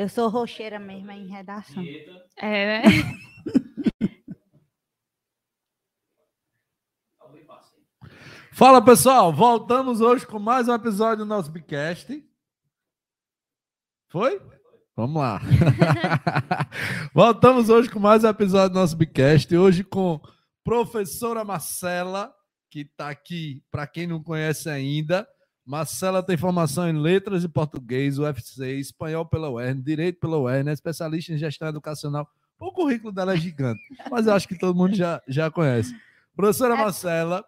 Eu sou rocheira mesmo em redação. É, né? Fala pessoal, voltamos hoje com mais um episódio do nosso Bicast. Foi? Vamos lá. voltamos hoje com mais um episódio do nosso Bicast. Hoje com professora Marcela, que está aqui, para quem não conhece ainda. Marcela tem formação em letras e português, UFC, espanhol pela UERN, direito pela UERN, é especialista em gestão educacional. O currículo dela é gigante, mas eu acho que todo mundo já, já conhece. Professora Marcela,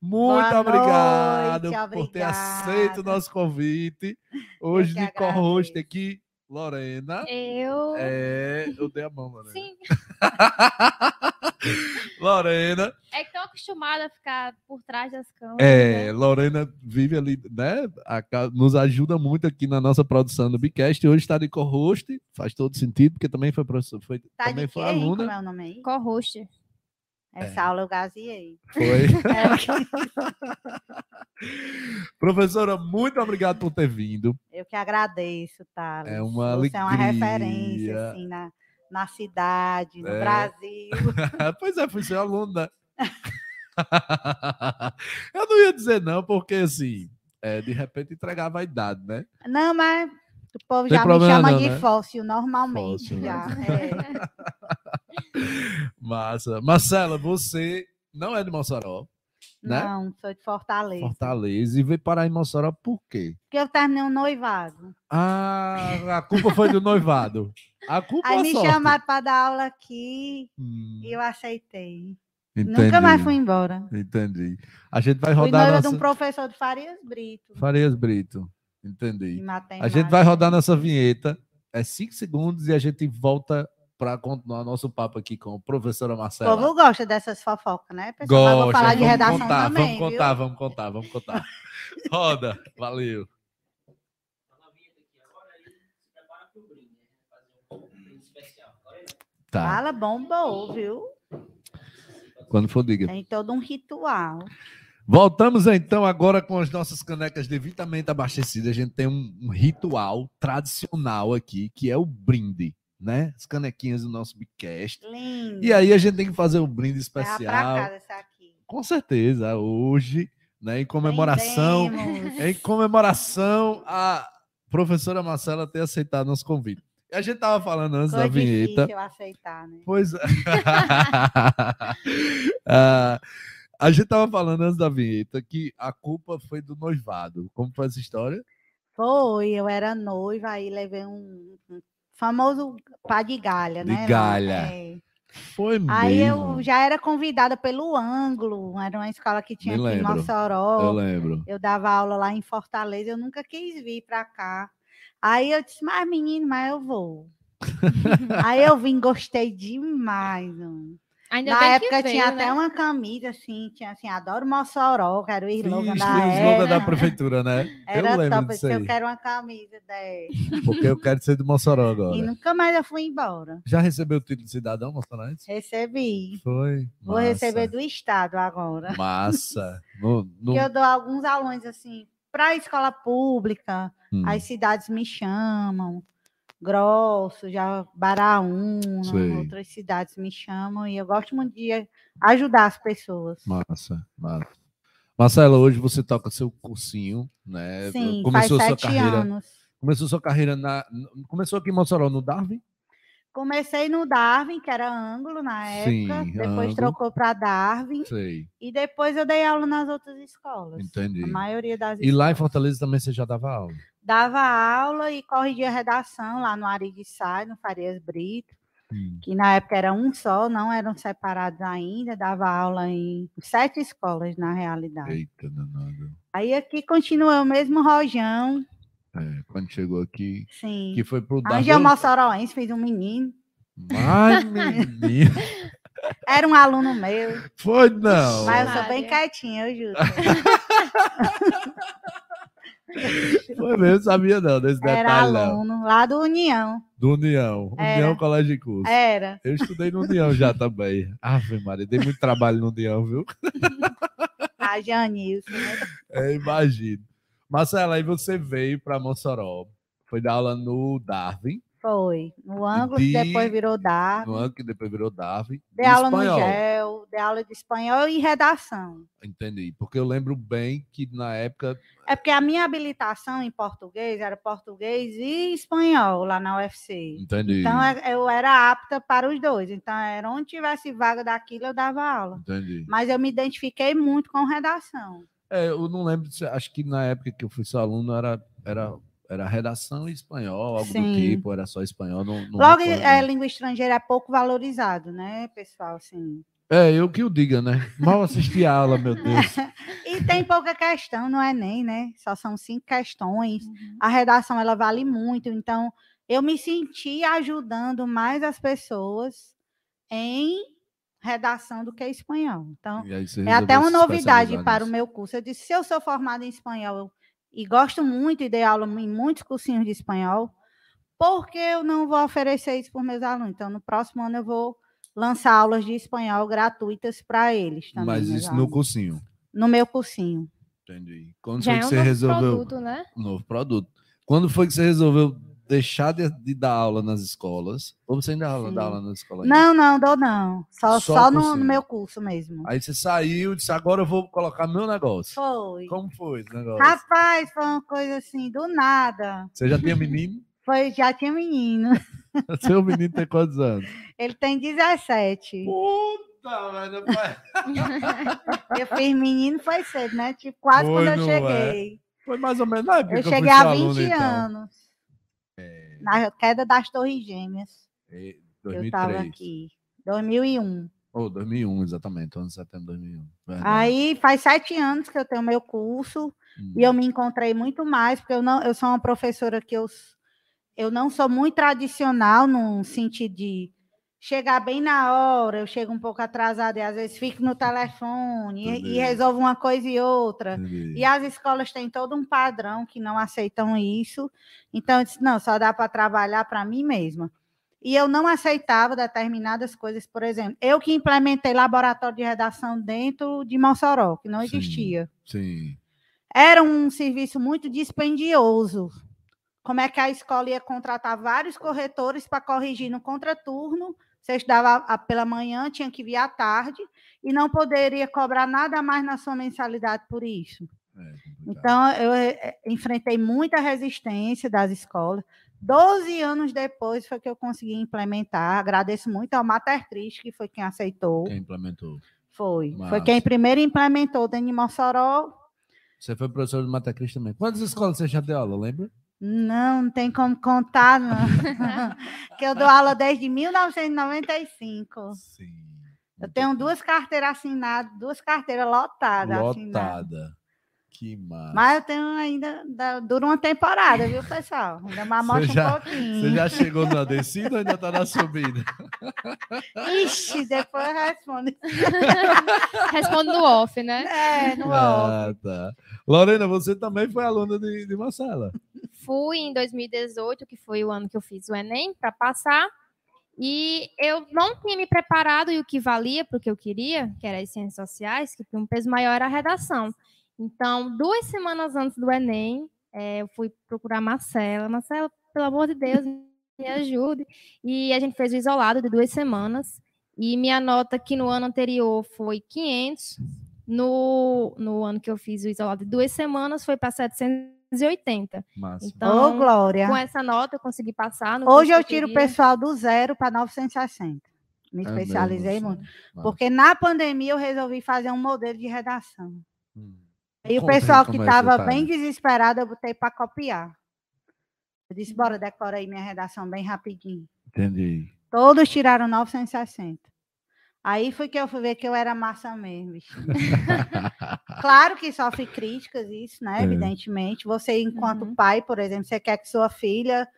muito Boa obrigado noite, por ter obrigada. aceito o nosso convite. Hoje de co-host aqui, Lorena. Eu. É, eu dei a mão, Lorena. Sim. Lorena. É que tô acostumada a ficar por trás das câmeras. É, né? Lorena vive ali, né? a nos ajuda muito aqui na nossa produção do Bicast. Hoje está de co-host, faz todo sentido, porque também foi professor, foi, Tá também de foi hein? Como aluna. é o nome aí? Co-host. Essa aula eu gaziei. Foi. Professora, muito obrigado por ter vindo. Eu que agradeço, Thales. É uma Você é uma alegria. referência, assim, na, na cidade, no É. Brasil. pois é, fui seu aluno, né? Eu não ia dizer não, porque assim, é, de repente entregava a idade, né? Não, mas o povo Tem já me chama não, de né? fóssil normalmente. Fóssil, né? já. É. Massa. Marcela, você não é de Mossoró, Né? Não, sou de Fortaleza. Fortaleza, e veio parar em Mossoró por quê? Porque eu terminei um noivado. Ah, a culpa foi do noivado. A culpa Aí a me sorte? chamaram para dar aula aqui Hum, e eu aceitei. entendi, Nunca mais fui embora. Entendi. A gente vai Fui rodar noiva nossa... de um professor de Farias Brito. Farias Brito. Entendi. A gente vai rodar nossa vinheta. É cinco segundos e a gente volta para continuar nosso papo aqui com a professora O Marcela. povo gosta dessas fofocas, né, pessoal? Vou falar de vamos redação contar, também, Vamos contar, viu? vamos contar, vamos contar. Roda, valeu. Tá, Fala bombou, viu? quando for diga. Tem todo um ritual. Voltamos então agora com as nossas canecas devidamente abastecidas. A gente tem um, um ritual tradicional aqui, que é o brinde, né? As canequinhas do nosso Bicast. Lindo. E aí a gente tem que fazer um brinde especial. casa. Com certeza, hoje, né, em comemoração, em comemoração a professora Marcela ter aceitado nosso convite. E a gente tava falando antes Coisa da vinheta. difícil aceitar, né? Pois é. Ah, a gente tava falando antes da vinheta que a culpa foi do noivado. Como foi essa história? Foi, eu era noiva, aí levei um, um famoso pá de galha, De né? lá, galha. é. Foi Aí mesmo. eu já era convidada pelo Ângulo, era uma escola que tinha Me aqui em lembro, Mossoró. Eu lembro. Eu dava aula lá em Fortaleza, eu nunca quis vir para cá. Aí eu disse, mas menino, mas eu vou. Aí eu vim, gostei demais. mano. Ainda Na bem época que tinha veio, até né? uma camisa assim, tinha assim, adoro Mossoró, que era o slogan Fiz, da o slogan da prefeitura, né? Era eu lembro top, disso eu aí. quero uma camisa dessa. Porque eu quero ser do Mossoró E agora. nunca mais eu fui embora. Já recebeu o título de cidadão mossorense? Recebi. Foi. Vou receber do Estado agora. Massa. No, no- Porque eu dou alguns alunos assim, para a escola pública, Hum, as cidades me chamam. Grosso, já Baraúna, outras cidades me chamam e eu gosto muito de ajudar as pessoas. Massa, massa. Marcela, hoje você toca seu cursinho, né? Sim, começou faz sua sete carreira. anos. Começou sua carreira na. Começou aqui em Mossoró, no Darwin? Comecei no Darwin, que era ângulo na Sim, época, depois ângulo. trocou para Darwin Sei, e depois eu dei aula nas outras escolas. entendi. A maioria das E lá em escolas. Fortaleza também você já dava aula. Dava aula e corrigia redação lá no Ari de Sá, no Farias Brito. Hum, que na época era um só, não eram separados ainda, dava aula em sete escolas na realidade. Eita, danado. Aí aqui continua o mesmo rojão, É, quando chegou aqui, sim. que foi pro Angel Darwin. Mossoroense, fez um menino, Ai, menino. era um aluno meu, Foi não. mas eu sou bem quietinha, eu juro. Foi mesmo, sabia não, desse Era detalhe não. aluno lá do União, Do União. Era. União Colégio de Curso. era. Eu estudei no União já também. Ave Maria, dei muito trabalho no União, viu? A Janilson, né? É, imagino. Marcela, aí você veio para Mossoró. Foi dar aula no Darwin. Foi. No ângulo, De- depois virou Darwin. No ano que depois virou Darwin. Dei E aula no espanhol. GEL, dei aula de espanhol e redação. Entendi. Porque eu lembro bem que na época. É porque a minha habilitação em português era português e espanhol lá na UFC. Entendi. Então é- eu era apta para os dois. Então era onde tivesse vaga daquilo eu dava aula. Entendi. Mas eu me identifiquei muito com redação. É, eu não lembro, se- acho que na época que eu fui seu aluno era, era, era redação e espanhol, algo do Sim. tipo, era só espanhol. Não, não Logo, recordo, é, não. língua estrangeira é pouco valorizado, né, pessoal? Assim. É, eu que o diga, né? Mal assisti a aula, meu Deus. E tem pouca questão no Enem, né? Só são cinco questões. Uhum. A redação ela vale muito, então eu me senti ajudando mais as pessoas em redação do que espanhol. Então, é até uma novidade para o meu curso. Eu disse, se eu sou formada em espanhol e gosto muito e dei aula em muitos cursinhos de espanhol, por que eu não vou oferecer isso para os meus alunos? Então, no próximo ano eu vou lançar aulas de espanhol gratuitas para eles também. Mas isso no cursinho. no meu cursinho. Entendi. Quando Já foi é que um você novo resolveu. produto, né? Um novo produto. Quando foi que você resolveu deixar de, de dar aula nas escolas? Ou você ainda aula- dá aula nas escolas? Não, não, dou não. Só, Só só, no, no meu curso mesmo. Aí você saiu e disse: agora eu vou colocar meu negócio. Foi. Como foi esse negócio? Rapaz, foi uma coisa assim, do nada. Você já tinha menino? Foi, já tinha menino. Seu menino tem quantos anos? Ele tem 17. Puta, velho. pai. Eu fiz menino foi cedo, né? Tipo, quase Foi, quando eu é? cheguei. Foi mais ou menos na época Eu cheguei eu seu 20 aluno, então. Anos. Na queda das Torres Gêmeas. É, Eu estava 2003. aqui. 2001. Ou 2001, exatamente. Ano de setembro de 2001. Verdade. Aí faz sete anos que eu tenho meu curso. Hum. E eu me encontrei muito mais, porque eu, não, eu sou uma professora que eu, eu não sou muito tradicional no sentido de chegar bem na hora, eu chego um pouco atrasada e às vezes fico no telefone e, Entendi. e resolvo uma coisa e outra. Entendi. E as escolas têm todo um padrão que não aceitam isso. Então, eu disse, não, só dá para trabalhar para mim mesma. E eu não aceitava determinadas coisas, por exemplo, eu que implementei laboratório de redação dentro de Mossoró, que não Sim. existia Sim. era um serviço muito dispendioso. Como é que a escola ia contratar vários corretores para corrigir no contraturno? Você estudava pela manhã, tinha que vir à tarde e não poderia cobrar nada mais na sua mensalidade por isso. É. Então, eu eh, enfrentei muita resistência das escolas. Doze anos depois foi que eu consegui implementar. Agradeço muito ao Mater Christi, que foi quem aceitou. Quem implementou? Foi. Foi Massa. quem primeiro implementou de Mossoró. Você foi professor de Mata Cristo também. Quantas escolas você já deu aula, lembra? Não, não tem como contar, não. que eu dou aula desde 1995. Sim. Eu tenho duas carteiras assinadas, duas carteiras lotadas. assinadas. Lotada. Que massa. Mas eu tenho ainda, dura uma temporada, viu, pessoal? Ainda mais mostra já- um pouquinho. Você já chegou na descida ou ainda tá na subida? Ixi, depois eu respondo. Responde no off, né? É, no off. Ah, tá. Lorena, você também foi aluna de, de Marcela. Fui em 2018, que foi o ano que eu fiz o Enem, para passar. E eu não tinha me preparado e o que valia para o que eu queria, que era as ciências sociais, que tinha um peso maior era a redação. Então, duas semanas antes do Enem, eh, eu fui procurar a Marcela. Marcela, pelo amor de Deus, me ajude. E a gente fez o isolado de duas semanas. E minha nota, que no ano anterior foi 500, no, no ano que eu fiz o isolado de duas semanas, foi para 780. Massa. Então, Glória. com essa nota, eu consegui passar. No Hoje eu tiro o pessoal do zero para 960. Me É mesmo, especializei assim. muito. Massa. Porque na pandemia eu resolvi fazer um modelo de redação. Hum. E o pessoal que é estava detalhe. bem desesperado, eu botei para copiar. Eu disse, bora, decora aí minha redação bem rapidinho. Entendi. Todos tiraram 960. Aí foi que eu fui ver que eu era massa mesmo. claro que sofre críticas, isso, né? É. Evidentemente. Você, enquanto Uhum. pai, por exemplo, você quer que sua filha.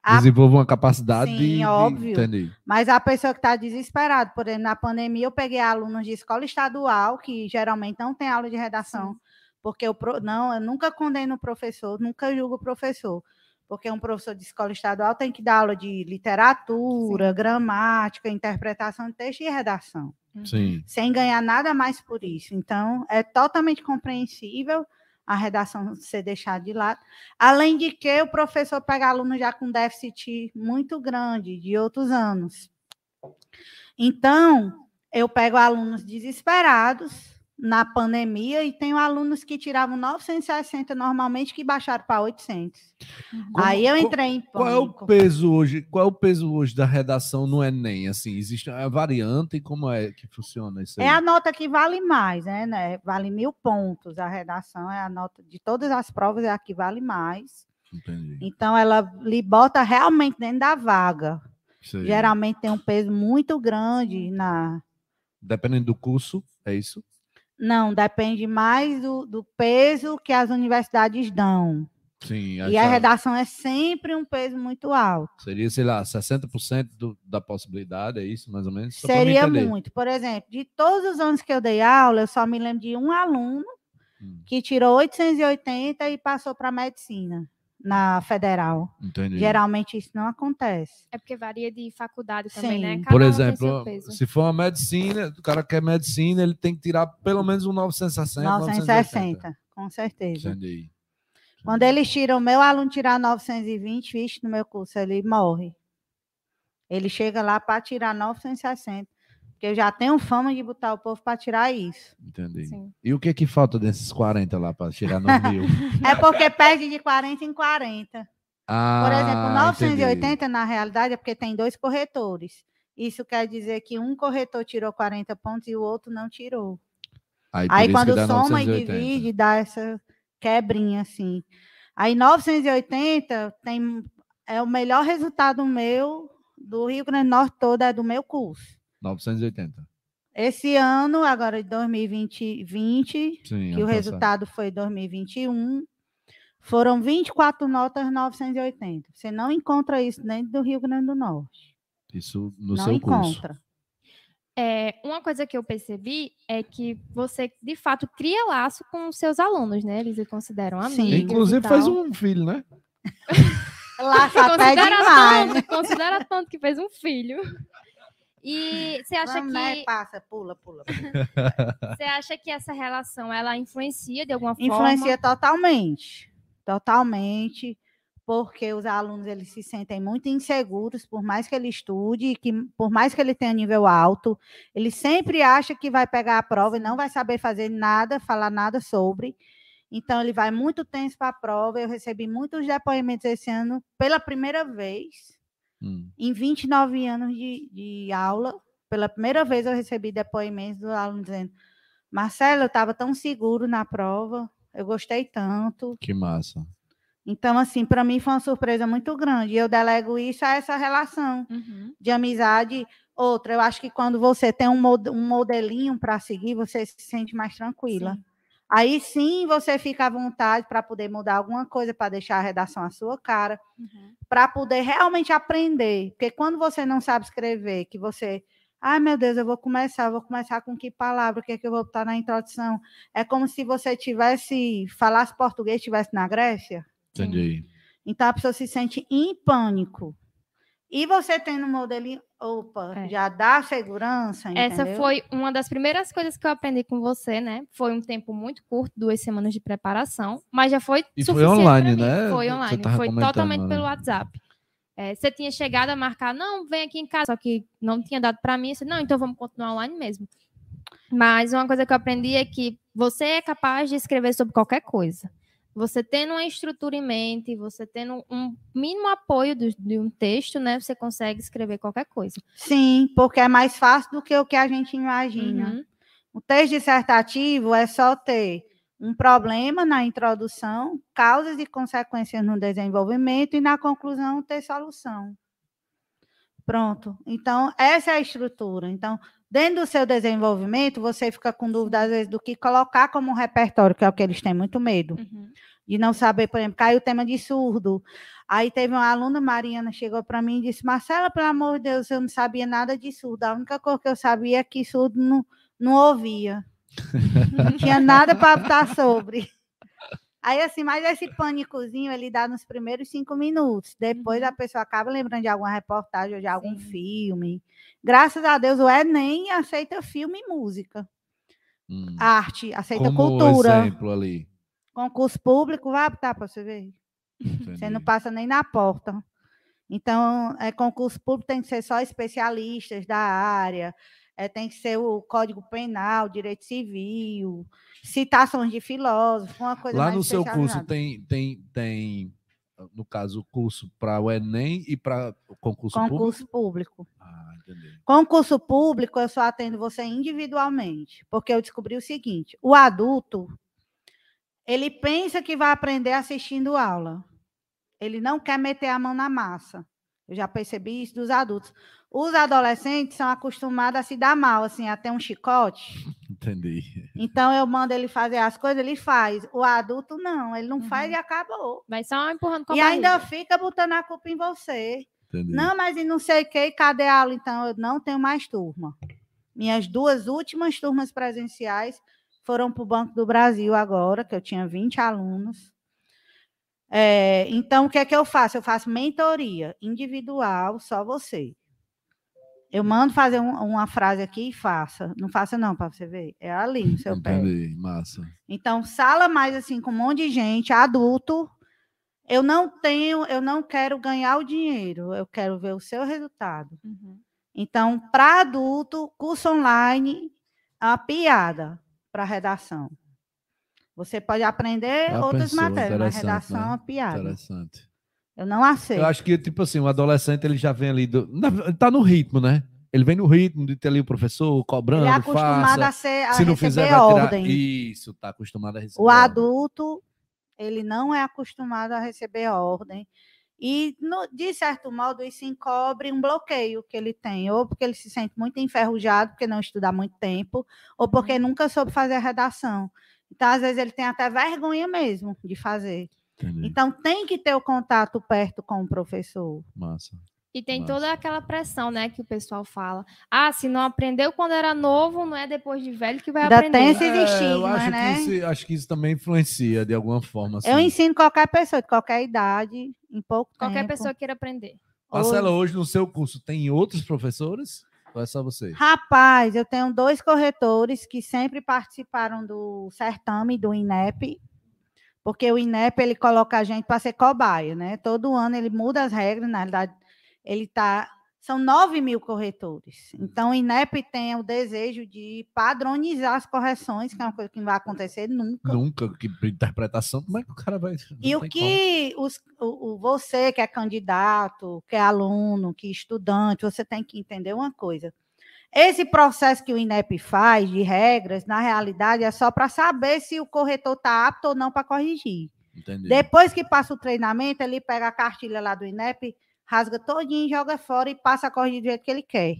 a- Desenvolva uma capacidade Sim, de, óbvio. Entendi. Mas a pessoa que está desesperada, por exemplo, na pandemia, eu peguei alunos de escola estadual, que geralmente não tem aula de redação, porque eu pro- não, eu nunca condeno o professor, nunca julgo o professor, porque um professor de escola estadual tem que dar aula de literatura, gramática, interpretação de texto e redação, Sim. sem ganhar nada mais por isso. Então, é totalmente compreensível a redação ser deixada de lado. Além de que o professor pega aluno já com déficit muito grande de outros anos. Então, eu pego alunos desesperados na pandemia e tenho alunos que tiravam 960 normalmente que baixaram para 800. Como- Aí eu entrei em Qual é o pânico. peso hoje? Qual é o peso hoje da redação no Enem? Assim, existe a variante e como é que funciona isso aí? É a nota que vale mais, né, né? Vale mil pontos. A redação é a nota de todas as provas, é a que vale mais. Entendi. Então, ela lhe bota realmente dentro da vaga. Geralmente tem um peso muito grande na. Dependendo do curso, é isso? Não, depende mais do, do peso que as universidades dão. Sim. E a redação é sempre um peso muito alto. Seria, sei lá, 60% do, da possibilidade, é isso, mais ou menos? Só Seria muito. Por exemplo, de todos os anos que eu dei aula, eu só me lembro de um aluno Hum, que tirou 880 e passou para medicina na federal. entendi. Geralmente isso não acontece. É porque varia de faculdade também, né? Sim. Cada Por exemplo, se for uma medicina, o cara quer medicina, ele tem que tirar pelo menos um 960, 960. 960, com certeza. Entendi. Quando eles tiram, meu aluno tirar 920, vixe, no meu curso, ele morre. Ele chega lá para tirar 960. Porque eu já tenho fama de botar o povo para tirar isso. Entendi. Sim. E o que que falta desses 40 lá para chegar nos mil? É porque perde de 40 em 40. Ah, Por exemplo, entendi. 980 na realidade é porque tem dois corretores. Isso quer dizer que um corretor tirou 40 pontos e o outro não tirou. Aí, Aí quando soma e 980. divide, dá essa quebrinha assim. Aí 980 tem é o melhor resultado meu do Rio Grande do Norte todo é do meu curso. 980. Esse ano, agora de 2020, 20, Sim, que o passado. resultado foi 2021, foram 24 notas 980. Você não encontra isso dentro do Rio Grande do Norte. Isso no não seu curso. encontra. É, uma coisa que eu percebi é que você, de fato, cria laço com os seus alunos, né? Eles se consideram Sim. amigos. e Inclusive faz um filho, né? Laça até Considera demais. tanto, considera tanto que fez um filho. E você acha Vamos, né? que Passa, pula, pula. pula. você acha que essa relação ela influencia de alguma forma? Influencia totalmente. Totalmente. Porque os alunos eles se sentem muito inseguros, por mais que ele estude, que, por mais que ele tenha nível alto, ele sempre acha que vai pegar a prova e não vai saber fazer nada, falar nada sobre. Então, ele vai muito tenso para a prova. Eu recebi muitos depoimentos esse ano pela primeira vez. Hum. Em 29 anos de, de aula, pela primeira vez eu recebi depoimentos do aluno dizendo: Marcelo, eu estava tão seguro na prova, eu gostei tanto. Que massa. Então, assim, para mim foi uma surpresa muito grande. E eu delego isso a essa relação Uhum. de amizade. Outra, eu acho que quando você tem um, mod- um modelinho para seguir, você se sente mais tranquila. Sim. Aí sim você fica à vontade para poder mudar alguma coisa, para deixar a redação à sua cara Uhum. para poder realmente aprender. Porque quando você não sabe escrever, que você, ai meu Deus, eu vou começar, eu vou começar com que palavra, o que é que eu vou botar na introdução? É como se você tivesse, falasse português, estivesse na Grécia. Entendi. Então a pessoa se sente em pânico. E você tendo um modelinho, opa, É. já dá segurança, Essa entendeu? foi uma das primeiras coisas que eu aprendi com você, né? Foi um tempo muito curto, duas semanas de preparação, mas já foi E foi suficiente online, pra mim. né? Foi online, foi totalmente né? pelo WhatsApp. É, você tinha chegado a marcar, não, vem aqui em casa, só que não tinha dado para mim. Disse, não, então vamos continuar online mesmo. Mas uma coisa que eu aprendi é que você é capaz de escrever sobre qualquer coisa. Você tendo uma estrutura em mente, você tendo um mínimo apoio do- de um texto, né? Você consegue escrever qualquer coisa. Sim, porque é mais fácil do que o que a gente imagina. Uhum. O texto dissertativo é só ter um problema na introdução, causas e consequências no desenvolvimento e na conclusão ter solução. Pronto. Então, essa é a estrutura. Então, dentro do seu desenvolvimento, você fica com dúvida, às vezes, do que colocar como repertório, que é o que eles têm muito medo Uhum. de não saber, por exemplo, caiu o tema de surdo. Aí teve uma aluna, Mariana, chegou para mim e disse: Marcela, pelo amor de Deus, eu não sabia nada de surdo. A única coisa que eu sabia é que surdo não, não ouvia. Não tinha nada para botar sobre. Aí, assim, mas esse pânicozinho ele dá nos primeiros cinco minutos. Depois a pessoa acaba lembrando de alguma reportagem ou de algum Sim. filme. Graças a Deus, o Enem aceita filme e música. Hum. Arte, aceita Como cultura. exemplo ali. Concurso público, vai optar para você ver. Entendi. Você não passa nem na porta. Então, é, concurso público tem que ser só especialistas da área, é, tem que ser o Código Penal, Direito Civil, citações de filósofos, uma coisa Lá no seu curso tem, tem, tem, no caso, o curso para o Enem e para o concurso, concurso público? público. Ah, entendi. Concurso público, eu só atendo você individualmente, porque eu descobri o seguinte: o adulto, ele pensa que vai aprender assistindo aula. Ele não quer meter a mão na massa. Eu já percebi isso dos adultos. Os adolescentes são acostumados a se dar mal, assim, a ter um chicote. Entendi. Então eu mando ele fazer as coisas, ele faz. O adulto não, ele não uhum. faz e acabou. Vai só empurrando com a E ainda fica botando a culpa em você. Entendi. Não, mas e não sei o que, cadê a aula? Então eu não tenho mais turma. Minhas duas últimas turmas presenciais foram para o Banco do Brasil agora, que eu tinha 20 alunos. É, então, o que é que eu faço? Eu faço mentoria individual, só você. Eu mando fazer um, uma frase aqui e faça. Não faça, não, para você ver. É ali no seu Entendi, pé. massa. Então, sala mais assim, com um monte de gente, adulto. Eu não tenho, eu não quero ganhar o dinheiro, eu quero ver o seu resultado. Uhum. Então, para adulto, curso online, é uma piada para redação. Você pode aprender Já outras pensou, matérias, mas redação né? é uma piada. Interessante. Eu não aceito. Eu acho que, tipo assim, o adolescente ele já vem ali. Do, tá no ritmo, né? Ele vem no ritmo de ter ali o professor cobrando. Ele é acostumado faça, a, ser, a se não fizer, vai ordem. Tirar... Isso, tá acostumado a receber. O adulto, ele não é acostumado a receber ordem. E, no, de certo modo, isso encobre um bloqueio que ele tem, ou porque ele se sente muito enferrujado, porque não estuda há muito tempo, ou porque uhum. nunca soube fazer a redação. Então, às vezes, ele tem até vergonha mesmo de fazer. Entendi. Então, tem que ter o contato perto com o professor. Massa. E tem Massa. toda aquela pressão, né, que o pessoal fala. Ah, se não aprendeu quando era novo, não é depois de velho que vai Ainda aprender. Tem esses estigmas, é, né? Que isso, acho que isso também influencia de alguma forma. Assim. Eu ensino qualquer pessoa, de qualquer idade, em pouco qualquer tempo. Qualquer pessoa queira aprender. Marcela, hoje no seu curso tem outros professores? Ou é só você? Rapaz, eu tenho dois corretores que sempre participaram do certame do INEP, porque o INEP ele coloca a gente para ser cobaia, né? Todo ano ele muda as regras, na verdade, ele está são 9 mil corretores. Então, o INEP tem o desejo de padronizar as correções, que é uma coisa que não vai acontecer nunca. Nunca, que interpretação, como é que o cara vai. E o que os, o, o, você que é candidato, que é aluno, que é estudante, você tem que entender uma coisa. Esse processo que o INEP faz de regras, na realidade, é só para saber se o corretor está apto ou não para corrigir. Entendi. Depois que passa o treinamento, ele pega a cartilha lá do INEP rasga todinho, joga fora e passa a corrigir do jeito que ele quer.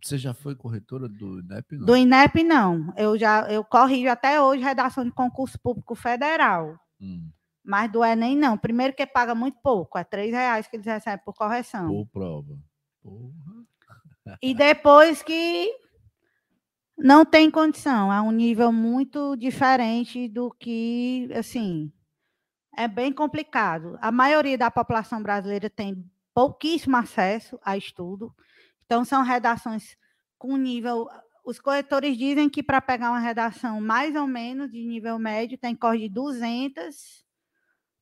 Você já foi corretora do INEP? Não? Do INEP, não. Eu já eu corrijo até hoje redação de concurso público federal. Hum. Mas do Enem, não. Primeiro que paga muito pouco. É três reais que eles recebem por correção. Por prova. Porra. E depois que não tem condição. É um nível muito diferente do que, assim, é bem complicado. A maioria da população brasileira tem pouquíssimo acesso a estudo. Então, são redações com nível. Os corretores dizem que para pegar uma redação mais ou menos de nível médio, tem que de 200,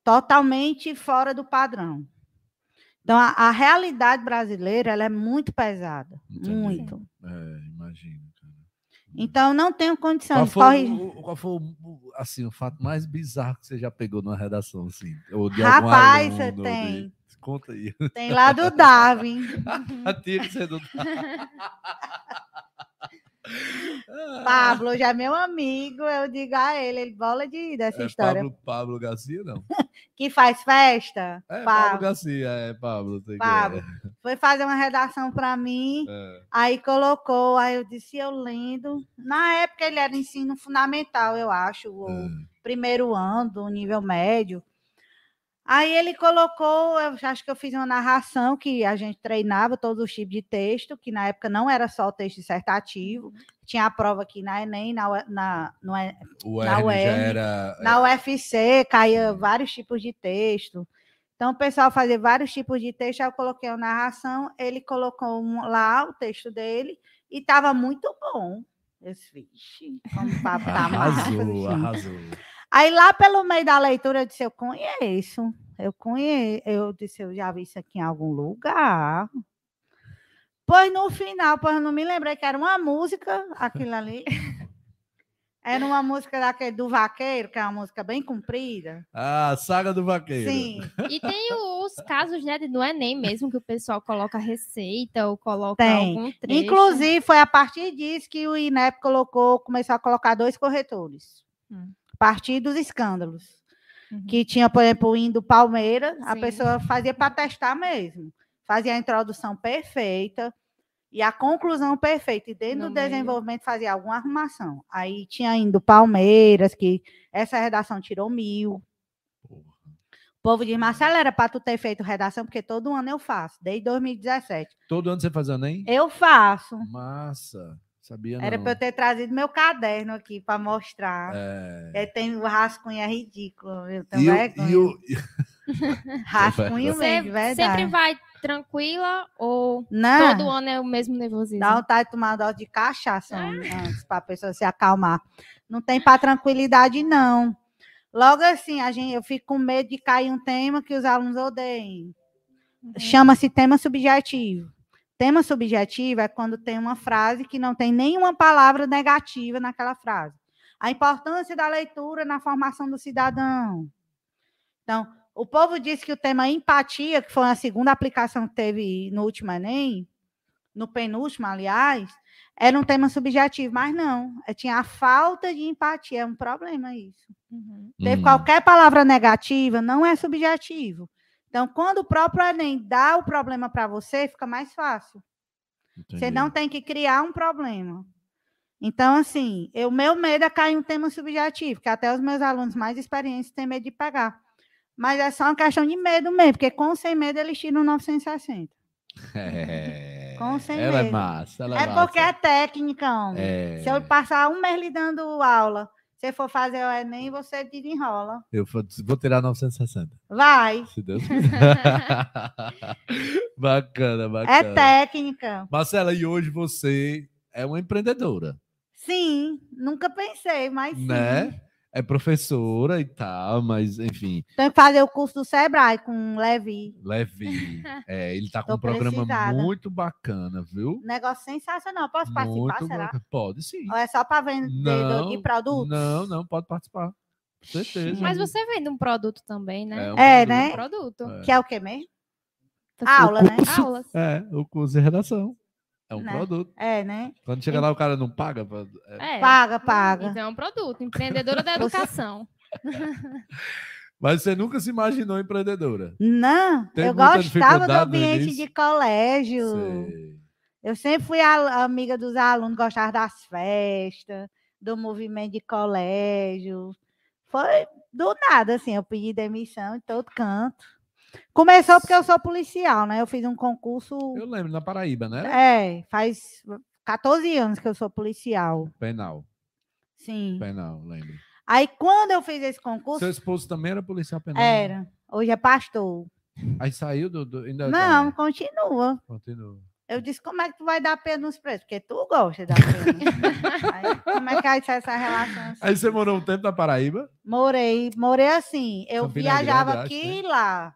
totalmente fora do padrão. Então, a, a realidade brasileira ela é muito pesada. Entendi. Muito. É, imagino. Então, não tenho condição qual foi, o, qual foi assim, o fato mais bizarro que você já pegou numa redação? Assim, ou de Rapaz, você tem. De... Conta aí. Tem lá do Darwin. Que ser do Pablo já é meu amigo, eu digo a ele, ele bola de dessa é história. Pablo, Pablo Garcia, não? que faz festa? É, Pablo, Pablo Garcia, é Pablo. Pablo. É. Foi fazer uma redação para mim, é. aí colocou, aí eu disse, eu lendo. Na época ele era ensino fundamental, eu acho, o é. primeiro ano do nível médio. Aí ele colocou, eu acho que eu fiz uma narração que a gente treinava todos os tipos de texto, que na época não era só o texto dissertativo, uhum. tinha a prova aqui na Enem, na, na, no, na UERN, era... na UFC, caía vários tipos de texto. Então o pessoal fazia vários tipos de texto, aí eu coloquei a narração, ele colocou um, lá o texto dele, e estava muito bom. Eu disse, vixe, como o papo tá Arrasou, arrasou. Aí lá pelo meio da leitura eu disse, eu conheço. Eu conheço. Eu disse, eu já vi isso aqui em algum lugar. Pois no final, pois eu não me lembrei que era uma música, aquilo ali. Era uma música daquele do Vaqueiro, que é uma música bem comprida. Ah, Saga do Vaqueiro. Sim. E tem os casos, né, do Enem mesmo, que o pessoal coloca receita ou coloca Tem. algum trecho. Inclusive, foi a partir disso que o INEP colocou, começou a colocar dois corretores. Hum. A partir dos escândalos. Uhum. Que tinha, por exemplo, o hino do Palmeiras, a Sim. pessoa fazia para testar mesmo. Fazia a introdução perfeita e a conclusão perfeita. E dentro No do meio. desenvolvimento fazia alguma arrumação. Aí tinha hino do Palmeiras, que essa redação tirou mil. O povo diz, Marcelo, era para tu ter feito redação, porque todo ano eu faço, desde 2017. Todo ano você faz Enem? Eu faço. Massa. Sabia Era para eu ter trazido meu caderno aqui para mostrar. É. Aí tem o rascunho, é ridículo, viu? Tem E o- e o- Rascunho mesmo, de verdade. sempre vai tranquila ou Não, todo ano é o mesmo nervosismo? dá vontade de tomar uma dose de cachaça antes, para a pessoa se acalmar. Não tem para tranquilidade, não. Logo assim, a gente, eu fico com medo de cair um tema que os alunos odeiem. Uhum. Chama-se tema subjetivo. Tema subjetivo é quando tem uma frase que não tem nenhuma palavra negativa naquela frase. A importância da leitura na formação do cidadão. Então, o povo disse que o tema empatia, que foi a segunda aplicação que teve no último Enem, no penúltimo, aliás, era um tema subjetivo, mas não. eh, Tinha a falta de empatia, é um problema isso. Uhum. Teve Hum. qualquer palavra negativa, não é subjetivo. Então, quando o próprio Enem dá o problema para você, fica mais fácil. Você Entendi. não tem que criar um problema. Então, assim, o meu medo é cair um tema subjetivo, que até os meus alunos mais experientes têm medo de pegar. Mas é só uma questão de medo mesmo, porque com sem medo eles tiram 960. É. Com sem ela é medo. massa. Ela É massa. porque é técnica, homem. É. Se eu passar um mês lhe dando aula, se for fazer o Enem, você desenrola. Eu vou tirar 960. Vai. Se Deus quiser. bacana, É bacana. técnica. Marcela, e hoje você é uma empreendedora, Sim, nunca pensei, mas sim. né? É professora e tal, mas enfim, Tenho que fazer o curso do Sebrae com o Levi. leve. É, ele tá com um programa precisada. muito bacana, viu? Negócio sensacional. Posso participar, muito será? bacana. Pode sim. Ou é só para vendedor de produtos? Não, não, pode participar. Com certeza. Mas você vende um produto também, né? É, um É, produto. né? Um produto. É. Que é o quê mesmo? Aula, né? Aulas. É, o curso de redação. É um Né? produto. É, né? Quando chega lá, o cara não paga. pra- é. É. Paga, paga. Então é um produto. Empreendedora da educação. Mas você nunca se imaginou empreendedora. Não, Teve eu gostava do ambiente de colégio. Sei. Eu sempre fui a- amiga dos alunos, gostava das festas, do movimento de colégio. Foi do nada, assim, eu pedi demissão em todo canto. Começou porque eu sou policial, né? Eu fiz um concurso. Eu lembro, na Paraíba, né? É, faz 14 anos que eu sou policial. Penal. Sim. Penal, lembro. Aí, quando eu fiz esse concurso, Seu esposo também era policial penal? era. Hoje é pastor. Aí saiu do. do ainda Não, tá- continua. Continua. Eu disse, como é que tu vai dar pena nos preços? Porque tu gosta de dar pena. Aí, como é que ser essa relação? assim? Aí você morou um tempo na Paraíba? Morei, morei assim. Eu Campina viajava Grande, aqui e né? lá.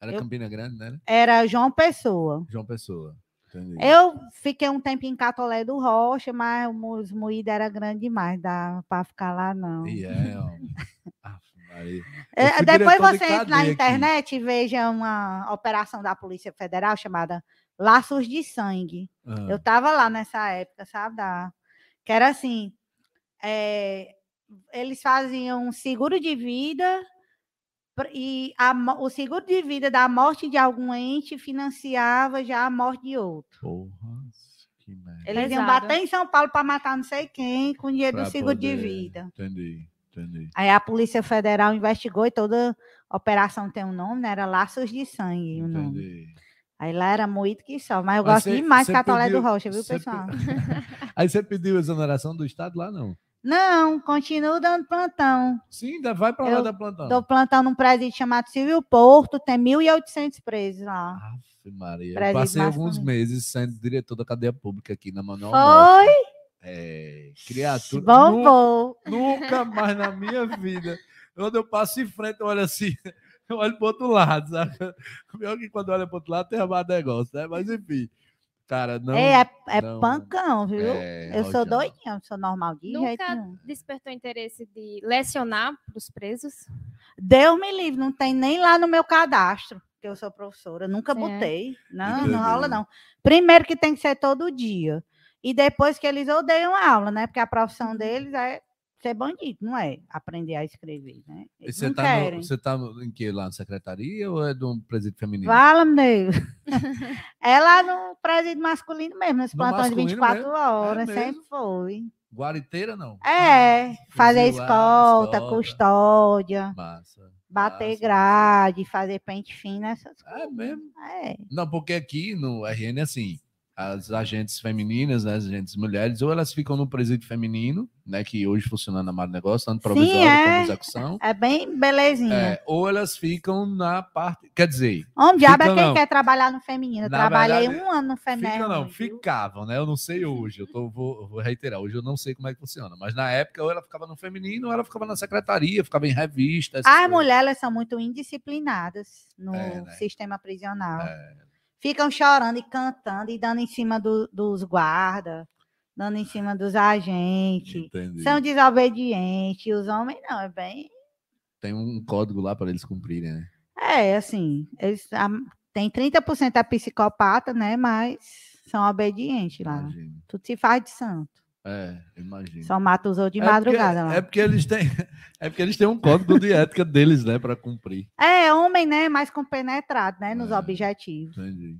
Era Eu- Campina Grande, né? Era João Pessoa. João Pessoa. Entendi. Eu fiquei um tempo em Catolé do Rocha, mas os moídos era grande demais, dá para ficar lá não. E é. É, fui Depois você entra na aqui. internet e veja uma operação da Polícia Federal chamada Laços de Sangue. Ah, Eu tava lá nessa época, sabe? Da... Que era assim: é, eles faziam um seguro de vida e a o seguro de vida da morte de algum ente financiava já a morte de outro. Porra, que merda. Eles iam bater em São Paulo para matar não sei quem com dinheiro do Pra seguro de poder- vida. Entendi, entendi. Aí a Polícia Federal investigou e toda operação tem um nome, né? Era Laços de Sangue o nome. Entendi. Aí lá era moído que só. Mas eu Mas gosto cê- demais de Catolé do pediu- Rocha, viu, cê pe- pessoal? Aí você pediu exoneração do Estado lá, não? Não, continuo dando plantão. Sim, ainda vai pra lá Eu da plantão. Dou plantão num presídio chamado Silvio Porto, tem 1.800 presos lá. Aff, Maria. Presídio passei alguns meses sendo diretor da cadeia pública aqui na Manuel Mota. Foi? É, criatura. Bom, bom. Nunca mais na minha vida. Quando eu passo em frente, eu olho assim, eu olho pro outro lado, sabe? Pior que quando olha pro outro lado tem mais negócio, né? Mas enfim. Cara, não. é, é, é não- pancão, viu? é, eu sou doidinha, eu sou normal de jeito Nunca nenhum. despertou interesse de lecionar para os presos? Deus me livre, não tem nem lá no meu cadastro que eu sou professora. Nunca É. botei. Não, Entendi. não rola, não. Primeiro que tem que ser todo dia. E depois que eles odeiam a aula, né? Porque a profissão Uhum. deles é ser bandido, não é aprender a escrever, né? Eles você tá, no, você tá em que? Lá na secretaria ou é de um presídio feminino? Fala, meu. é lá no presídio masculino mesmo, nos No plantões de masculino 24 mesmo? horas, É sempre mesmo? foi. Guariteira, não? É, fazer Fuzil lá, escolta, escolta. custódia, Massa. bater massa. grade, fazer pente fino, essas coisas. É mesmo. É. Não, porque aqui no RN é assim, as agentes femininas, né, as agentes mulheres, ou elas ficam no presídio feminino, né, que hoje funciona na Mar Negócio, tanto provisório é. como execução, É bem belezinha. é, ou elas ficam na parte, quer dizer, Homem, diabo é Fica quem não. quer trabalhar no feminino. Eu Na trabalhei verdade, um ano no feminino. ficam não, ficavam, né, eu não sei hoje, eu tô, vou, vou reiterar, hoje eu não sei como é que funciona, mas na época ou ela ficava no feminino, ou ela ficava na secretaria, ficava em revista, essas As mulheres são muito indisciplinadas no É, né? sistema prisional. É, Ficam chorando e cantando e dando em cima do- dos guardas, dando em cima dos agentes. entendi. São desobedientes. Os homens não, é bem. Tem um código lá para eles cumprirem, né? É, assim, eles a- tem 30% é psicopata, né? Mas são obedientes lá. Imagino. Tudo se faz de santo. É, imagino. Só mata os outros de É porque- madrugada lá. É porque eles têm, é porque eles têm um código de ética deles, né, para cumprir. É, homem, né? Mais compenetrado, né? Nos É. objetivos. Entendi.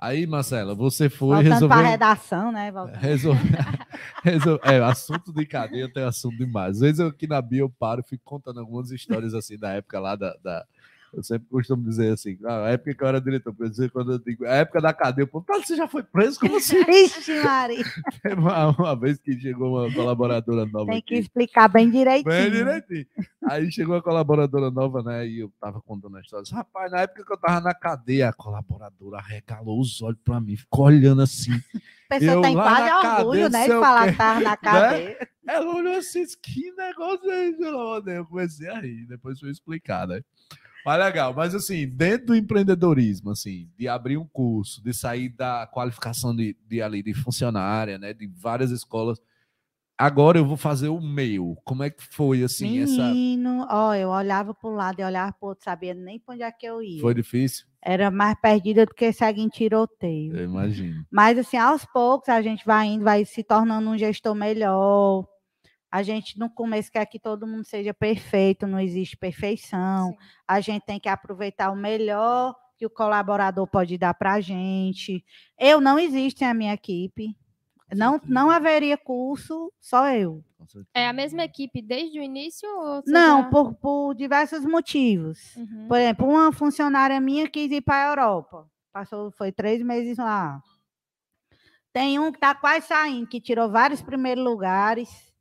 Aí, Marcela, você foi Voltando resolver. para a redação, né? Voltando. Resol... resol- É, assunto de cadeia tem assunto demais. Às vezes eu aqui na Bia eu paro e fico contando algumas histórias assim da época lá da. da- Eu sempre costumo dizer assim, "Ah, a época que eu era diretor, por exemplo, quando eu digo, a época da cadeia, eu "Cara, você já foi preso? Como assim? Ixi, Maria. Teve uma, uma vez que chegou uma colaboradora nova Tem que aqui. explicar bem direitinho. Bem direitinho. Aí chegou a colaboradora nova, né? E eu tava contando a história. Rapaz, na época que eu tava na cadeia, a colaboradora regalou os olhos pra mim, ficou olhando assim. A pessoa Eu tem lá quase orgulho, cadeia, né? De falar que tava na cadeia. Ela olhou assim, que negócio é esse? pelo amor de Deus?" Eu comecei a rir, depois fui explicar, né? Mas legal, mas assim, dentro do empreendedorismo, assim, de abrir um curso, de sair da qualificação de, de ali, de funcionária, né? De várias escolas. Agora eu vou fazer o meu. Como é que foi, assim, essa. Menino, ó, eu olhava para um lado e olhava para outro, sabia nem para onde é que eu ia. Foi difícil? Era mais perdida do que segue em tiroteio. Eu imagino. Mas, assim, aos poucos a gente vai indo, vai se tornando um gestor melhor. A gente, no começo, quer que todo mundo seja perfeito, não existe perfeição. Sim. A gente tem que aproveitar o melhor que o colaborador pode dar para a gente. Eu não existo em minha equipe. Não, não haveria curso, só eu. É a mesma equipe desde o início? Não, já- por, por diversos motivos. Uhum. Por exemplo, uma funcionária minha quis ir para a Europa. Passou, foi três meses lá. Tem um que está quase saindo, que tirou vários primeiros lugares.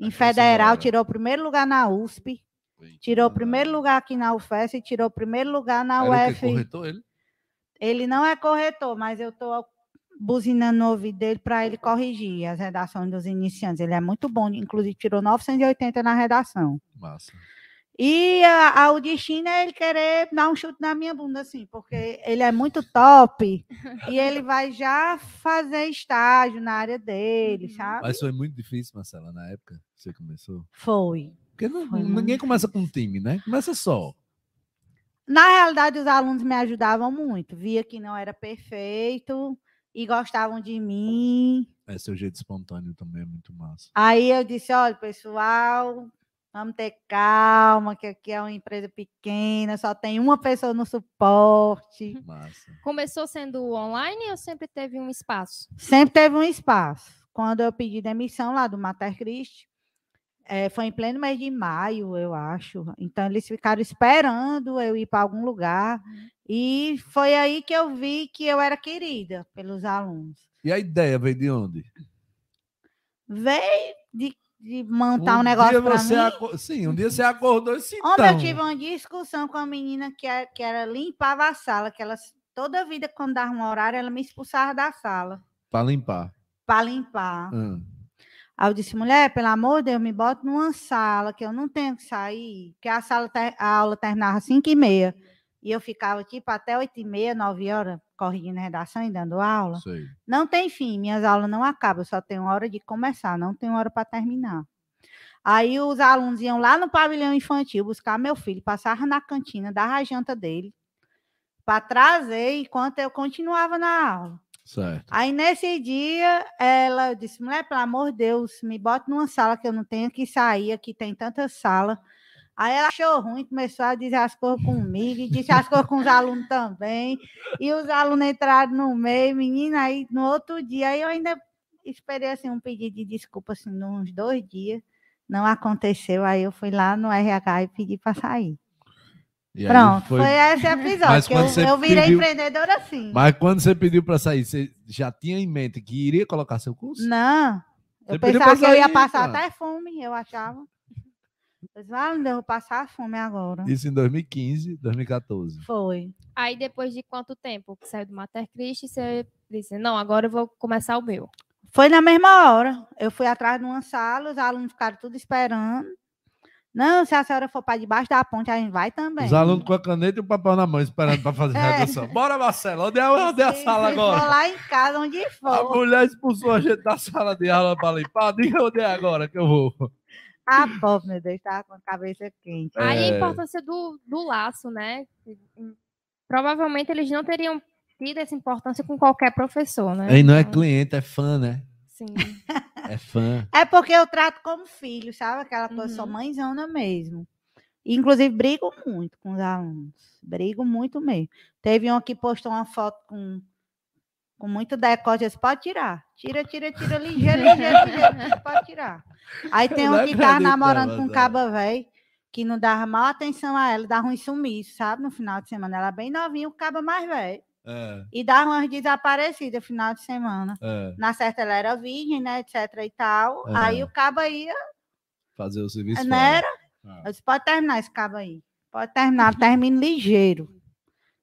Em federal, tirou o primeiro lugar na USP, tirou o primeiro lugar aqui na UFES e tirou o primeiro lugar na Era? UF. Corretor ele? Ele não é corretor, mas eu estou buzinando no ouvido dele para ele corrigir as redações dos iniciantes. Ele é muito bom, inclusive tirou 980 na redação. Massa. E a, a- o destino é ele querer dar um chute na minha bunda, assim, porque ele é muito top e ele vai já fazer estágio na área dele, Uhum. sabe? Mas foi muito difícil, Marcela, na época que você começou. Foi. Porque não- Foi ninguém muito começa com um time, né? Começa só. Na realidade, os alunos me ajudavam muito. Via que não era perfeito e gostavam de mim. É, seu jeito espontâneo também é muito massa. Aí eu disse: olha, pessoal, vamos ter calma, que aqui é uma empresa pequena, só tem uma pessoa no suporte. Massa. Começou sendo online ou sempre teve um espaço? Sempre teve um espaço. Quando eu pedi demissão lá do Mater Christi, eh, foi em pleno mês de maio, eu acho. Então, eles ficaram esperando eu ir para algum lugar. E foi aí que eu vi que eu era querida pelos alunos. E a ideia veio de onde? Veio de, de montar um, dia negócio para mim. aco- Sim, um dia você acordou e Homem, então, eu tive uma discussão com a menina que era, que era limpava a sala, que ela toda vida, quando dava um horário, ela me expulsava da sala para limpar. para limpar. Hum. Aí eu disse, mulher, pelo amor de Deus, me bota numa sala, que eu não tenho que sair, porque a, sala, a aula terminava às 5 e meia. E eu ficava tipo até 8 e meia, 9 horas, corrigendo redação e dando aula. Sei. Não tem fim, minhas aulas não acabam, só tenho hora de começar, não tenho hora para terminar. Aí os alunos iam lá no pavilhão infantil buscar meu filho, passavam na cantina, dava a janta dele, para trazer enquanto eu continuava na aula. Certo. Aí nesse dia, ela disse: mulher, pelo amor de Deus, me bota numa sala que eu não tenho que sair, aqui tem tanta sala. Aí ela achou ruim, começou a dizer as coisas comigo, e disse as coisas com os alunos também. E os alunos entraram no meio, menina, aí no outro dia, aí eu ainda esperei assim, um pedido de desculpa, assim, uns dois dias. Não aconteceu, aí eu fui lá no RH e pedi para sair. E Pronto, foi- foi, esse episódio. Que eu, eu virei pediu- empreendedora assim. Mas quando você pediu para sair, você já tinha em mente que iria colocar seu curso? Não. Você Eu pensava que eu ia passar até fome, eu achava. Eu disse, ah, não, vou passar fome agora. Isso em 2015, 2014. Foi. Aí depois de quanto tempo que saiu do Mater Christi, você disse, não, agora eu vou começar o meu. Foi na mesma hora. Eu fui atrás de uma sala, os alunos ficaram tudo esperando. Não, se a senhora for para debaixo da ponte, a gente vai também. Os alunos com a caneta e o papel na mão, esperando para fazer a É. redação. Bora, Marcelo, onde é, onde é a sala agora? lá em casa, onde A for. mulher expulsou a gente da sala de aula para limpar. Diga onde é agora que eu vou. Ah, pobre, meu Deus, estava com a cabeça quente. Aí É. a importância do, do laço, né? Provavelmente eles não teriam tido essa importância com qualquer professor, né? Aí não é Então, cliente, é fã, né? Sim. É fã. É porque eu trato como filho, sabe? Aquela coisa, sou Uhum. mãezona mesmo. Inclusive, brigo muito com os alunos. Brigo muito mesmo. Teve um que postou uma foto com, com muito decote. Disse, pode tirar. Tira, tira, tira, ligeiro, ligeiro, ligeiro. Pode tirar. Aí tem um não que tá namorando com um caba velho, que não dava mal atenção a ela, dava um sumiço, sabe? No final de semana. Ela é bem novinha, o caba mais velho. É, E dava umas desaparecidas no final de semana. é. Na certa ela era virgem, né? Etc e tal. É. Aí o caba ia Fazer o serviço não fora. era? Ah. Disse, pode terminar esse cabo aí. Pode terminar, termine ligeiro.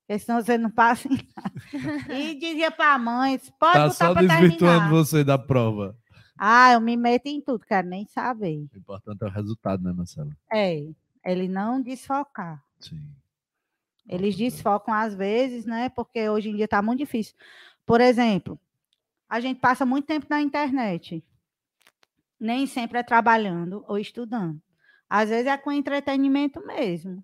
Porque senão você não passa em casa. E dizia para a mãe, pode Tá botar só para desvirtuando terminar. você da prova. Ah, eu me meto em tudo, quero nem saber. O importante é o resultado, né, Marcelo? É, ele não desfocar. Sim. Eles desfocam às vezes, né? Porque hoje em dia está muito difícil. Por exemplo, a gente passa muito tempo na internet. Nem sempre é trabalhando ou estudando. Às vezes é com entretenimento mesmo.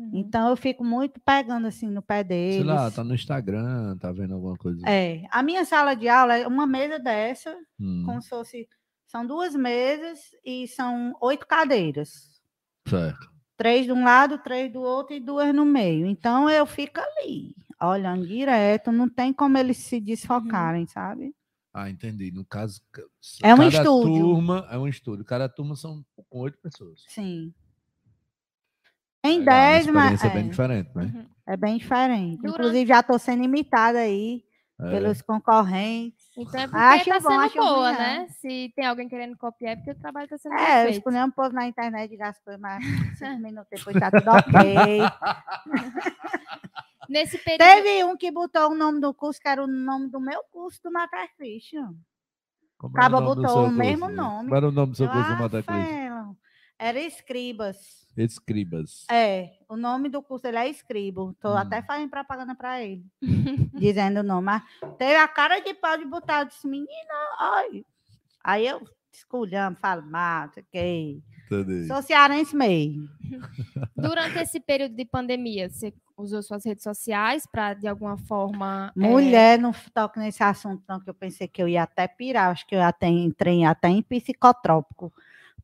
Uhum. Então eu fico muito pegando assim no pé deles. Sei lá, tá no Instagram, tá vendo alguma coisa. É, a minha sala de aula é uma mesa dessa, Hum, como se fosse. São duas mesas e são oito cadeiras. certo. Três de um lado, três do outro e duas no meio. Então eu fico ali, olhando direto, não tem como eles se desfocarem, sabe? Ah, entendi. No caso, ca- É um cada estúdio. turma é um estúdio. Cada turma são com oito pessoas. Sim. Tem Legal, uma dez, mas experiência bem é, diferente, né? Uhum. é bem diferente. Durante- Inclusive já estou sendo imitada aí É. pelos concorrentes. Então é porque Acho tá bom, sendo acho boa, ruim, né? Se tem alguém querendo copiar, é porque o trabalho tá sendo É, eu feito. escolhi um povo na internet e as coisas, mas cinco minutos depois tá tudo ok. Nesse período. Teve um que botou o nome do curso, que era o nome do meu curso do Mater Christian. Como era Caba o nome do botou o mesmo curso? nome. Qual era o nome do seu Eu, curso, ah, Mata Cruz? Fela. Era Escribas. Escribas. É, o nome do curso ele é Escribo. Tô Hum. até fazendo propaganda para ele, dizendo o nome. Mas teve a cara de pau de botar, eu disse, menina, ai. Aí eu esculhando, falo, mata, que Entendi. Sou cearense mesmo. Durante esse período de pandemia, você usou suas redes sociais para, de alguma forma. é, Mulher, não toque nesse assunto, não, que eu pensei que eu ia até pirar. Acho que eu até entrei até em psicotrópico.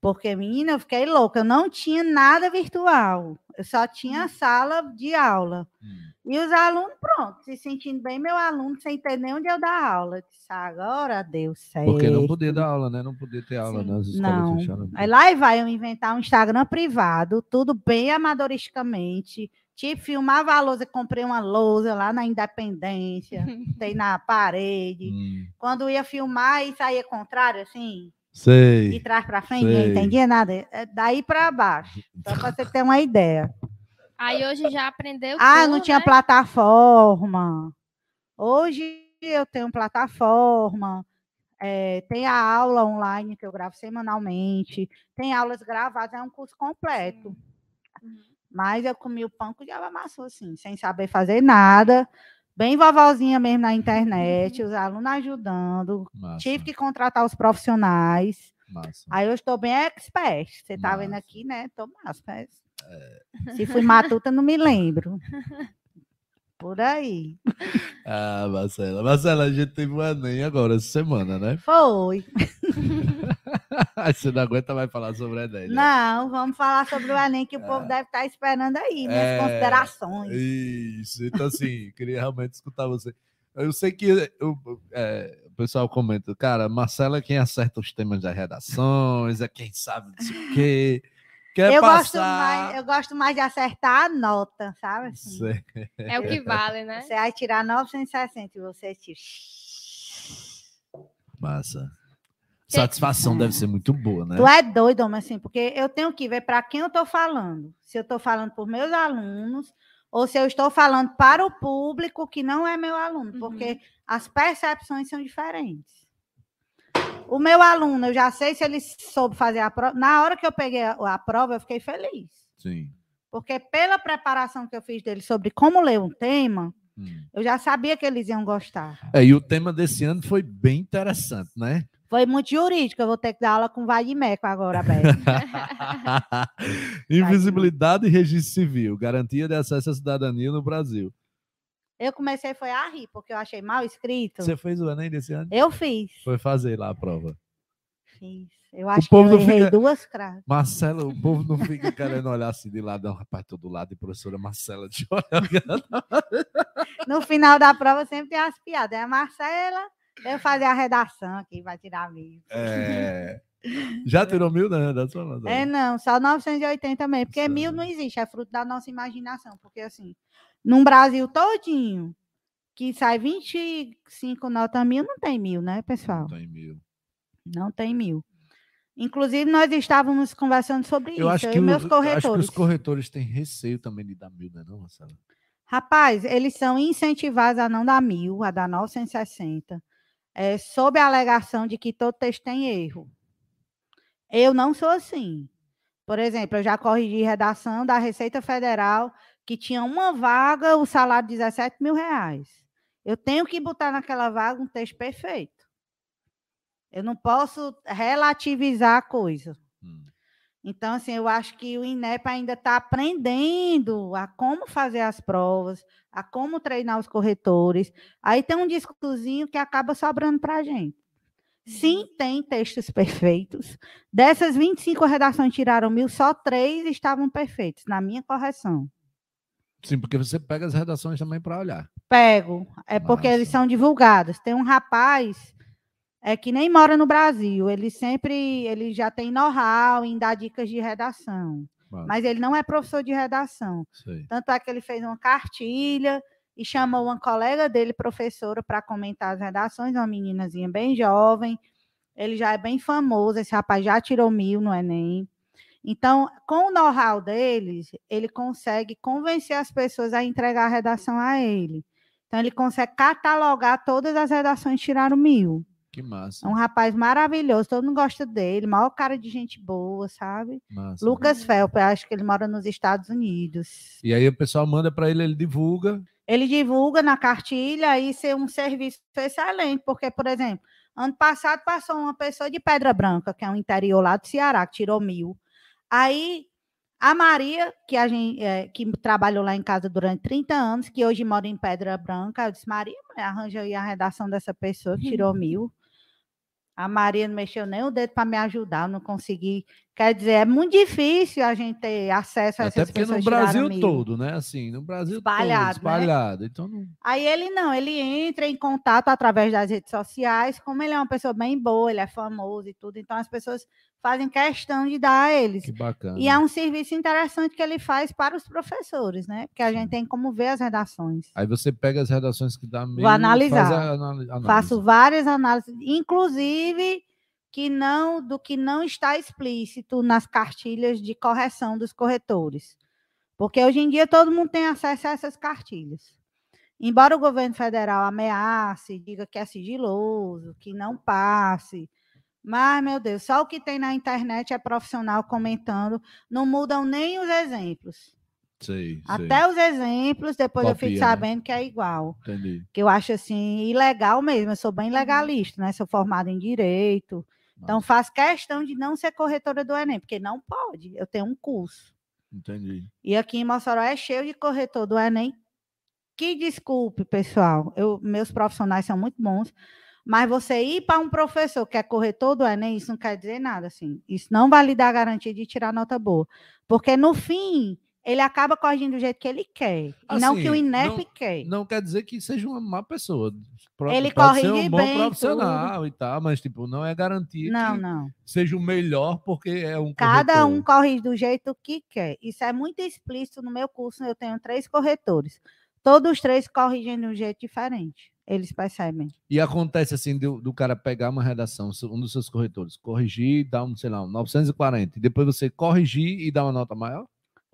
Porque, menina, eu fiquei louca. Eu não tinha nada virtual. Eu só tinha sala de aula. Hum. E os alunos, pronto, se sentindo bem, meu aluno, sem ter nem onde eu dar aula. Eu disse, agora deu certo. Porque não podia dar aula, né? Não podia ter aula Sim. nas escolas Não. fechadas. Aí lá e vai eu inventar um Instagram privado, tudo bem amadoristicamente. Tipo, filmava a lousa, comprei uma lousa lá na Independência, tem na parede. Hum, Quando ia filmar e saía contrário, assim, de sei. trás para frente, sei. entendia nada. É daí para baixo, só para você ter uma ideia. Aí hoje já aprendeu. Ah, tudo, não tinha né? plataforma. Hoje eu tenho plataforma. É, tem a aula online que eu gravo semanalmente, tem aulas gravadas, é um curso completo. Uhum. Mas eu comi o pão com diabo amassou, assim, sem saber fazer nada, bem vovozinha mesmo na internet, os alunos ajudando, Massa. tive que contratar os profissionais. Massa. Aí eu estou bem expert. Você está vendo aqui, né? Estou massa. Mas... É. Se fui matuta, não me lembro. Por aí. Ah, Marcela. Marcela, a gente teve um Enem agora, essa semana, né? Foi. Você não aguenta mais falar sobre o Enem. Né? Não, vamos falar sobre o Enem, que o povo ah. deve estar esperando aí, minhas é, considerações. Isso. Então, assim, queria realmente escutar você. Eu sei que eu, é, o pessoal comenta, cara, Marcela é quem acerta os temas das redações, é quem sabe disso o quê. Quer eu, passar... gosto mais, eu gosto mais de acertar a nota, sabe? Assim. É o que vale, né? Você vai tirar 960 e você tira. Massa. Satisfação deve ser muito boa, né? Tu é doido, mas assim, porque eu tenho que ver para quem eu estou falando. Se eu estou falando por meus alunos ou se eu estou falando para o público que não é meu aluno, uhum. porque as percepções são diferentes. O meu aluno, eu já sei se ele soube fazer a prova. Na hora que eu peguei a, a prova, eu fiquei feliz. Sim. Porque pela preparação que eu fiz dele sobre como ler um tema, hum. eu já sabia que eles iam gostar. É, e o tema desse ano foi bem interessante, né? Foi muito jurídico, eu vou ter que dar aula com Vadimeco agora, Beto. Invisibilidade e registro civil, garantia de acesso à cidadania no Brasil. Eu comecei foi a rir, porque eu achei mal escrito. Você fez o Enem desse ano? Eu fiz. Foi fazer lá a prova. Fiz. Eu acho que eu errei fica... duas craves. Marcelo, o povo não fica querendo olhar assim de lado, não, rapaz, todo lado, e professora Marcela de olhar. no final da prova sempre tem as piadas. É a Marcela, eu fazer a redação aqui, vai tirar mil. É. Já tirou mil na redação? É, não, só 980 mesmo, porque mil não existe, é fruto da nossa imaginação, porque assim, num Brasil todinho, que sai 25 notas mil, não tem mil, né, pessoal? Não tem mil. Não tem mil. Inclusive, nós estávamos conversando sobre eu isso, acho que meus corretores. Acho que os corretores têm receio também de dar mil, né, não, Marcelo? Rapaz, eles são incentivados a não dar mil, a dar 960, é, sob a alegação de que todo texto tem erro. Eu não sou assim. Por exemplo, eu já corrigi redação da Receita Federal que tinha uma vaga, o salário de 17 mil reais. Eu tenho que botar naquela vaga um texto perfeito. Eu não posso relativizar a coisa. Hum. Então, assim, eu acho que o INEP ainda está aprendendo a como fazer as provas, a como treinar os corretores. Aí tem um discozinho que acaba sobrando para a gente. Sim, uhum. tem textos perfeitos. Dessas 25 redações tiraram mil, só três estavam perfeitos, na minha correção. Sim, porque você pega as redações também para olhar. Pego. É porque eles são divulgados. Tem um rapaz é que nem mora no Brasil. Ele sempre ele já tem know-how em dar dicas de redação. Mas ele não é professor de redação. Sei. Tanto é que ele fez uma cartilha e chamou uma colega dele, professora, para comentar as redações, uma meninazinha bem jovem. Ele já é bem famoso, esse rapaz já tirou mil no Enem. Então, com o know-how deles, ele consegue convencer as pessoas a entregar a redação a ele. Então, ele consegue catalogar todas as redações que tiraram mil. Que massa. É um rapaz maravilhoso, todo mundo gosta dele, maior cara de gente boa, sabe? Massa. Lucas Felp, acho que ele mora nos Estados Unidos. E aí o pessoal manda para ele, ele divulga. Ele divulga na cartilha e ser um serviço excelente, porque, por exemplo, ano passado passou uma pessoa de Pedra Branca, que é um interior lá do Ceará, que tirou mil. Aí a Maria, que a gente é, que trabalhou lá em casa durante 30 anos, que hoje mora em Pedra Branca, eu disse, Maria, arranja aí a redação dessa pessoa tirou mil. A Maria não mexeu nem o dedo para me ajudar, não consegui. Quer dizer, é muito difícil a gente ter acesso a Até essas pessoas. Até porque no Brasil todo, né? Assim, no Brasil espalhado, todo, espalhado. Né? Então não... Aí ele não, ele entra em contato através das redes sociais, como ele é uma pessoa bem boa, ele é famoso e tudo, então as pessoas fazem questão de dar a eles. Que bacana. E é um serviço interessante que ele faz para os professores, né? Porque a gente tem como ver as redações. Aí você pega as redações que dá meio Vou analisar. Análise. Faço várias análises, inclusive que não do que não está explícito nas cartilhas de correção dos corretores. Porque hoje em dia todo mundo tem acesso a essas cartilhas. embora o governo federal ameace, diga que é sigiloso, que não passe, mas, meu Deus, só o que tem na internet é profissional comentando, não mudam nem os exemplos. Sei, sei. Até os exemplos, depois eu Copia, fico né? sabendo que é igual. Entendi. Que eu acho assim, ilegal mesmo. Eu sou bem legalista, né? Sou formada em direito. Então, faço questão de não ser corretora do Enem, porque não pode. Eu tenho um curso. Entendi. E aqui em Mossoró é cheio de corretor do Enem. Que desculpe, pessoal. Eu, meus profissionais são muito bons. Mas você ir para um professor que é corretor do Enem, isso não quer dizer nada, assim. Isso não vai lhe dar garantia de tirar nota boa. Porque, no fim, ele acaba corrigindo do jeito que ele quer. e não que o Assim, INEP não- quer. Não quer dizer que seja uma má pessoa. Pro- Ele corrige um bom bem profissional e tal, mas tipo, não é garantia Não, que não. seja o melhor porque é um Cada corretor. um corrige do jeito que quer. Isso é muito explícito no meu curso. Eu tenho três corretores. Todos os três corrigem de um jeito diferente. Eles percebem. E acontece assim do, do cara pegar uma redação, um dos seus corretores, corrigir, dar um, sei lá, um 940, e depois você corrigir e dar uma nota maior?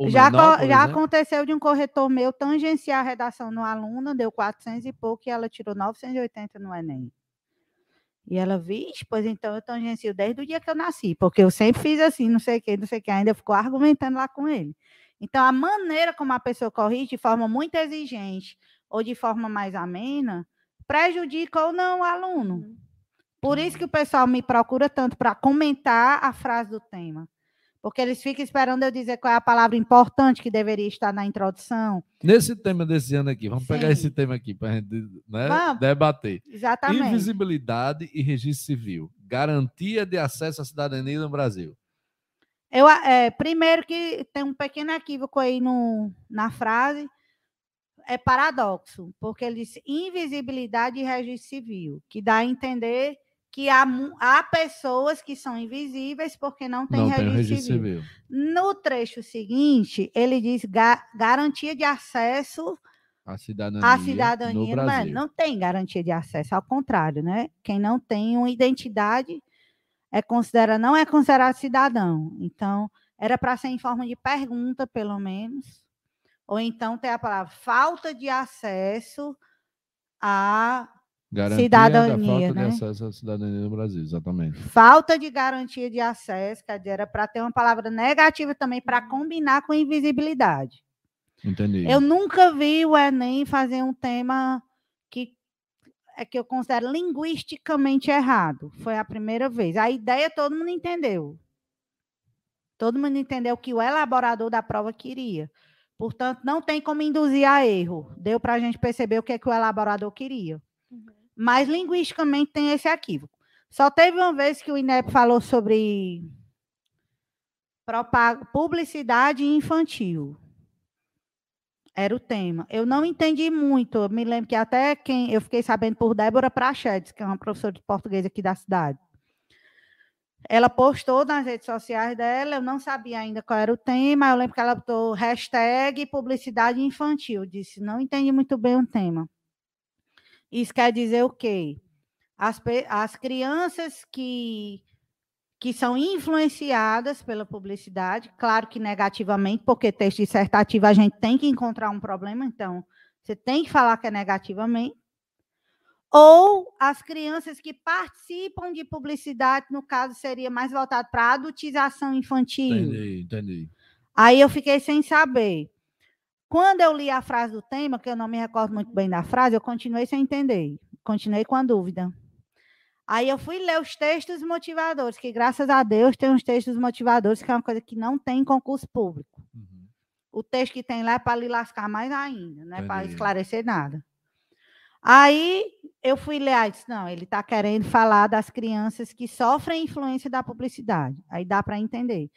Ou Já, menor, já exemplo? aconteceu de um corretor meu tangenciar a redação no aluno, deu 400 e pouco, e ela tirou 980 no Enem. E ela, vixe, pois então eu tangencio desde o dia que eu nasci, porque eu sempre fiz assim, não sei o que, não sei o que, ainda ficou argumentando lá com ele. Então, a maneira como a pessoa corrige, de forma muito exigente ou de forma mais amena, prejudica ou não o aluno. Por isso que o pessoal me procura tanto para comentar a frase do tema. Porque eles ficam esperando eu dizer qual é a palavra importante que deveria estar na introdução. Nesse tema desse ano aqui, vamos pegar Sim. esse tema aqui para a gente né, debater. Exatamente. Invisibilidade e registro civil. Garantia de acesso à cidadania no Brasil. Eu, é, primeiro que tem um pequeno equívoco aí no, na frase, é paradoxo, porque ele diz invisibilidade e registro civil, que dá a entender que há, há pessoas que são invisíveis porque não tem não registro, tem registro civil. civil. No trecho seguinte, ele diz ga- garantia de acesso A cidadania, à cidadania. no Não, Brasil. não tem garantia de acesso, ao contrário, né? Quem não tem uma identidade é considera, não é considerado cidadão. Então, era para ser em forma de pergunta, pelo menos. Ou então ter a palavra falta de acesso à Garantia cidadania, da falta né? de acesso à cidadania no Brasil, exatamente. falta de garantia de acesso, quer dizer, era para ter uma palavra negativa também para combinar com invisibilidade. Entendi. Eu nunca vi o Enem fazer um tema que é que eu considero linguisticamente errado. Foi a primeira vez. A ideia todo mundo entendeu. Todo mundo entendeu o que o elaborador da prova queria. Portanto, não tem como induzir a erro. Deu para a gente perceber o que, é que o elaborador queria. Mas linguisticamente tem esse equívoco. Só teve uma vez que o INEP falou sobre publicidade infantil. Era o tema. Eu não entendi muito. Eu me lembro que até quem eu fiquei sabendo por Débora Prachedes, que é uma professora de português aqui da cidade. Ela postou nas redes sociais dela, eu não sabia ainda qual era o tema. Eu lembro que ela botou hashtag publicidade infantil. Disse, não entendi muito bem o tema. Isso quer dizer o quê? As, as crianças que, que são influenciadas pela publicidade, claro que negativamente, porque texto dissertativo a gente tem que encontrar um problema, então você tem que falar que é negativamente. Ou as crianças que participam de publicidade, no caso, seria mais voltado para adultização infantil. Entendi, entendi. Aí eu fiquei sem saber. Quando eu li a frase do tema, que eu não me recordo muito bem da frase, eu continuei sem entender. Continuei com a dúvida. Aí eu fui ler os textos motivadores, que graças a Deus tem uns textos motivadores, que é uma coisa que não tem em concurso público. Uhum. O texto que tem lá é para lhe lascar mais ainda, não é para esclarecer nada. Aí eu fui ler, aí disse, não, ele está querendo falar das crianças que sofrem influência da publicidade. Aí dá para entender.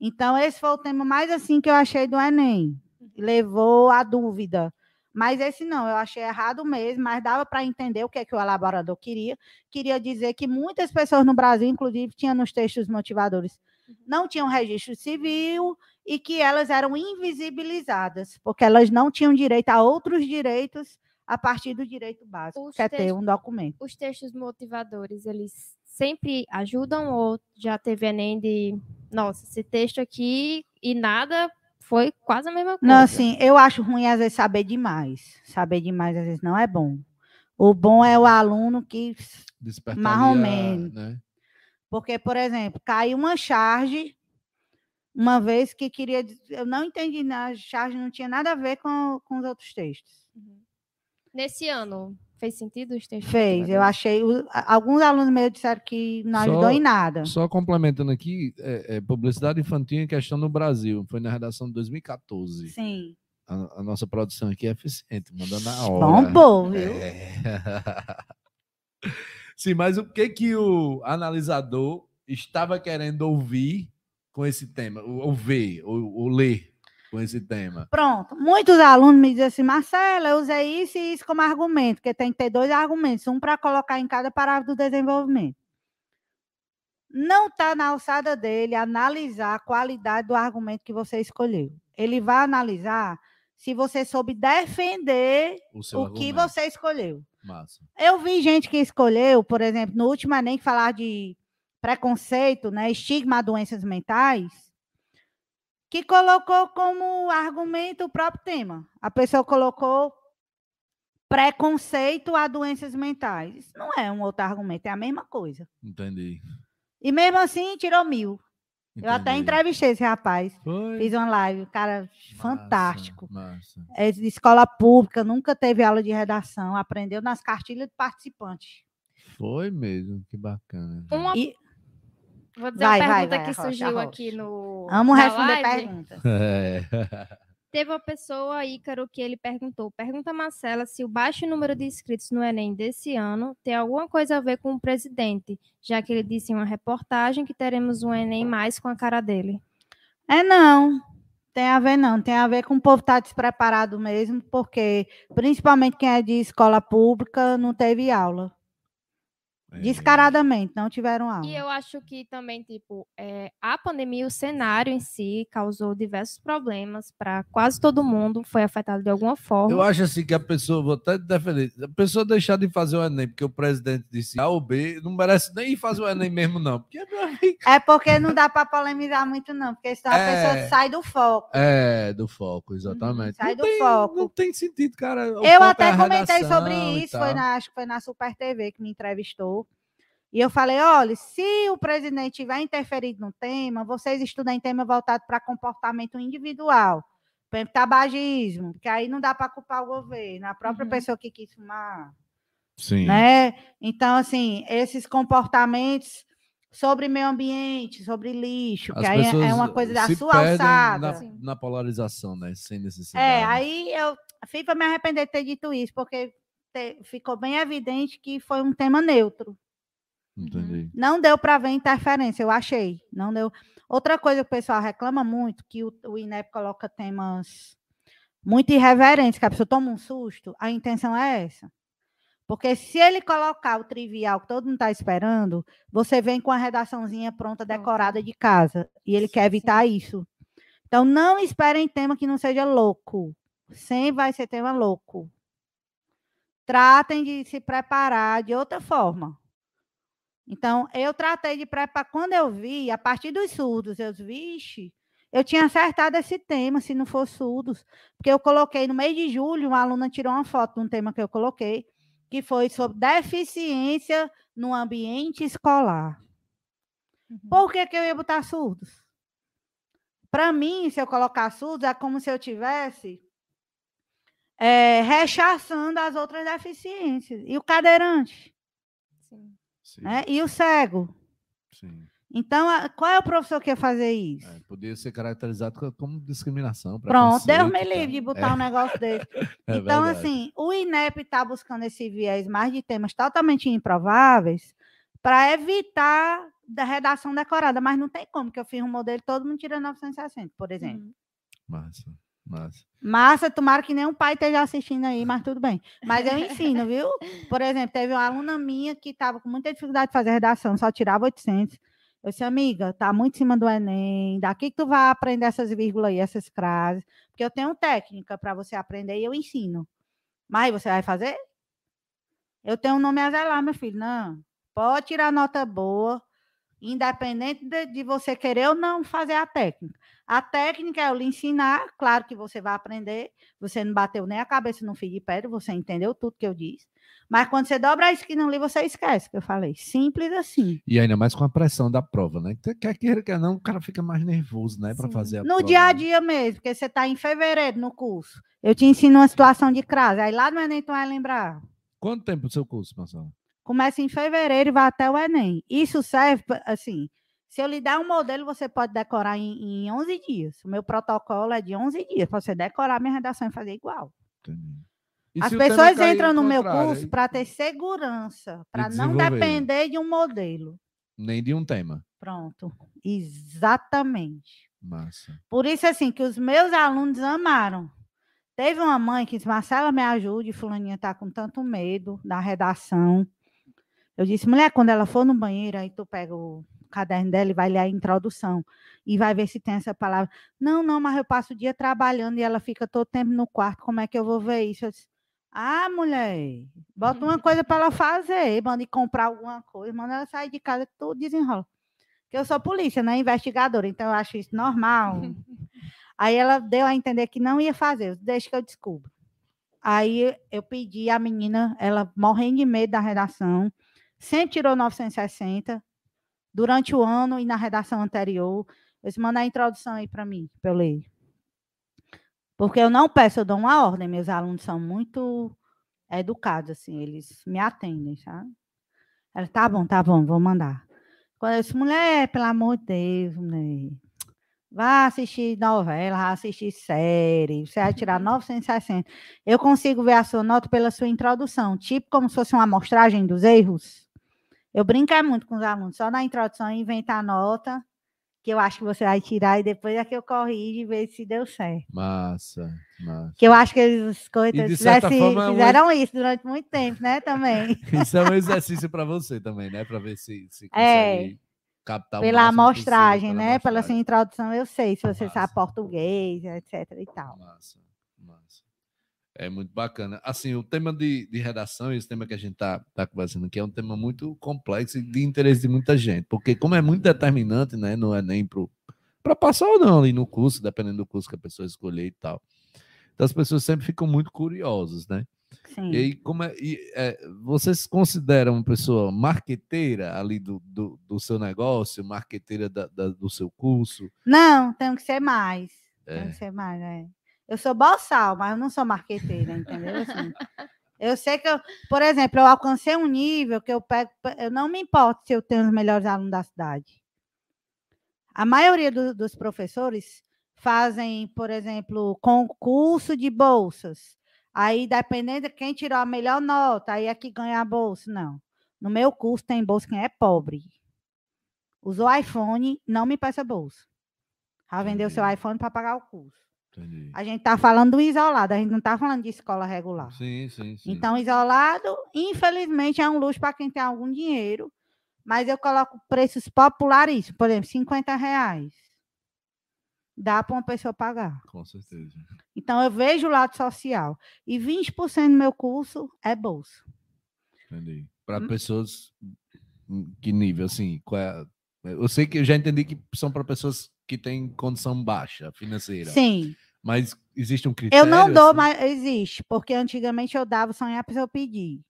Então, esse foi o tema mais assim que eu achei do Enem. Levou a dúvida. Mas esse não, eu achei errado mesmo, mas dava para entender o que, é que o elaborador queria. Queria dizer que muitas pessoas no Brasil, inclusive, tinham nos textos motivadores, não tinham registro civil e que elas eram invisibilizadas, porque elas não tinham direito a outros direitos a partir do direito básico, Os que é ter um documento. Os textos motivadores, eles sempre ajudam ou já teve Enem de, nossa, esse texto aqui e nada foi quase a mesma coisa. Não, assim, eu acho ruim às vezes saber demais. Saber demais às vezes não é bom. O bom é o aluno que Despertaria, Mais ou menos. Né? Porque, por exemplo, caiu uma charge uma vez que queria. Eu não entendi, na charge não tinha nada a ver com, com os outros textos. Nesse ano, fez sentido os textos? Fez, eu achei. Alguns alunos meus disseram que não Só- ajudou em nada. Só complementando aqui, é, é, publicidade infantil em questão no Brasil. Foi na redação de 2014. Sim. A, a nossa produção aqui é eficiente, manda na hora. Bombou, viu? É. Sim, mas o que que o analisador estava querendo ouvir com esse tema? Ou, ou ver, ou, ou ler com esse tema? Pronto. Muitos alunos me dizem assim, Marcela, eu usei isso e isso como argumento, porque tem que ter dois argumentos, um para colocar em cada parágrafo do desenvolvimento. Não está na alçada dele analisar a qualidade do argumento que você escolheu. Ele vai analisar se você soube defender O o que você escolheu. Massa. Eu vi gente que escolheu, por exemplo, no último Enem, falar de preconceito, né, estigma a doenças mentais, que colocou como argumento o próprio tema. A pessoa colocou preconceito a doenças mentais. Isso não é um outro argumento, é a mesma coisa. Entendi. E mesmo assim, tirou mil. Eu até entendi. entrevistei esse rapaz. Foi. Fiz uma live, cara Massa, fantástico. Massa. É de escola pública, nunca teve aula de redação, aprendeu nas cartilhas de participantes. Foi mesmo, que bacana. Uma- E Vou dizer Vai, uma vai, pergunta vai, que arrocha, surgiu arrocha. aqui no. amo na responder live. perguntas. É. Teve uma pessoa, Ícaro, que ele perguntou: pergunta a Marcela se o baixo número de inscritos no Enem desse ano tem alguma coisa a ver com o presidente, já que ele disse em uma reportagem que teremos um Enem mais com a cara dele. É não, tem a ver não, tem a ver com o povo estar despreparado mesmo, porque principalmente quem é de escola pública não teve aula. É. Descaradamente, não tiveram aula. E eu acho que também, tipo, é, a pandemia, o cenário em si, causou diversos problemas para quase todo mundo, foi afetado de alguma forma. Eu acho assim que a pessoa, vou até defender, a pessoa deixar de fazer o Enem porque o presidente disse A ou B, não merece nem fazer o Enem mesmo, não. Porque, É porque não dá para polemizar muito não, porque senão a É. pessoa sai do foco. é, do foco, exatamente. sai não do tem, foco. Não tem sentido, cara. O Eu é até comentei sobre isso, foi na, acho que foi na Super TV que me entrevistou. E eu falei: olha, se o presidente tiver interferido no tema, vocês estudam em tema voltado para comportamento individual. Exemplo, tabagismo, porque aí não dá para culpar o governo, a própria Uhum. pessoa que quis fumar. Sim. Né? Então, assim, esses comportamentos sobre meio ambiente, sobre lixo, As que aí é- é uma coisa da sua alçada. Na, na polarização, né? Sem necessidade. É, aí eu fui para me arrepender de ter dito isso, porque te- ficou bem evidente que foi um tema neutro. Entendi. Não deu para ver interferência, eu achei. Não deu. Outra coisa que o pessoal reclama muito, que o, o INEP coloca temas muito irreverentes, que a pessoa toma um susto, a intenção é essa. Porque se ele colocar o trivial que todo mundo está esperando, você vem com a redaçãozinha pronta, decorada de casa. E ele quer evitar isso. Então, não esperem tema que não seja louco. Sempre vai ser tema louco. Tratem de se preparar de outra forma. Então, eu tratei de preparar. Quando eu vi, a partir dos surdos, eu disse, vixe, eu tinha acertado esse tema, se não for surdos. Porque eu coloquei no mês de julho, uma aluna tirou uma foto de um tema que eu coloquei, que foi sobre deficiência no ambiente escolar. Uhum. Por que, que eu ia botar surdos? Para mim, se eu colocar surdos, é como se eu tivesse eh, rechaçando as outras deficiências. E o cadeirante, né? e o cego. sim. Então, a- qual é o professor que ia fazer isso? É, podia ser caracterizado co- como discriminação. Pronto, Deus me livre de botar um negócio desse. É então, verdade. assim, o INEP está buscando esse viés mais de temas totalmente improváveis para evitar da redação decorada, mas não tem como, que eu fiz um modelo todo mundo tira 960, por exemplo. Uhum. Massa, massa. Massa, tomara que nenhum pai esteja assistindo aí, mas tudo bem. Mas eu ensino, viu? Por exemplo, teve uma aluna minha que estava com muita dificuldade de fazer redação, só tirava 800. Eu disse, amiga, tá muito em cima do Enem, daqui que tu vai aprender essas vírgulas aí, essas frases, porque eu tenho técnica para você aprender e eu ensino. Mas você vai fazer? Eu tenho um nome a zelar, meu filho. Não, pode tirar nota boa, independente de, de, você querer ou não fazer a técnica. A técnica é eu lhe ensinar, claro que você vai aprender, você não bateu nem a cabeça no fio de pedra, você entendeu tudo que eu disse. Mas quando você dobra a esquina ali, você esquece que eu falei. Simples assim. E ainda mais com a pressão da prova, né? Quer queira, quer não, o cara fica mais nervoso, né? Para fazer a no prova. No dia a dia mesmo, porque você está em fevereiro no curso. Eu te ensino uma situação de crase. Aí lá no Enem tu vai lembrar. Quanto tempo o seu curso, Marcelo? Começa em fevereiro e vai até o Enem. Isso serve, assim, se eu lhe dar um modelo, você pode decorar em, em 11 dias. O meu protocolo é de 11 dias, para você decorar minha redação e fazer igual. Entendi. As pessoas entram no meu curso para ter segurança, para não depender de um modelo. Nem de um tema. Pronto. Exatamente. Massa. Por isso, assim, que os meus alunos amaram. Teve uma mãe que disse, Marcela, me ajude, fulaninha está com tanto medo da redação. Eu disse, mulher, quando ela for no banheiro, aí tu pega o caderno dela e vai ler a introdução e vai ver se tem essa palavra. Não, não, mas eu passo o dia trabalhando e ela fica todo tempo no quarto, como é que eu vou ver isso? Eu disse, ah, mulher, bota uma coisa para ela fazer, manda ir comprar alguma coisa, manda ela sair de casa que tu desenrola. Porque eu sou polícia, não é investigadora, então eu acho isso normal. Aí ela deu a entender que não ia fazer, deixa que eu descubro. Aí eu pedi a menina, ela morrendo de medo da redação, sempre tirou 960 durante o ano e na redação anterior. Eles mandam a introdução aí para mim, para eu ler. Porque eu não peço, eu dou uma ordem. Meus alunos são muito educados, assim, eles me atendem, sabe? Ela, tá bom, tá bom, vou mandar. Quando eu disse, mulher, pelo amor de Deus, mulher, vá assistir novela, vá assistir série, você vai tirar 960. Eu consigo ver a sua nota pela sua introdução, tipo como se fosse uma amostragem dos erros. Eu brinco é muito com os alunos, só na introdução inventar a nota, que eu acho que você vai tirar, e depois é que eu corrijo e ver se deu certo. Massa, massa. Que eu acho que eles fizesse, forma, fizeram isso durante muito tempo, né, também. isso é um exercício para você também, né, para ver se, se é. consegue... É captar pela amostragem, né? Pela, pela sua introdução, eu sei se você Massa. sabe português, etc. e tal. Massa, massa. É muito bacana. Assim, o tema de, de redação, esse tema que a gente está tá conversando aqui, é um tema muito complexo e de interesse de muita gente, porque como é muito determinante, né, não é nem para passar ou não ali no curso, dependendo do curso que a pessoa escolher e tal. Então as pessoas sempre ficam muito curiosas, né? Sim. E aí, como é, e, é, você se considera uma pessoa marqueteira ali do, do, do seu negócio, marqueteira da, da, do seu curso? Não, tem que ser mais. É. Tem que ser mais, é. Eu sou boçal, mas eu não sou marqueteira, entendeu? Assim, eu sei que, eu, por exemplo, eu alcancei um nível que eu pego. Eu não me importo se eu tenho os melhores alunos da cidade. A maioria do, dos professores fazem, por exemplo, concurso de bolsas. Aí, dependendo de quem tirou a melhor nota, aí é que ganha a bolsa. Não. No meu curso tem bolsa quem é pobre. Usou iPhone, não me peça bolsa. Já vendeu seu iPhone para pagar o curso. Entendi. A gente está falando do isolado, a gente não está falando de escola regular. Sim, sim, sim. Então, isolado, infelizmente, é um luxo para quem tem algum dinheiro, mas eu coloco preços populares, por exemplo, 50 reais. Dá para uma pessoa pagar. Com certeza. Então, eu vejo o lado social. E 20% do meu curso é bolsa. Entendi. Para hum. pessoas. Que nível? Assim, qual é... Eu sei que eu já entendi que são para pessoas que têm condição baixa financeira. Sim. Mas existe um critério? Eu não dou, assim? mas existe, porque antigamente eu dava só a pessoa pedir.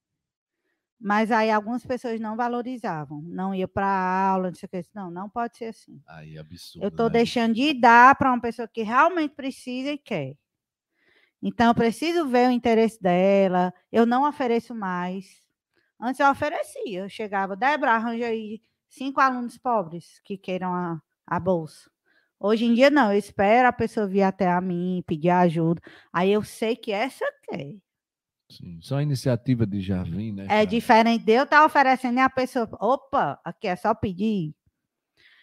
Mas aí algumas pessoas não valorizavam, não ia para aula, não sei o que. Não, não pode ser assim. Aí, absurdo. Eu estou né? deixando de dar para uma pessoa que realmente precisa e quer. Então, eu preciso ver o interesse dela. Eu não ofereço mais. Antes eu oferecia. Eu chegava, Débora, arranja aí cinco alunos pobres que queiram a, a bolsa. Hoje em dia, não, eu espero a pessoa vir até a mim, pedir ajuda. Aí eu sei que essa quer. Sim, só a iniciativa de Jardim, né? É diferente de eu estar tá oferecendo e a pessoa, opa, aqui é só pedir.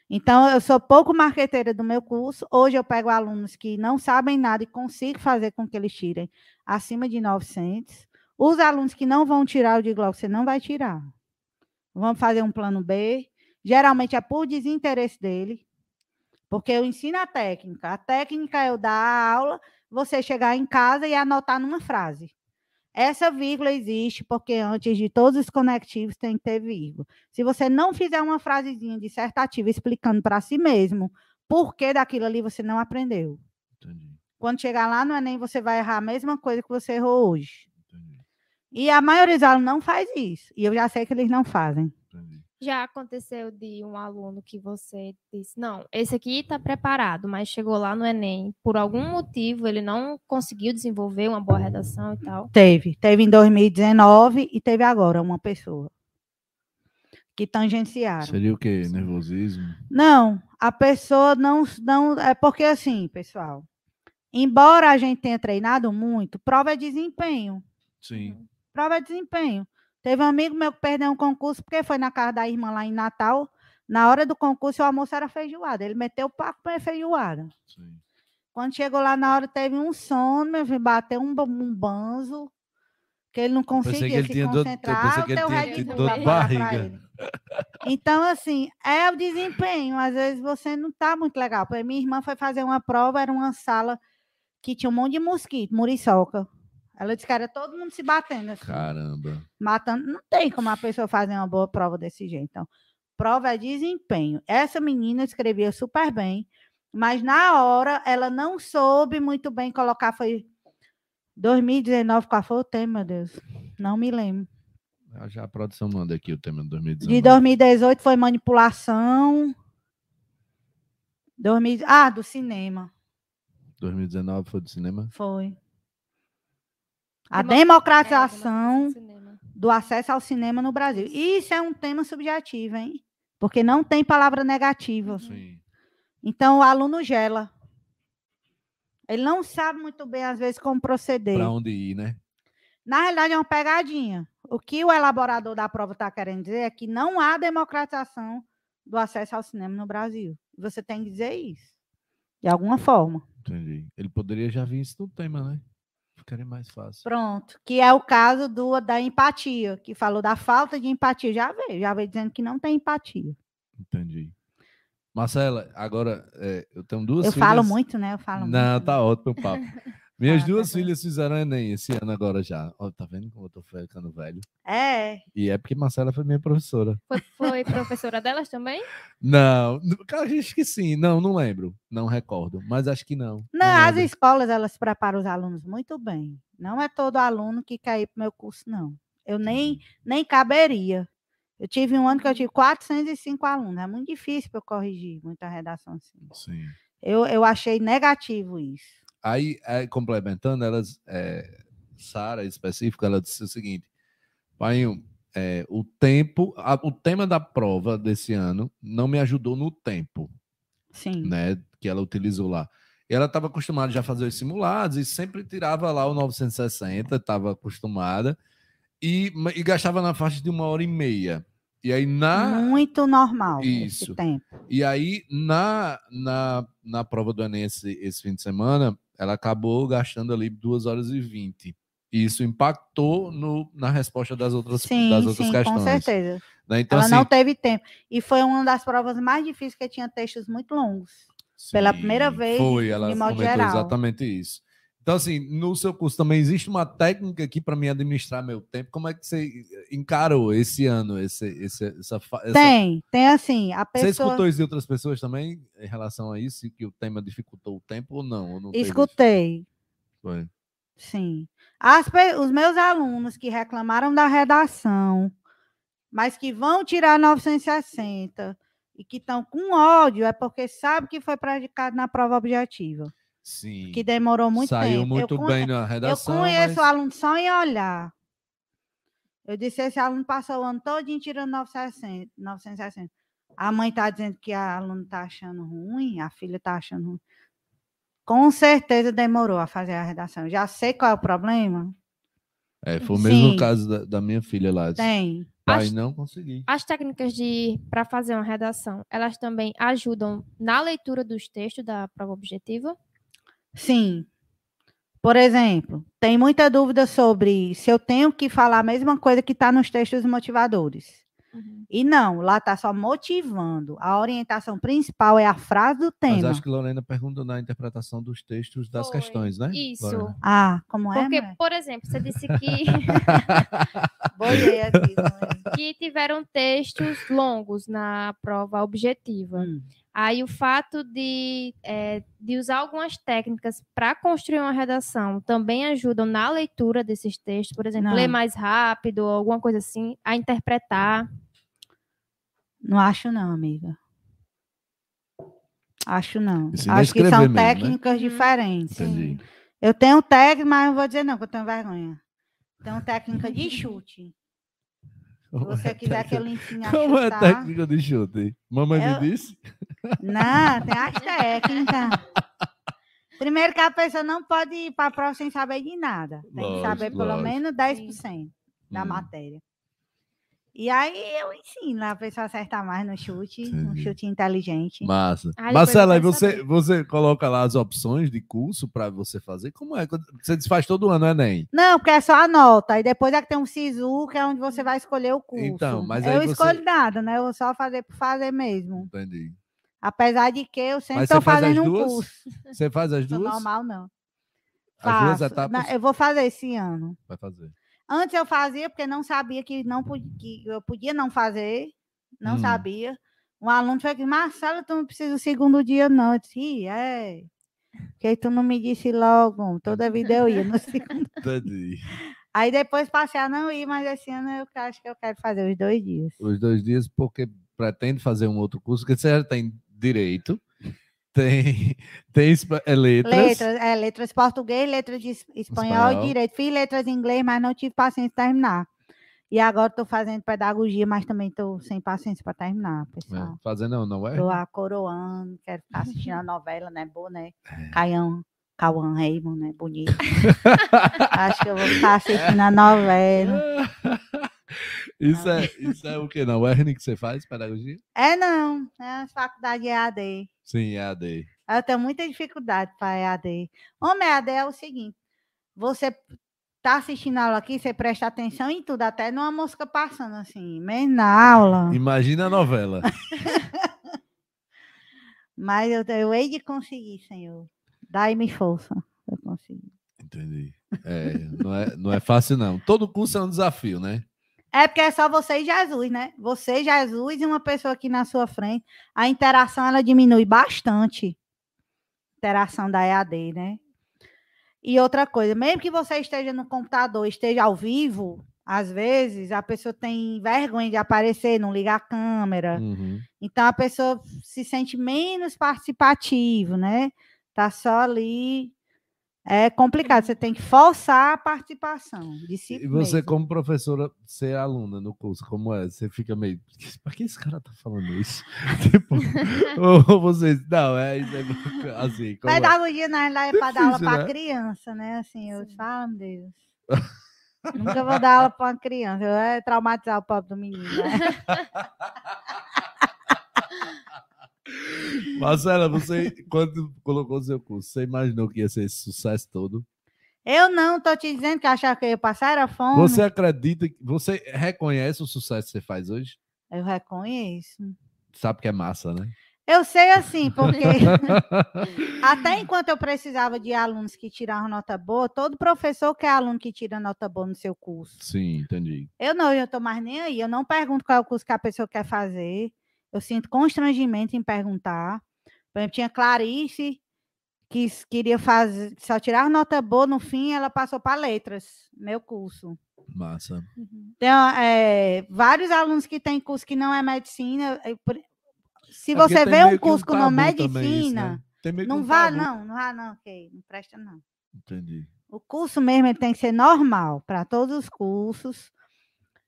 Então, eu sou pouco marqueteira do meu curso. Hoje eu pego alunos que não sabem nada e consigo fazer com que eles tirem acima de 900. Os alunos que não vão tirar, eu digo logo, você não vai tirar. Vamos fazer um plano B. Geralmente é por desinteresse dele. Porque eu ensino a técnica. A técnica é eu dar a aula, você chegar em casa e anotar numa frase. Essa vírgula existe porque antes de todos os conectivos tem que ter vírgula. Se você não fizer uma frasezinha dissertativa explicando para si mesmo por que daquilo ali você não aprendeu. Entendi. Quando chegar lá no Enem, você vai errar a mesma coisa que você errou hoje. Entendi. E a maioria dos alunos não faz isso. E eu já sei que eles não fazem. Já aconteceu de um aluno que você disse, não, esse aqui está preparado, mas chegou lá no Enem, por algum motivo ele não conseguiu desenvolver uma boa redação e tal? Teve. Teve em 2019 e teve agora uma pessoa que tangenciaram. Seria o quê? Nervosismo? Não, a pessoa não, não. É porque assim, pessoal, embora a gente tenha treinado muito, prova é desempenho. Sim. Prova é desempenho. Teve um amigo meu que perdeu um concurso porque foi na casa da irmã lá em Natal. Na hora do concurso, o almoço era feijoada. Ele meteu o paco para feijoada. Sim. Quando chegou lá na hora, teve um sono, meu filho, bateu um, um banzo, que ele não conseguia ele se concentrar. Do, eu pensei que ele tinha dor de barriga. Então, assim, é o desempenho. Às vezes você não está muito legal. Minha irmã foi fazer uma prova, era uma sala que tinha um monte de mosquito, muriçoca. Ela disse que era todo mundo se batendo. Assim, Caramba. Matando. Não tem como a pessoa fazer uma boa prova desse jeito. Então, prova é desempenho. Essa menina escrevia super bem, mas na hora ela não soube muito bem colocar. Foi 2019, qual foi o tema, meu Deus? Não me lembro. Já a produção manda aqui o tema de 2019. De 2018 foi manipulação. 2000, ah, do cinema. 2019 foi do cinema? Foi. A democratização é, do acesso ao cinema no Brasil. Isso é um tema subjetivo, hein? Porque não tem palavra negativa. Sim. Então o aluno gela. Ele não sabe muito bem, às vezes, como proceder. Para onde ir, né? Na realidade, é uma pegadinha. O que o elaborador da prova está querendo dizer é que não há democratização do acesso ao cinema no Brasil. Você tem que dizer isso, de alguma forma. Entendi. Ele poderia já vir isso no tema, né? Ficaria mais fácil. Pronto, que é o caso do, da empatia, que falou da falta de empatia. Já veio, já veio dizendo que não tem empatia. Entendi. Marcela, agora é, eu tenho duas eu filhas. Eu falo muito, né? Eu falo não, muito. Não, tá ótimo o papo. Minhas ah, duas filhas fizeram Enem esse ano agora já. Ó, tá vendo como eu tô ficando velho? É. E é porque Marcela foi minha professora. Foi, foi professora delas também? Não, acho que sim. Não, não lembro. Não recordo. Mas acho que não. Não, não as escolas, elas preparam os alunos muito bem. Não é todo aluno que quer ir pro meu curso, não. Eu nem, nem caberia. Eu tive um ano que eu tive 405 alunos. É muito difícil para eu corrigir muita redação assim. Sim. Eu, eu achei negativo isso. Aí, aí complementando, elas, é, Sara específico, ela disse o seguinte: pai, é, o tempo, a, o tema da prova desse ano não me ajudou no tempo. Sim. Né, que ela utilizou lá. Ela estava acostumada já a fazer os simulados e sempre tirava lá o 960, estava acostumada, e, e gastava na faixa de uma hora e meia. E aí na muito normal isso tempo. E aí na, na, na prova do Enem esse, esse fim de semana, ela acabou gastando ali 2 horas e 20. E isso impactou no, na resposta das outras, sim, das outras sim, questões. Com certeza. Né? Então, ela assim, não teve tempo. E foi uma das provas mais difíceis que tinha textos muito longos. Sim, pela primeira vez, foi, ela de modo geral. exatamente isso. Então, assim, no seu curso também existe uma técnica aqui para me administrar meu tempo. Como é que você encarou esse ano? Esse, esse, essa, essa... Tem, tem assim. A pessoa... Você escutou isso de outras pessoas também em relação a isso? Que o tema dificultou o tempo ou não? Ou não Escutei. Foi. Sim. As, os meus alunos que reclamaram da redação, mas que vão tirar 960 e que estão com ódio, é porque sabe que foi praticado na prova objetiva. Sim. Que demorou muito Saiu tempo. muito eu bem na redação. Eu conheço mas... o aluno só em olhar. Eu disse: esse aluno passou o ano todo tirando 960, 960. A mãe está dizendo que a aluno está achando ruim, a filha está achando ruim. Com certeza demorou a fazer a redação. Já sei qual é o problema. É, foi o mesmo Sim. caso da, da, minha filha lá. Tem. Pai, as, não consegui. As técnicas de para fazer uma redação, elas também ajudam na leitura dos textos da prova objetiva? Sim. Por exemplo, tem muita dúvida sobre se eu tenho que falar a mesma coisa que está nos textos motivadores. Uhum. E não, lá tá só motivando. A orientação principal é a frase do Mas tema. acho que Lorena perguntou na interpretação dos textos das Foi. questões, né? Isso. Lorena? Ah, como é? Porque, mulher? por exemplo, você disse que, Boiei aqui. que tiveram textos longos na prova objetiva. Hum. Aí o fato de, eh, de usar algumas técnicas para construir uma redação também ajudam na leitura desses textos, por exemplo, Não. ler mais rápido, ou alguma coisa assim, a interpretar. Não acho não, amiga. Acho não. Acho que são mesmo, né? técnicas Uhum. diferentes. Entendi. Eu tenho técnica, mas não vou dizer não, que eu tenho vergonha. Tenho técnica de chute. Se você quiser que eu lhe ensine a Como é chutar. técnica de chute? Mamãe Eu- me disse? Não, tem as técnicas. Primeiro que a pessoa não pode ir para a prova sem saber de nada. Tem Lógico, que saber pelo lógico. menos 10% da Hum. matéria. E aí eu ensino a pessoa a acertar mais no chute, um chute inteligente. Massa. Ah, depois Marcela, você, saber. você coloca lá as opções de curso para você fazer? Como é? Você desfaz todo ano, Enem? Não, porque é só a nota. E depois é que tem um SISU, que é onde você vai escolher o curso. Então, mas aí eu você- escolho nada, né? Eu vou só fazer por fazer mesmo. Entendi. Apesar de que eu sempre estou fazendo um duas? curso. Você faz as duas? normal, não. As duas Faço. etapas? Na- Eu vou fazer esse ano. Vai fazer. Antes eu fazia porque não sabia que não podia, que eu podia não fazer, não Hum. sabia. Um aluno foi que, Marcelo, tu não precisa do segundo dia, não. Eu disse, "Ih, é. Porque tu não me disse logo. Toda vida eu ia no segundo. Entendi. Aí depois passei a não ir, mas esse ano eu acho que eu quero fazer os dois dias. Os dois dias, porque pretende fazer um outro curso, que você já tem direito, tem, tem é, letras. Letras, é, letras português, letras de es- espanhol, Espanhol. e direito. Fiz letras em inglês, mas não tive paciência de terminar. E agora estou fazendo pedagogia, mas também estou sem paciência para terminar, pessoal. Fazer não, não é? Estou a coroando, quero ficar assistindo a novela, né? Boa, né? É. Caião, Cauã Raymond, né? Bonito. Acho que eu vou ficar assistindo a novela. isso, é, isso é o que? Não, é que você faz, pedagogia? É não, é a faculdade EAD. Sim, é AD. Eu tenho muita dificuldade para EAD. Homem, EAD é o seguinte: você tá assistindo a aula aqui, você presta atenção em tudo, até numa mosca passando assim, mesmo na aula. Imagina a novela. Mas eu, eu hei de conseguir, Senhor. Dai-me força. Eu consegui. Entendi. É, não, é, não é fácil, não. Todo curso é um desafio, né? É porque é só você e Jesus, né? Você, Jesus e uma pessoa aqui na sua frente. A interação ela diminui bastante. Interação da EAD, né? E outra coisa, mesmo que você esteja no computador, esteja ao vivo, às vezes a pessoa tem vergonha de aparecer, não liga a câmera. Uhum. Então a pessoa se sente menos participativo, né? Tá só ali. É complicado, você tem que forçar a participação de si E você, mesmo. como professora, ser aluna no curso, como é? Você fica meio. Pra que esse cara tá falando isso? tipo, ou vocês. Não, é isso aí. Assim, é? Pedagogia, na realidade, é para dar aula Difícil, para né? criança, né? Assim, eu Sim. falo, meu Deus. Nunca vou dar aula para uma criança. Eu é traumatizar o pobre do menino, né? Marcela, você, quando colocou seu curso, você imaginou que ia ser esse sucesso todo? Eu não tô te dizendo que achava que eu ia passar, era fome. Você acredita, você reconhece o sucesso que você faz hoje? Eu reconheço. Sabe que é massa, né? Eu sei assim, porque até enquanto eu precisava de alunos que tiravam nota boa, todo professor quer aluno que tira nota boa no seu curso. Sim, entendi. Eu não, eu tô mais nem aí. Eu não pergunto qual é o curso que a pessoa quer fazer. Eu sinto constrangimento em perguntar. Por exemplo, tinha Clarice, que queria fazer, só tirar nota boa, no fim ela passou para letras, meu curso. Massa. Uhum. Tem é, vários alunos que têm curso que não é medicina. por- Se É você vê um curso com tabu também isso, medicina, né? Não um vá, tabu. não, não vá, não, ok, não presta, não. Entendi. O curso mesmo tem que ser normal para todos os cursos.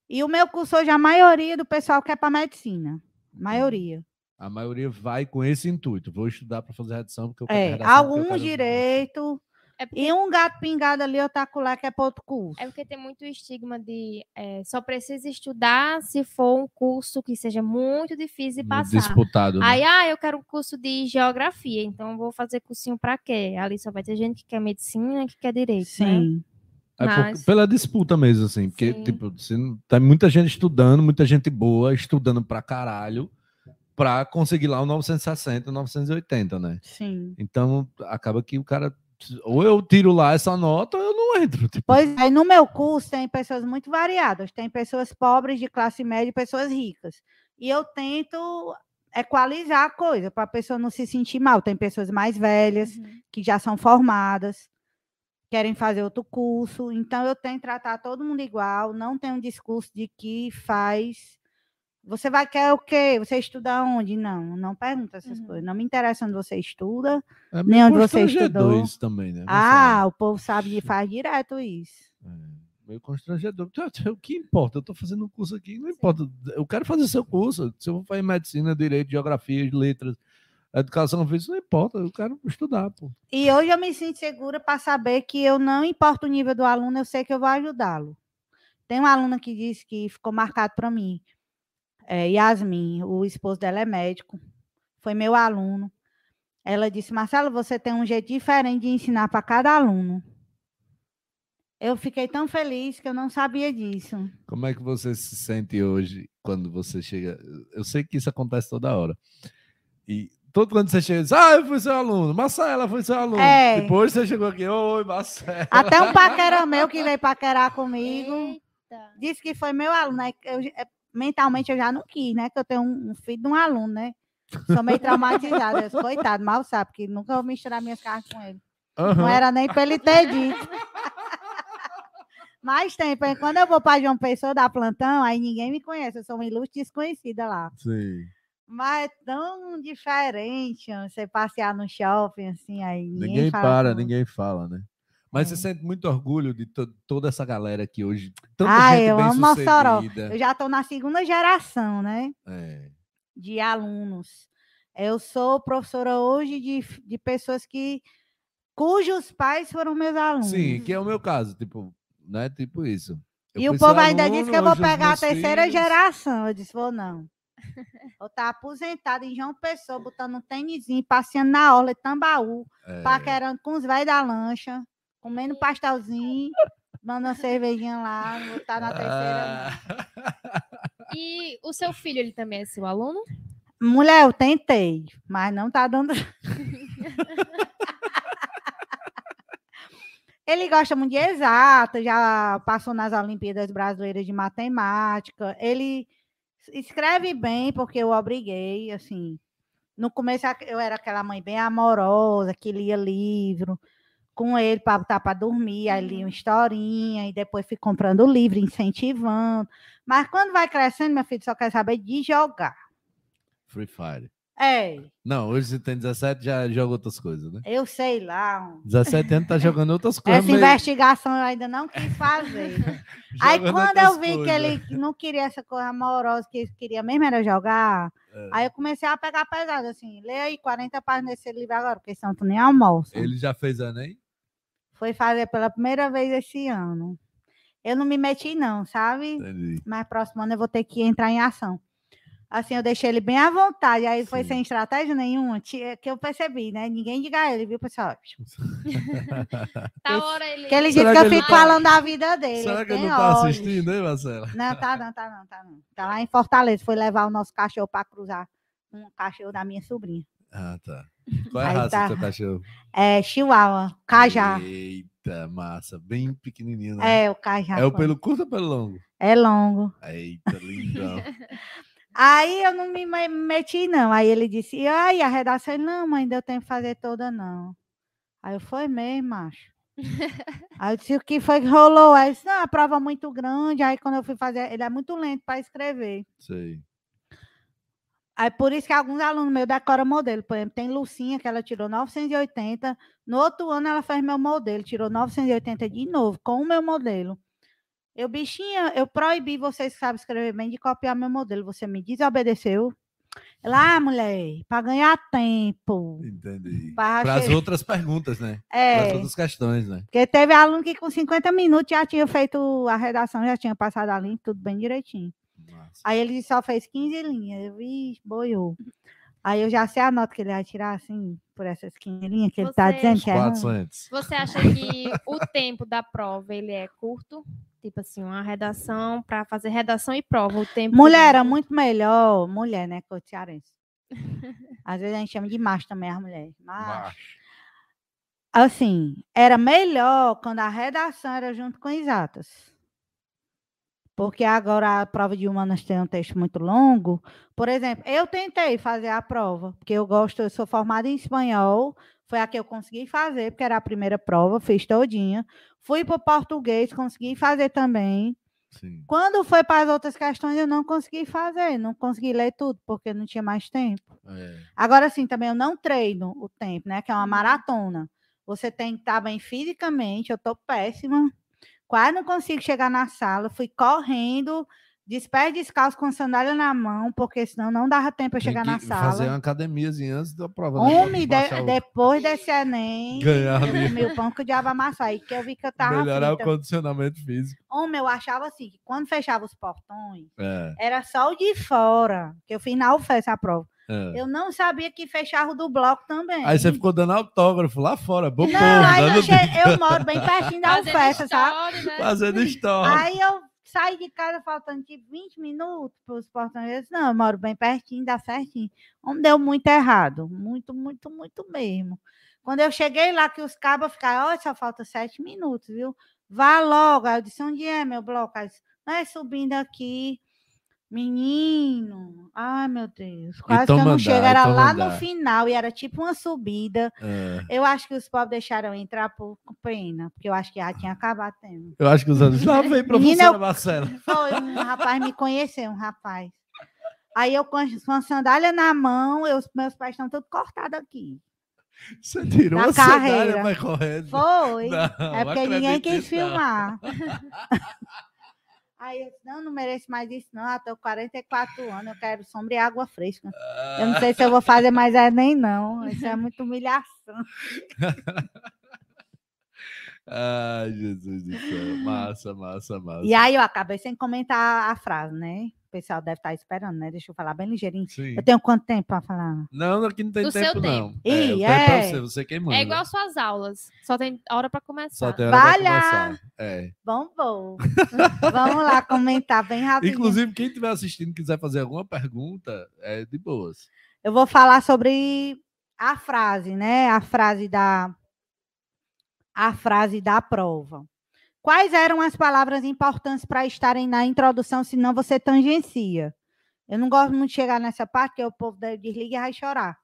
E o meu curso hoje, a maioria do pessoal quer para medicina. Maioria. A maioria vai com esse intuito. Vou estudar para fazer redação, porque eu quero É, redação, porque eu alguns quero- direito É porque, e um gato pingado ali, eu taco lá, que é para outro curso. é porque tem muito estigma de eh, só precisa estudar se for um curso que seja muito difícil de passar. disputado. né? Aí, ah, eu quero um curso de geografia, então eu vou fazer cursinho para quê? Ali só vai ter gente que quer medicina, que quer direito, né? É por- Mas- pela disputa mesmo, assim. Porque, Sim. tipo, não- tem muita gente estudando, muita gente boa, estudando pra caralho, pra conseguir lá o 960, 980, né? Sim. Então, acaba que o cara. Ou eu tiro lá essa nota, ou eu não entro. Tipo, Pois é, no meu curso tem pessoas muito variadas. Tem pessoas pobres, de classe média e pessoas ricas. E eu tento equalizar a coisa, para a pessoa não se sentir mal. Tem pessoas mais velhas, Uhum. que já são formadas, querem fazer outro curso. Então, eu tento tratar todo mundo igual, não tem um discurso de que faz. Você vai querer o quê? Você estuda onde? Não, não pergunta essas Uhum. coisas. Não me interessa onde você estuda. é Nem onde você constrangedor estudou. isso também, né? Ah, o povo sabe de faz direto isso. É, meio constrangedor. Tá, O que importa? Eu tô fazendo um curso aqui, não importa. Eu quero fazer seu curso. Se eu vou fazer medicina, direito, geografia, letras, educação física, não importa. Eu quero estudar, pô. E hoje eu me sinto segura para saber que eu não importa o nível do aluno, eu sei que eu vou ajudá-lo. Tem uma aluna que disse que ficou marcado para mim. É, Yasmin, o esposo dela é médico, foi meu aluno. Ela disse: Marcelo, você tem um jeito diferente de ensinar para cada aluno. Eu fiquei tão feliz que eu não sabia disso. Como é que você se sente hoje quando você chega? Eu sei que isso acontece toda hora. E todo quando você chega, diz, ah, eu fui seu aluno, Marcela foi seu aluno. É. Depois você chegou aqui, oi, Marcela. Até um paquera meu que veio paquerar comigo. Eita. disse que foi meu aluno, né? Eu, mentalmente eu já não quis, né? Que eu tenho um, um filho de um aluno, né? Sou meio traumatizada. Eu disse, Coitado, mal sabe, que nunca vou misturar minhas cartas com ele. Não Aham. era nem para ele ter dito. Mas tem, quando eu vou para João Pessoa dar plantão, aí ninguém me conhece, eu sou uma ilustre desconhecida lá. Sim. Mas é tão diferente você passear no shopping, assim, aí ninguém, Ninguém para, com- ninguém fala, né? Mas É. você sente muito orgulho de to- toda essa galera que hoje. Tanta Ah, gente eu bem amo Mossoró. sucedida. Eu já estou na segunda geração, né? É. de alunos. Eu sou professora hoje de, de pessoas que cujos pais foram meus alunos. Sim, que é o meu caso, tipo, né? Tipo isso. Eu e o povo ainda disse que eu vou pegar a terceira filhos- geração. Eu disse, vou não. Eu estar aposentada em João Pessoa, botando um tênisinho, passeando na orla de Tambaú, É. paquerando com os velhos da lancha, comendo pastelzinho, mandando cervejinha lá, não na terceira. não. Ah, E o seu filho, ele também é seu aluno? Mulher, eu tentei, mas não tá dando. Ele gosta muito de exato, já passou nas Olimpíadas Brasileiras de Matemática. Ele escreve bem, porque eu obriguei, assim. No começo eu era aquela mãe bem amorosa, que lia livro com ele para botar para dormir, aí lia uma historinha, e depois fui comprando livro, incentivando. Mas quando vai crescendo, meu filho só quer saber de jogar. Free Fire. É, Não, hoje você tem 17, já joga outras coisas, né? eu sei lá. um- 17 anos tá jogando outras coisas. Essa meio- investigação eu ainda não quis fazer. Aí quando eu vi que coisas. ele não queria essa coisa amorosa, que ele queria mesmo era jogar, É. aí eu comecei a pegar pesado, assim, lê aí 40 páginas desse livro agora, porque senão tu nem almoça. Ele já fez Enem? Foi fazer pela primeira vez esse ano. Eu não me meti não, sabe? Entendi. Mas próximo ano eu vou ter que entrar em ação. Assim, eu deixei ele bem à vontade, aí foi Sim. sem estratégia nenhuma, ti- que eu percebi, né? Ninguém diga a ele, viu, pessoal? Tá hora ele. Que ele disse que que eu fico tá- falando da vida dele. Será que ele não tá olhos. assistindo, hein, Marcela? Não, tá não, tá não, tá não. Tá lá em Fortaleza, foi levar o nosso cachorro para cruzar um cachorro da minha sobrinha. Ah, tá. Qual é a Aí raça tá. do seu cachorro? É Chihuahua, Cajá. Eita, massa. Bem pequenininho, né? É, o Cajá. É o pelo curto ou pelo longo? É longo. Eita, lindão. Aí eu não me me- meti, não. Aí ele disse, e aí a redação, Ele, não, mãe, deu tempo de fazer toda, não. Aí eu, foi mesmo, macho. aí eu disse, o que foi que rolou? Aí eu disse, não, a prova é muito grande. Aí quando eu fui fazer, ele é muito lento para escrever. Sei. Aí por isso que alguns alunos meus decoram modelo. Por exemplo, tem Lucinha, que ela tirou 980. No outro ano ela fez meu modelo, tirou 980 de novo, com o meu modelo. Eu, bichinha, eu proibi vocês que sabem escrever bem de copiar meu modelo. Você me desobedeceu. Ela, ah, mulher, para ganhar tempo. Entendi. Para as outras perguntas, né? Para É, as outras questões, né? porque teve aluno que com 50 minutos já tinha feito a redação, já tinha passado a linha, tudo bem direitinho. Massa. Aí ele só fez 15 linhas. Eu vi, boiou. Aí eu já sei a nota que ele vai tirar, assim, por essa esquininha que ele tá Você- dizendo que é ruim. 400. Você acha que o tempo da prova ele é curto? Tipo assim, uma redação para fazer redação e prova, o tempo. Mulher era muito melhor, mulher, né, cearense. Às vezes a gente chama de macho também as mulheres. Macho. Macho. Assim, era melhor quando a redação era junto com exatas. Porque agora a prova de humanas tem um texto muito longo. Por exemplo, eu tentei fazer a prova, porque eu gosto, eu sou formada em espanhol, foi a que eu consegui fazer, porque era a primeira prova, fiz todinha. Fui para o português, consegui fazer também. Sim. Quando foi para as outras questões, eu não consegui fazer, não consegui ler tudo, porque não tinha mais tempo. É. Agora sim, também eu não treino o tempo, né? Que é uma Uhum. maratona. Você tem que estar bem fisicamente, eu tô péssima. Quase não consigo chegar na sala, fui correndo, despé descalço com sandália na mão, porque senão não dava tempo para chegar na fazer sala. uma academiazinha antes da prova. né? Homem, de- Baixar o- depois desse Enem, Ganhar eu o pão que o diabo amassou, aí que eu vi que eu tava Melhorar o condicionamento físico. Homem, eu achava assim, que quando fechava os portões, É, era só o de fora, que eu fiz na UFES a prova. É. Eu não sabia que fechava o do bloco também. Aí você ficou dando autógrafo lá fora, bom Não, povo, aí eu, dando- che- eu moro bem pertinho da UFES, sabe? né? fazendo história. Aí eu saí de casa faltando tipo 20 minutos para os portões. Eu não, eu moro bem pertinho, dá certinho. Onde deu muito errado. Muito, muito, muito mesmo. Quando eu cheguei lá, que os cabos ficaram, olha, só falta sete minutos, viu? Vá logo. Aí eu disse, onde é meu bloco? Aí eu disse, não é subindo aqui. Menino, ai meu Deus, quase que eu não andar, chego. Era toma lá andar. no final e era tipo uma subida. É. Eu acho que os pobres deixaram entrar por pena, porque eu acho que já tinha acabado tempo. Eu acho que os anos. Lá vem, professora Menina, eu- Marcela. Foi um rapaz me conheceu, um rapaz. Aí eu com a- sandália na mão, eu, meus pés estão todos cortados aqui. Você tirou a sandália, carreira. vai correndo. Foi. Não, é porque ninguém quis não. filmar. Aí eu disse, não, não mereço mais isso, não. Eu tô com 44 anos, eu quero sombra e água fresca. Eu não sei se eu vou fazer mais Enem, não. Isso é muita humilhação. Ai, Jesus do céu. Massa, massa, massa. E aí eu acabei sem comentar a frase, né? O pessoal deve estar esperando, né? Deixa eu falar bem ligeirinho. Sim. Eu tenho quanto tempo para falar? Não, aqui não tem Do seu tempo, não. tempo. É, Ih, tempo é é. você, você quem manda. É igual suas aulas. Só tem hora para começar. Só tem hora pra Valha! começar. É. Bom, bom. Vamos lá comentar bem rápido. Inclusive, quem estiver assistindo e quiser fazer alguma pergunta, é de boas. Eu vou falar sobre a frase, né? A frase da a frase da prova. Quais eram as palavras importantes para estarem na introdução, senão você tangencia? Eu não gosto muito de chegar nessa parte, que o povo deve desliga e vai chorar.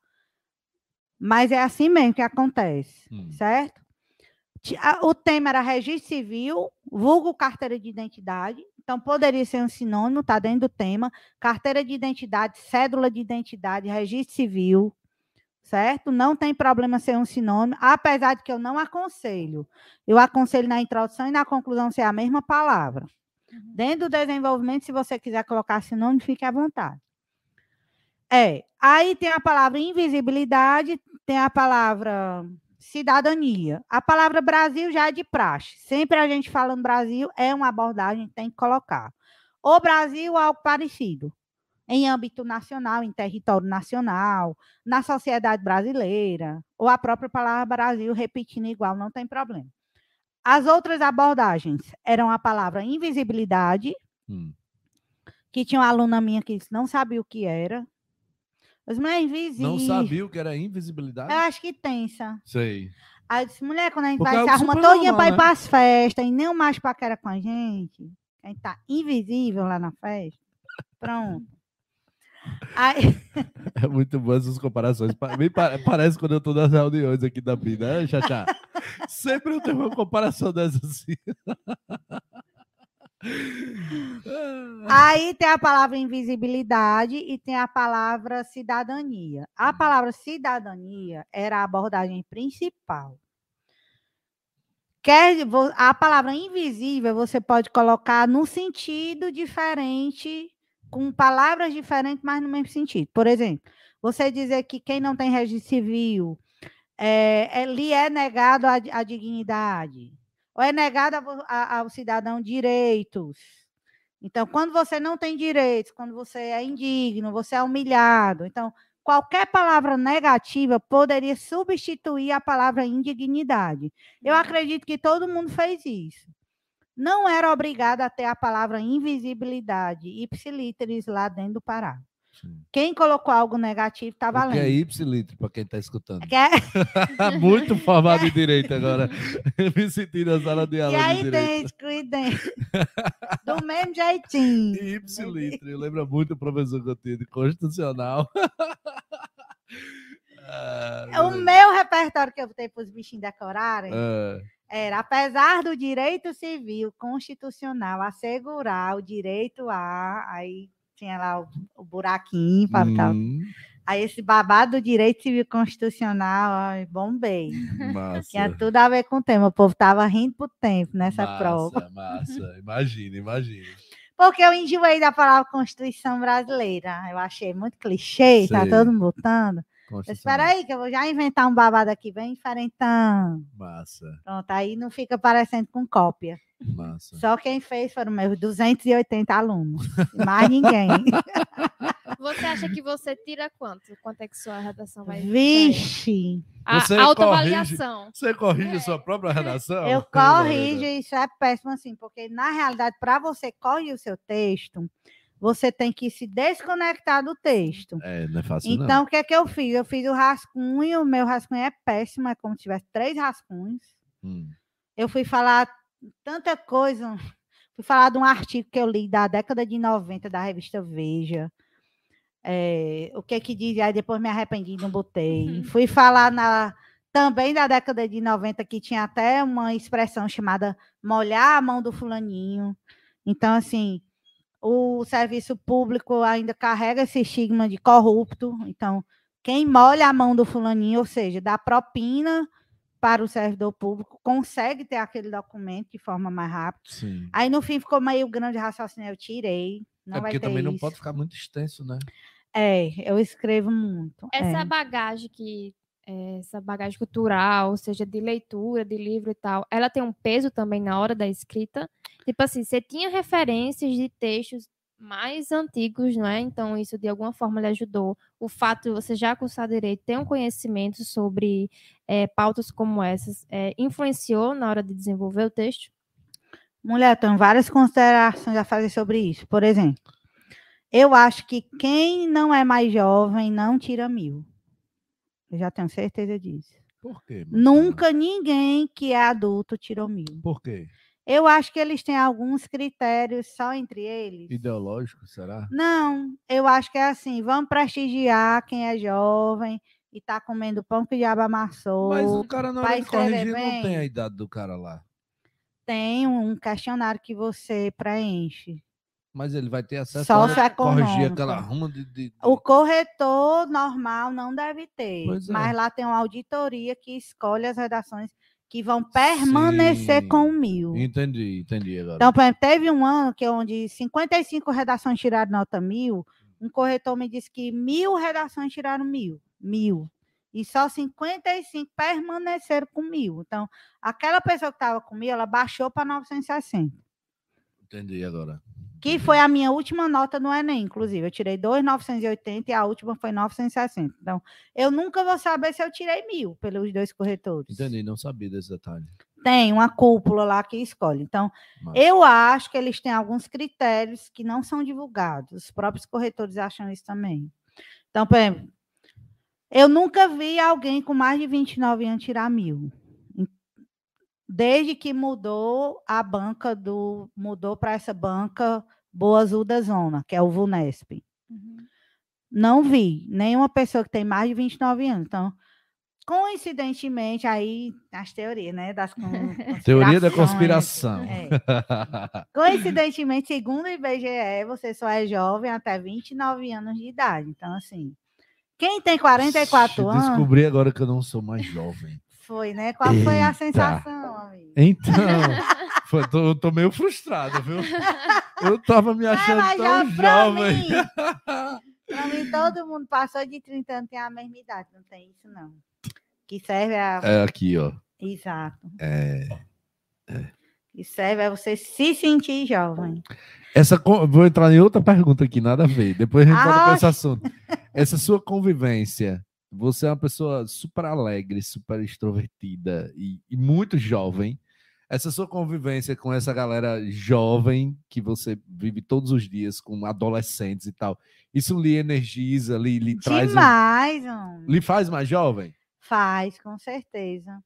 Mas é assim mesmo que acontece, Hum. certo? O tema era registro civil, vulgo carteira de identidade. Então, poderia ser um sinônimo, está dentro do tema. Carteira de identidade, cédula de identidade, registro civil, certo? Não tem problema ser um sinônimo, apesar de que eu não aconselho. Eu aconselho na introdução e na conclusão ser a mesma palavra. Dentro do desenvolvimento, se você quiser colocar sinônimo, fique à vontade. É, aí tem a palavra invisibilidade, tem a palavra cidadania. A palavra Brasil já é de praxe. Sempre a gente falando Brasil é uma abordagem que tem que colocar. O Brasil algo parecido. Em âmbito nacional, em território nacional, na sociedade brasileira, ou a própria palavra Brasil repetindo igual, não tem problema. As outras abordagens eram a palavra invisibilidade, Hum. que tinha uma aluna minha que não sabia o que era. Os mulheres invisíveis. Não sabia o que era invisibilidade? Eu acho que tensa. Sei. Aí eu disse, mulher, quando a gente Porque vai é se arruma todinha para ir né? para as festas e nem o macho paquera com a gente, a gente tá invisível lá na festa. Pronto. Aí, É muito bom essas comparações. Pa- me pa- parece quando eu tô nas reuniões aqui da BI, né, Xaxá? Sempre eu tenho uma comparação dessa assim. aí tem a palavra invisibilidade e tem a palavra cidadania. A palavra cidadania era a abordagem principal. Quer, a palavra invisível você pode colocar no sentido diferente, com palavras diferentes, mas no mesmo sentido. Por exemplo, você dizer que quem não tem registro civil é, é- lhe é negado a, a dignidade, ou é negado a a- ao cidadão direitos. Então, quando você não tem direitos, quando você é indigno, você é humilhado. Então, qualquer palavra negativa poderia substituir a palavra indignidade. Eu acredito que todo mundo fez isso. Não era obrigado a ter a palavra invisibilidade, ipsiliteris, lá dentro do parágrafo. Sim. Quem colocou algo negativo está O que é valendo. ipsilitro, para quem está escutando. Que é- Muito formado em direito agora. Me senti na sala de E aula aí, direito. idêntico, idêntico. Do mesmo jeitinho. Ipsilitro, lembra muito o professor que eu tinha de constitucional. Ah, O beleza. meu repertório que eu botei para os bichinhos decorarem Ah, era, apesar do direito civil constitucional assegurar o direito a, aí tinha lá o, o buraquinho para tal. hum, Aí esse babado do direito civil constitucional, ai, bombei. massa. Tinha tudo a ver com o tema. O povo tava rindo pro tempo nessa massa, prova. Massa, imagina, imagina. Porque eu enjoei da palavra Constituição Brasileira. Eu achei muito clichê, tá Sei. todo mundo botando. Constitucional. Espera aí, que eu vou já inventar um babado aqui bem diferentão. Massa, Pronto, aí não fica parecendo com cópia. massa. Só quem fez foram meus 280 alunos. Mais ninguém. Você acha que você tira quanto? Quanto é que sua redação vai Vixe! A Você autoavaliação. Você corrige a sua própria redação? Eu corrijo, e isso é péssimo assim, porque na realidade, para você corrigir o seu texto, você tem que se desconectar do texto. É, não é fácil não. Então, o que é que eu fiz? Eu fiz o rascunho, o meu rascunho é péssimo, é como se tivesse três rascunhos. Hum, Eu fui falar tanta coisa, fui falar de um artigo que eu li da década de 90 da revista Veja. É, o que que diz, aí depois me arrependi, não botei. Fui falar na, também da década de 90, que tinha até uma expressão chamada molhar a mão do fulaninho. Então, assim, o serviço público ainda carrega esse estigma de corrupto. Então, quem molha a mão do fulaninho, ou seja, dá propina para o servidor público, consegue ter aquele documento de forma mais rápida. sim. Aí, no fim, ficou meio grande raciocínio, eu tirei. Não é vai porque ter também não isso. pode ficar muito extenso, né? É, eu escrevo muito. Essa é. bagagem que essa bagagem cultural, ou seja, de leitura, de livro e tal, ela tem um peso também na hora da escrita. Tipo assim, você tinha referências de textos mais antigos, não é? Então, isso de alguma forma lhe ajudou. O fato de você já cursar direito, ter um conhecimento sobre é, pautas como essas, é, influenciou na hora de desenvolver o texto? Mulher, tenho várias considerações a fazer sobre isso. Por exemplo, eu acho que quem não é mais jovem não tira mil. Eu já tenho certeza disso. Por quê? Marcelo? Nunca ninguém que é adulto tirou mil. Por quê? Eu acho que eles têm alguns critérios só entre eles. Ideológico, será? Não, eu acho que é assim, vamos prestigiar quem é jovem e tá comendo pão que o diabo amassou. Mas o cara na hora vai de corrigir não bem. tem a idade do cara lá. Tem um questionário que você preenche. Mas ele vai ter acesso a corrigir aquela ruma de. de- de- O corretor normal não deve ter, é. mas lá tem uma auditoria que escolhe as redações que vão permanecer Sim. com mil. Entendi, entendi agora. Então, por exemplo, teve um ano que onde 55 redações tiraram nota mil, um corretor me disse que mil redações tiraram mil, mil. E só 55 permaneceram com mil. Então, aquela pessoa que estava com mil, ela baixou para 960. Entendi agora. Que foi a minha última nota no Enem, inclusive. Eu tirei 2,980 e a última foi 960. Então, eu nunca vou saber se eu tirei mil pelos dois corretores. Entendi, não sabia desse detalhe. Tem uma cúpula lá que escolhe. Então, Massa. eu acho que eles têm alguns critérios que não são divulgados. Os próprios corretores acham isso também. Então, por exemplo, eu nunca vi alguém com mais de 29 anos tirar mil. Desde que mudou a banca do. mudou para essa banca Boa Azul da Zona, que é o VUNESP. Não vi nenhuma pessoa que tem mais de 29 anos. Então, coincidentemente, aí as teorias, né? Das Teoria da conspiração. É. Coincidentemente, segundo o IBGE, você só é jovem até 29 anos de idade. Então, assim, quem tem 44 anos, Descobri agora que eu não sou mais jovem. Foi, né? Qual foi a Eita. sensação, amigo? Então, foi, tô, eu tô meio frustrado, viu? Eu tava me é achando mais tão jovem pra mim. Pra mim, todo mundo passou de 30 anos tem a mesma idade. Não tem isso, não. Que serve a. É aqui, ó. Exato. É, Que serve a você se sentir jovem. essa, vou entrar em outra pergunta aqui, nada a ver. Depois a gente volta para esse assunto. essa sua convivência, você é uma pessoa super alegre, super extrovertida e, e muito jovem. Essa sua convivência com essa galera jovem que você vive todos os dias com adolescentes e tal, isso lhe energiza, lhe, lhe traz. um- Demais, homem. lhe faz mais jovem? Faz, com certeza.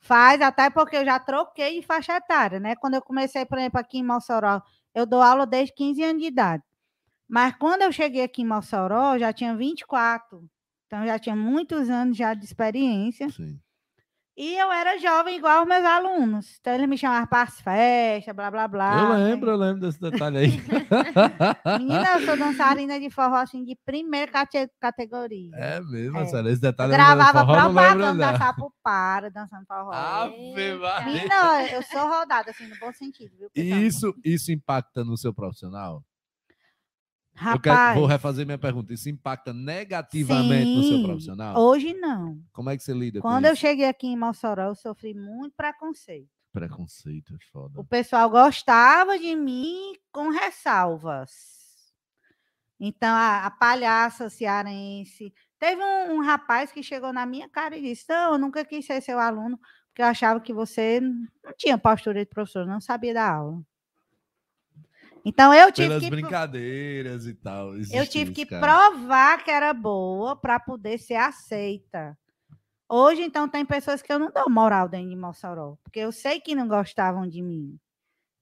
Faz, até porque eu já troquei de faixa etária, né? Quando eu comecei, por exemplo, aqui em Mossoró, eu dou aula desde 15 anos de idade. Mas quando eu cheguei aqui em Mossoró, eu já tinha 24. Então, eu já tinha muitos anos já de experiência. Sim. E eu era jovem igual os meus alunos. Então, eles me chamavam para as festas, blá, blá, blá. eu né? lembro, eu lembro desse detalhe aí. Menina, eu sou dançarina de forró, assim, de primeira cate- categoria. é mesmo, É. Marcelo, esse Eu detalhe gravava forró, não lembro, propaganda da Sapupara, dançando forró. Ave Maria. Menina, eu sou rodada, assim, no bom sentido, viu? E isso, isso impacta no seu profissional? Eu quero, Rapaz, vou refazer minha pergunta. Isso impacta negativamente no seu sim. profissional? hoje não. Como é que você lida Quando com eu isso? cheguei aqui em Mossoró, eu sofri muito preconceito. Preconceito, é foda. O pessoal gostava de mim com ressalvas. Então, a, a palhaça cearense. Teve um, um rapaz que chegou na minha cara e disse: Não, eu nunca quis ser seu aluno, porque eu achava que você não tinha postura de professor, não sabia dar aula. Então, eu tive Pelas que. brincadeiras e tal. Eu existe tive isso, que cara. provar que era boa para poder ser aceita. Hoje, então, tem pessoas que eu não dou moral dentro de Mossoró, porque eu sei que não gostavam de mim.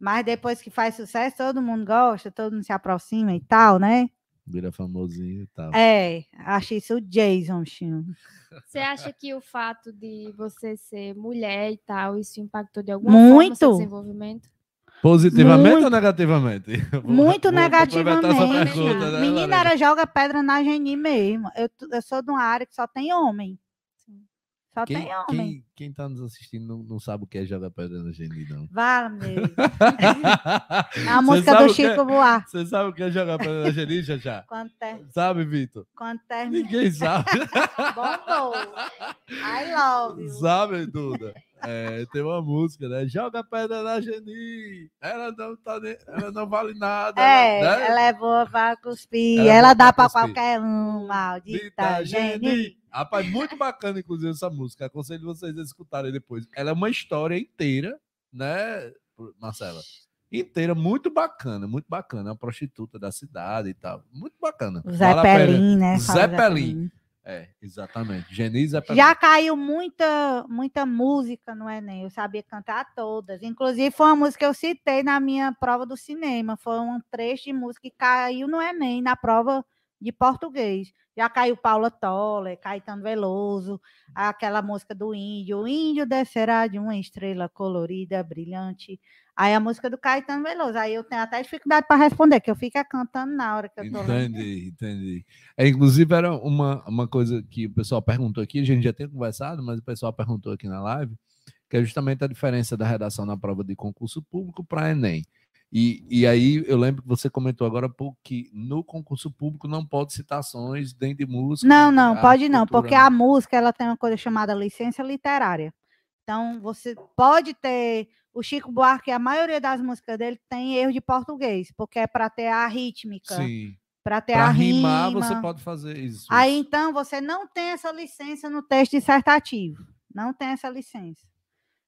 Mas depois que faz sucesso, todo mundo gosta, todo mundo se aproxima e tal, né? Vira famosinho e tal. É, acho isso o Jason, Chinho. Você acha que o fato de você ser mulher e tal, isso impactou de alguma forma o seu Muito. desenvolvimento? Positivamente ou Muito. negativamente? Vou- Muito negativamente. pergunta, né, Menina, era joga pedra na Geni mesmo. Eu, eu sou de uma área que só tem homem. Só Quem, tem homem. quem, quem tá nos assistindo não, não sabe o que é jogar pedra na Geni, não. Vá, meu. É a música do o que é- Chico Buarque. Você sabe o que é jogar pedra na Geni, já já? Quando, ter, Sabe, Vitor? quando termina. Ninguém sabe. Bombou. I love you. Sabe, Duda? É, tem uma música, né? Joga pedra na Geni. Ela não, tá nem- ela não vale nada. É, ela, né? ela é boa pra cuspir. Ela é Ela, dá pra qualquer um, maldita Dita Geni. Geni. Rapaz, muito bacana, inclusive, essa música. Aconselho vocês a escutarem depois. Ela é uma história inteira, né, Marcela? Inteira, muito bacana, muito bacana. É uma prostituta da cidade e tal. Muito bacana. Zé. Pelim, né? Zé Pelim. É, exatamente. Geni e Zé Pelim. Já caiu muita, muita música no Enem, eu sabia cantar todas. Inclusive, foi uma música que eu citei na minha prova do cinema. Foi um trecho de música que caiu no Enem, na prova de português. Já caiu Paula Toller, Caetano Veloso, aquela música do Índio. O Índio descerá de uma estrela colorida, brilhante. Aí a música do Caetano Veloso. Aí eu tenho até dificuldade para responder, que eu fico cantando na hora que eu tô lendo. Entendi, entendi. É, inclusive, era uma, uma coisa que o pessoal perguntou aqui, a gente já tem conversado, mas o pessoal perguntou aqui na live, que é justamente a diferença da redação na prova de concurso público para Enem. E, e aí eu lembro que você comentou agora há pouco que no concurso público não pode citações dentro de música. Não, nem não, pode não, cultura, porque né? a música ela tem uma coisa chamada licença literária. Então, você pode ter. O Chico Buarque, a maioria das músicas dele tem erro de português, porque é para ter a rítmica, Sim. para ter Para a rimar, rima. você pode fazer isso. Aí, então, você não tem essa licença no texto dissertativo. Não tem essa licença.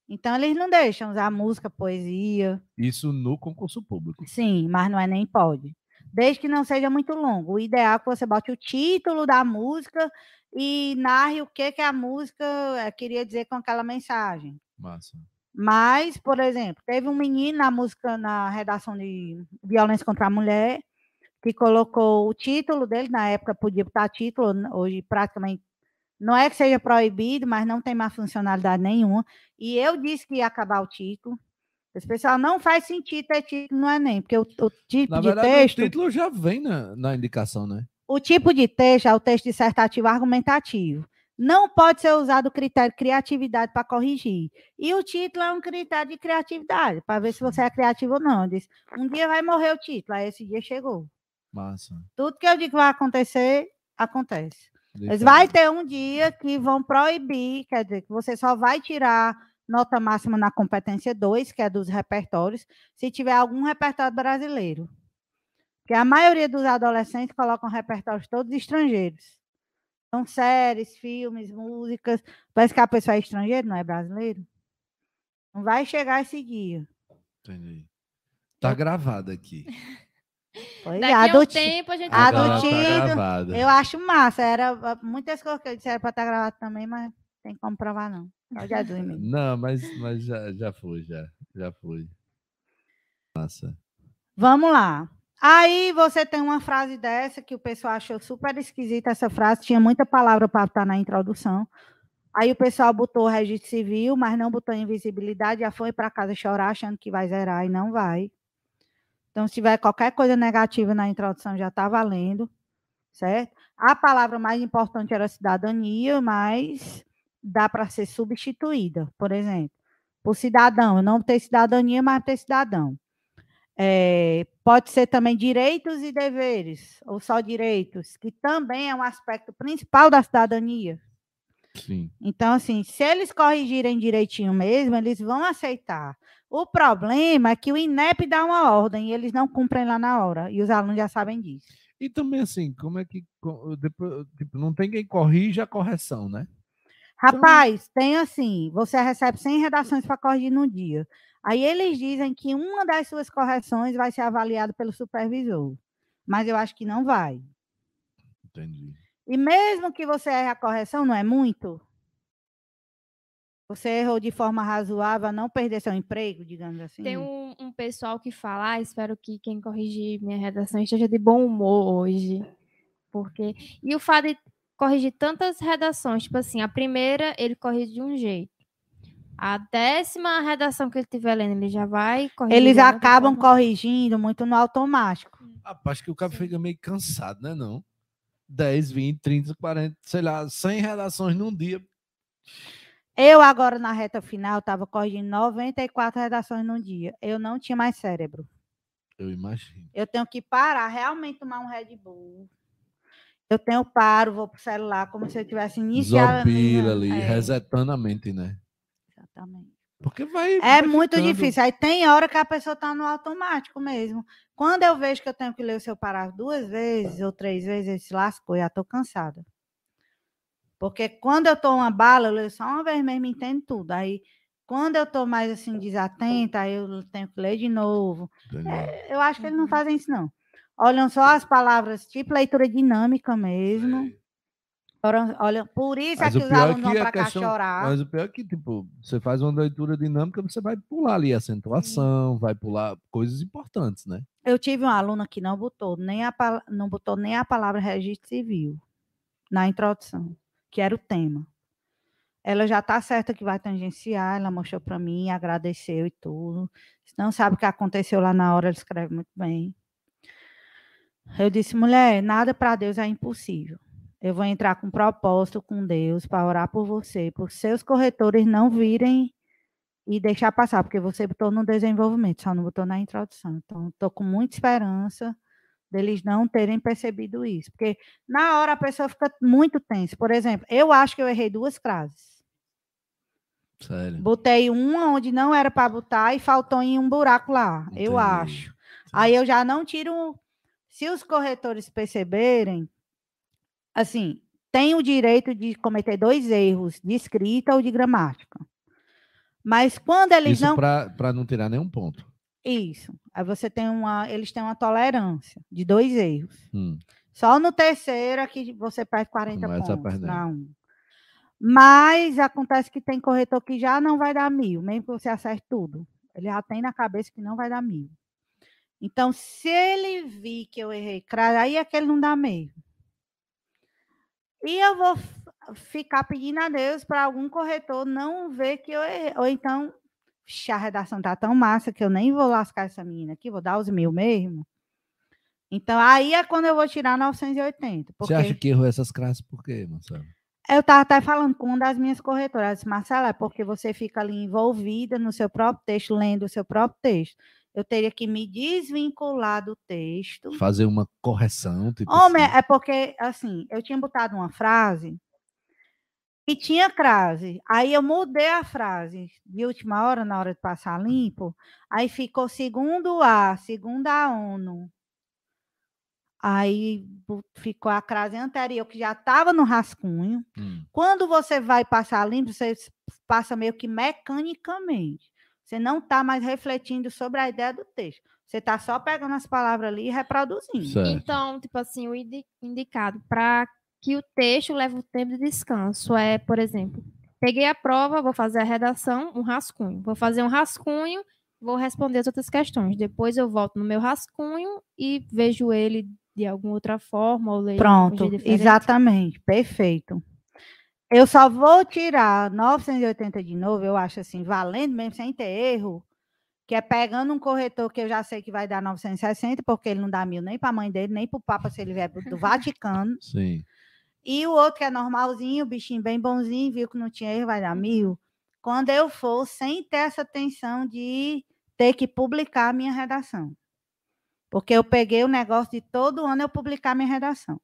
Então, eles não deixam usar música, poesia. Isso no concurso público. Sim, mas não é nem pode. Desde que não seja muito longo. O ideal é que você bote o título da música e narre o que, que a música eh, queria dizer com aquela mensagem. Massa. Mas, por exemplo, teve um menino na música, na redação de violência contra a mulher, que colocou o título dele, na época podia botar título, hoje praticamente não é que seja proibido, mas não tem mais funcionalidade nenhuma. E eu disse que ia acabar o título. Esse pessoal não faz sentido ter título no Enem, porque o, o tipo Na de verdade, texto. o título já vem na, na indicação, né? O tipo de texto é o texto dissertativo argumentativo. Não pode ser usado o critério criatividade para corrigir. E o título é um critério de criatividade, para ver se você é criativo ou não. Diz, um dia vai morrer o título, aí esse dia chegou. Massa. Tudo que eu digo que vai acontecer, acontece. Mas vai ter um dia que vão proibir, quer dizer, que você só vai tirar nota máxima na competência 2, que é dos repertórios, se tiver algum repertório brasileiro. Porque a maioria dos adolescentes colocam repertórios todos estrangeiros. São séries, filmes, músicas. Parece que a pessoa é estrangeira, não é brasileiro. Não vai chegar esse dia. Entendi. Tá gravado aqui. Pois Daqui é, a um tempo a gente Ah, Tá do. Eu acho massa. Era muitas coisas que eu disse era para estar gravado também, mas tem como provar, não. Só Jesus mesmo. Não, mas, mas já, já foi, já. Já foi. Massa. Vamos lá. Aí você tem uma frase dessa que o pessoal achou super esquisita essa frase, tinha muita palavra para estar na introdução. Aí o pessoal botou registro civil, mas não botou invisibilidade, já foi para casa chorar achando que vai zerar e não vai. Então, se tiver qualquer coisa negativa na introdução, já está valendo, certo? A palavra mais importante era cidadania, mas dá para ser substituída, por exemplo. Por cidadão, eu não ter cidadania, mas ter cidadão. É, pode ser também direitos e deveres, ou só direitos, que também é um aspecto principal da cidadania. Sim. Então, assim, se eles corrigirem direitinho mesmo, eles vão aceitar. O problema é que o INEP dá uma ordem e eles não cumprem lá na hora, e os alunos já sabem disso. E também assim, como é que depois, tipo, não tem quem corrija a correção, né? Rapaz, tem assim, você recebe 100 redações para corrigir no dia. Aí eles dizem que uma das suas correções vai ser avaliada pelo supervisor. Mas eu acho que não vai. Entendi. E mesmo que você erre a correção, não é muito? Você errou de forma razoável a não perder seu emprego, digamos assim? Tem um, um pessoal que fala, ah, espero que quem corrigir minha redação esteja de bom humor hoje. Porque... E o fato de corrigir tantas redações, tipo assim, a primeira ele corrige de um jeito. A décima redação que ele estiver lendo, ele já vai corrigir. Eles outra acabam corrigindo muito no automático. Rapaz, acho que o cara fica meio cansado, né? Não. 10, 20, 30, 40, sei lá, 100 redações num dia. Eu, agora, na reta final, estava corrigindo 94 redações num dia. Eu não tinha mais cérebro. Eu imagino. Eu tenho que parar, realmente tomar um Red Bull. Eu tenho paro, vou pro celular, como se eu tivesse iniciado. a minha- Zopila ali, É, resetando a mente, né? Exatamente. Porque vai. É vai muito ficando- difícil. Aí tem hora que a pessoa está no automático mesmo. Quando eu vejo que eu tenho que ler o seu parágrafo duas vezes ou três vezes, eu se lascou, já estou cansada. Porque quando eu estou uma bala, eu leio só uma vez mesmo e entendo tudo. Aí, quando eu estou mais assim, desatenta, aí eu tenho que ler de novo. Entendeu? Eu acho que eles não Uhum. fazem isso, não. Olham só as palavras, tipo leitura dinâmica mesmo. Olham- por isso Mas é que os é alunos vão para cá questão- chorar. Mas o pior é que, tipo, você faz uma leitura dinâmica, você vai pular ali a acentuação, vai pular coisas importantes, né? Eu tive uma aluna que não botou nem a, não botou nem a palavra registro civil na introdução, que era o tema. Ela já está certa que vai tangenciar, ela mostrou para mim, agradeceu e tudo. Se não sabe o que aconteceu lá na hora, ela escreve muito bem. Eu disse, mulher, nada para Deus é impossível. Eu vou entrar com propósito com Deus para orar por você, por seus corretores não virem e deixar passar, porque você botou no desenvolvimento, só não botou na introdução. Então, estou com muita esperança deles não terem percebido isso, porque na hora a pessoa fica muito tensa. Por exemplo, eu acho que eu errei duas frases. Sério. Botei uma onde não era para botar e faltou em um buraco lá, eu Entendi. acho. Aí eu já não tiro. Se os corretores perceberem, assim, tem o direito de cometer dois erros, de escrita ou de gramática. Mas quando eles Isso não. para não tirar nenhum ponto. Isso. Aí você tem uma. Eles têm uma tolerância de dois erros. Hum. Só no terceiro é que você perde 40 Começa a pontos. perder. Não. Mas acontece que tem corretor que já não vai dar mil, mesmo que você acerte tudo. Ele já tem na cabeça que não vai dar mil. Então, se ele vir que eu errei aí é que ele não dá meio. E eu vou ficar pedindo a Deus para algum corretor não ver que eu errei. Ou então, "Ixi, a redação tá tão massa que eu nem vou lascar essa menina aqui, vou dar os mil mesmo. Então, aí é quando eu vou tirar 980. Porque... Você acha que errou essas classes por quê, Marcelo? Eu estava até falando com uma das minhas corretoras, Marcela, é porque você fica ali envolvida no seu próprio texto, lendo o seu próprio texto. Eu teria que me desvincular do texto. Fazer uma correção, tipo Homem, assim. é porque, assim, eu tinha botado uma frase e tinha crase. Aí eu mudei a frase de última hora, na hora de passar limpo. Aí ficou segundo a, segundo a ONU. Aí ficou a crase anterior, que já estava no rascunho. Hum. Quando você vai passar limpo, você passa meio que mecanicamente. Você não está mais refletindo sobre a ideia do texto. Você está só pegando as palavras ali e reproduzindo. Certo. Então, tipo assim, o indi- indicado para que o texto leve o tempo de descanso é, por exemplo, peguei a prova, vou fazer a redação, um rascunho. Vou fazer um rascunho, vou responder as outras questões. Depois eu volto no meu rascunho e vejo ele de alguma outra forma ou leio de um Pronto, diferente. exatamente, perfeito. Eu só vou tirar 980 de novo, eu acho assim, valendo mesmo, sem ter erro, que é pegando um corretor que eu já sei que vai dar 960, porque ele não dá mil nem para a mãe dele, nem para o Papa se ele vier do Vaticano. Sim. E o outro que é normalzinho, o bichinho bem bonzinho, viu que não tinha erro, vai dar mil. Quando eu for, sem ter essa tensão de ter que publicar a minha redação. Porque eu peguei o negócio de todo ano eu publicar minha redação.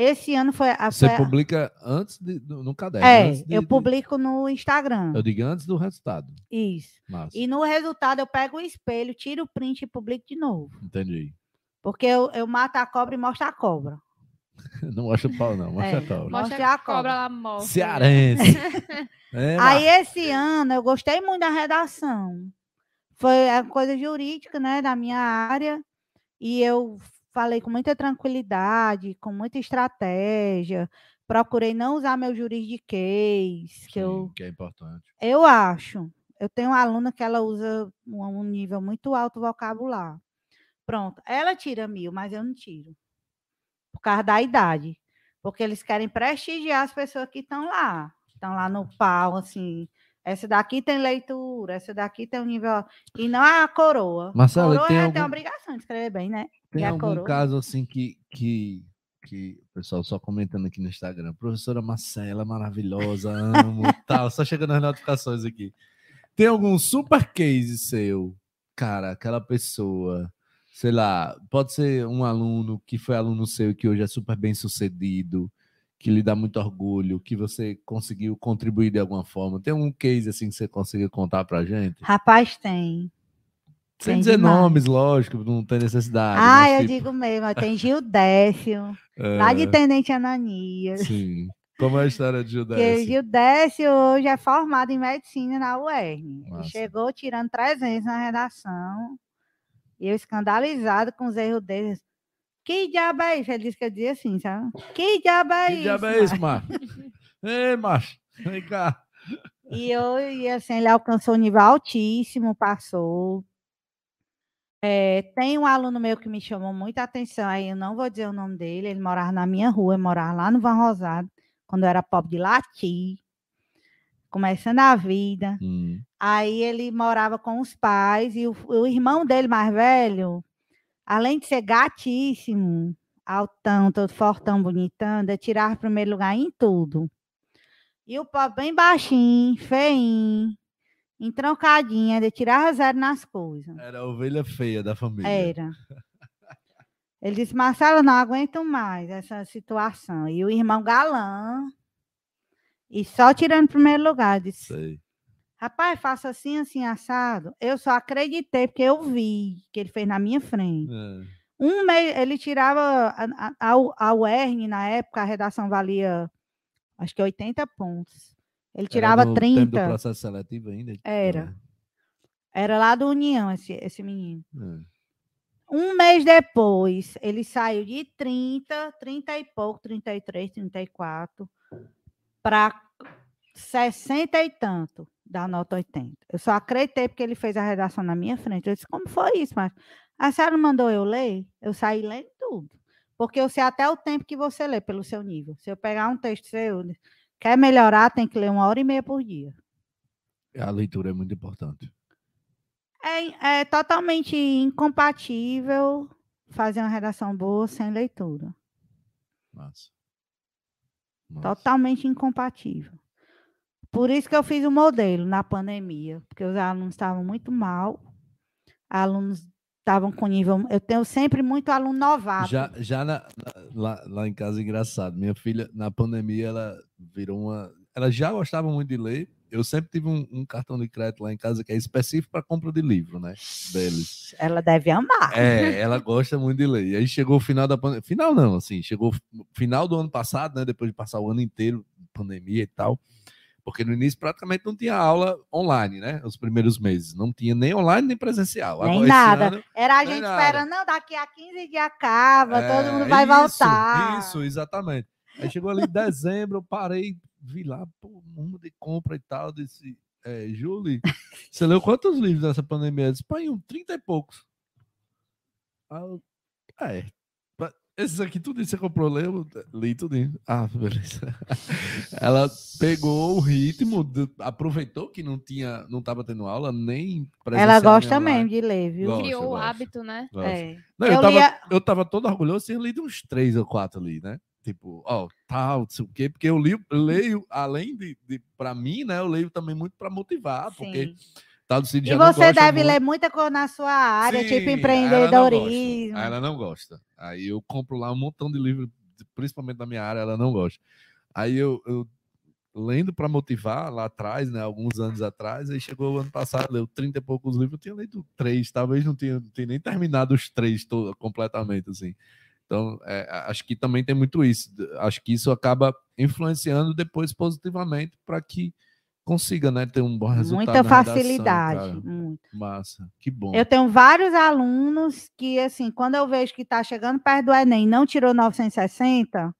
Esse ano foi. a- Você foi a- publica antes de, no, no caderno. é, de- eu de- publico no Instagram. Eu digo antes do resultado. Isso. Massa. E no resultado eu pego o espelho, tiro o print e publico de novo. Entendi. Porque eu, eu mato a cobra e mostro a cobra. Não mostra o pau, não. Mostra É. a cobra. Mostra a a cobra cobra. lá morta. Cearense. É, Aí esse ano eu gostei muito da redação. Foi a coisa jurídica, né, da minha área, e eu falei com muita tranquilidade, com muita estratégia. Procurei não usar meu juridiquês, que eu Sim, que é importante. eu acho. Eu tenho uma aluna que ela usa um, nível muito alto vocabular. Pronto, ela tira mil, mas eu não tiro. Por causa da idade. Porque eles querem prestigiar as pessoas que estão lá. Estão lá no pau, assim. Essa daqui tem leitura, essa daqui tem um nível. E não a coroa. Marcela, coroa tem é, algum- tem a obrigação de escrever bem, né? Tem algum coroa? caso assim que, que, que o pessoal só comentando aqui no Instagram, professora Marcela, maravilhosa, amo, tal, só chegando as notificações aqui. Tem algum super case seu, cara, aquela pessoa, sei lá, pode ser um aluno que foi aluno seu e que hoje é super bem sucedido, que lhe dá muito orgulho, que você conseguiu contribuir de alguma forma. Tem um case assim que você conseguiu contar pra gente? Rapaz, tem. Sem Tem dizer demais. nomes, lógico, não tem necessidade. Ah, eu tipo, digo mesmo. Tem Gil Décio, lá de é, Tenente Ananias. Sim. Como é a história de Porque Judécio? Gil Décio hoje é formado em medicina na UERN. Chegou tirando 300 na redação. E eu escandalizado com os erros dele. Que diabo é isso? Ele disse que eu dizia assim, sabe? Que diabo é Que isso? diabo é isso, macho? Ei, macho, vem cá. E, eu, e assim, ele alcançou um nível altíssimo, passou. É, tem um aluno meu que me chamou muita atenção, aí eu não vou dizer o nome dele, ele morava na minha rua, eu morava lá no Van Rosado, quando eu era pobre de latir, começando a vida. Hum, Aí ele morava com os pais e o, o irmão dele mais velho, além de ser gatíssimo, altão, todo fortão, bonitão, de tirar primeiro lugar em tudo. E o pobre bem baixinho, feinho, entroncadinho, de tirar zero nas coisas. era a ovelha feia da família. Era. Ele disse, Marcelo, não aguento mais essa situação. E o irmão galã, e só tirando primeiro lugar, disse, Sei. Rapaz, faça assim, assim, assado. Eu só acreditei porque eu vi que ele fez na minha frente. É, Um mês, ele tirava a, a, a UERN, na época, a redação valia, acho que 80 pontos. Ele era tirava no tempo do 30. processo seletivo ainda? Era. Era lá do União, esse, esse menino. É. Um mês depois, ele saiu de 30, 30 e pouco, 33, 34, para 60 e tanto da nota 80. Eu só acreditei porque ele fez a redação na minha frente. Eu disse, como foi isso? Mas a senhora mandou eu ler? Eu saí lendo tudo. Porque eu sei até o tempo que você lê pelo seu nível. Se eu pegar um texto seu, quer melhorar, tem que ler uma hora e meia por dia. A leitura é muito importante. É, é totalmente incompatível fazer uma redação boa sem leitura. Totalmente incompatível. Por isso que eu fiz o modelo na pandemia, porque os alunos estavam muito mal, alunos estavam com nível. Eu tenho sempre muito aluno novato. Já, já na- na- lá, lá em casa, engraçado. Minha filha, na pandemia, ela virou uma. Ela já gostava muito de ler, eu sempre tive um, um cartão de crédito lá em casa que é específico para compra de livro, né? Deles. Ela deve amar. É, ela gosta muito de ler. E aí chegou o final da pandemia. Final não, assim, chegou final do ano passado, né? Depois de passar o ano inteiro, pandemia e tal. Porque no início praticamente não tinha aula online, né? Os primeiros meses. Não tinha nem online nem presencial. Nem Agora, nada. ano- Era a gente nada. esperando, não, daqui a 15 dias acaba, todo É, mundo vai isso, voltar. Isso, exatamente. Aí chegou ali em dezembro, eu parei, vi lá, pô, mundo de compra e tal. Disse, é, Julie, você leu quantos livros nessa pandemia? Eu disse, pai, um 30 e poucos. Eu, é. Esses aqui, tudo isso você comprou, leu? Li tudo. Ah, beleza. Ela pegou o ritmo, aproveitou que não tinha, não estava tendo aula, nem Ela gosta mesmo de ler, viu? Gosta, Criou o hábito, né? É. Não, eu, Eu tava, lia- eu tava todo orgulhoso, tinha lido uns três ou quatro ali, né? Tipo, ó, tal, não sei o quê, porque eu li, leio, além de, de para mim, né? Eu leio também muito para motivar, porque Sim. tal Cid E você deve muito. ler muita coisa na sua área, Sim, tipo ela não empreendedorismo. Ela não gosta. Aí eu compro lá um montão de livros, principalmente da minha área, ela não gosta. Aí eu, eu lendo para motivar lá atrás, né? Alguns anos atrás, aí chegou o ano passado, leu 30 e poucos livros, eu tinha lido três, talvez não tinha, não tenha nem terminado os três todo, completamente, assim. Então, é, acho que também tem muito isso. Acho que isso acaba influenciando depois positivamente para que consiga, né, ter um bom resultado. Muita redação, facilidade. muito. Massa, que bom. Eu tenho vários alunos que, assim, quando eu vejo que está chegando perto do Enem e não tirou 960,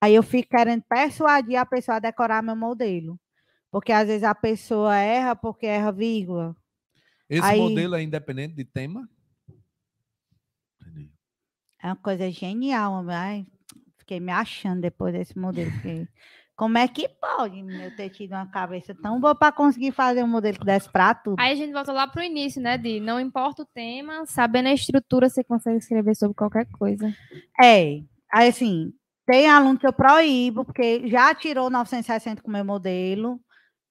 aí eu fico querendo persuadir a pessoa a decorar meu modelo. Porque às vezes a pessoa erra porque erra vírgula. Esse Aí- modelo é independente de tema? Entendi. É uma coisa genial. Ai, fiquei me achando depois desse modelo. fiquei, Como é que pode eu ter tido uma cabeça tão boa para conseguir fazer um modelo que desse para tudo? Aí a gente volta lá pro início, né? De não importa o tema, sabendo a estrutura, você consegue escrever sobre qualquer coisa. É, aí assim, tem aluno que eu proíbo, porque já tirou 960 com o meu modelo,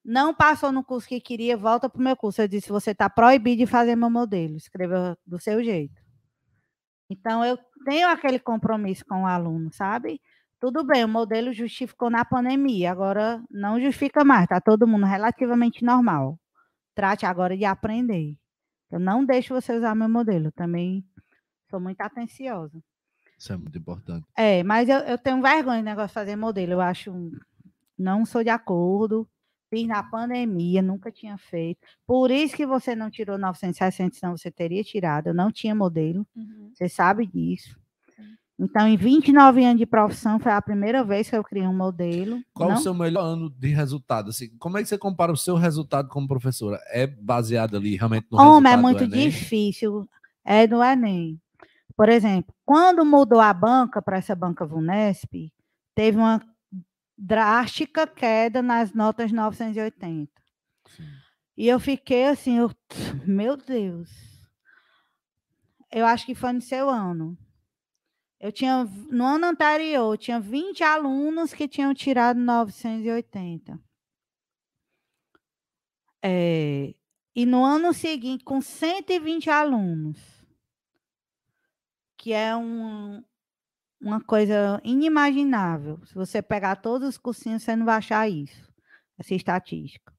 não passou no curso que queria, volta para o meu curso. Eu disse, você está proibido de fazer meu modelo, escreva do seu jeito. Então, eu tenho aquele compromisso com o aluno, sabe? Tudo bem, o modelo justificou na pandemia, agora não justifica mais, está todo mundo relativamente normal. Trate agora de aprender. Eu não deixo você usar meu modelo, também sou muito atenciosa. Isso é muito importante. É, mas eu, eu tenho vergonha do negócio de fazer modelo. Eu acho. Não sou de acordo. Fiz na pandemia, nunca tinha feito. Por isso que você não tirou 960, senão você teria tirado. Eu não tinha modelo. Você sabe disso. Então, em 29 anos de profissão, foi a primeira vez que eu criei um modelo. Qual Não- o seu melhor ano de resultado? Assim, como é que você compara o seu resultado como professora? É baseado ali realmente no Homem, é resultado muito difícil. É do Enem. Por exemplo, quando mudou a banca para essa banca VUNESP, teve uma drástica queda nas notas 980. Sim. E eu fiquei assim, eu, meu Deus. Eu acho que foi no seu ano. Eu tinha, no ano anterior, eu tinha 20 alunos que tinham tirado 980. É, e no ano seguinte, com 120 alunos, que é um, uma coisa inimaginável. Se você pegar todos os cursinhos, você não vai achar isso, essa estatística.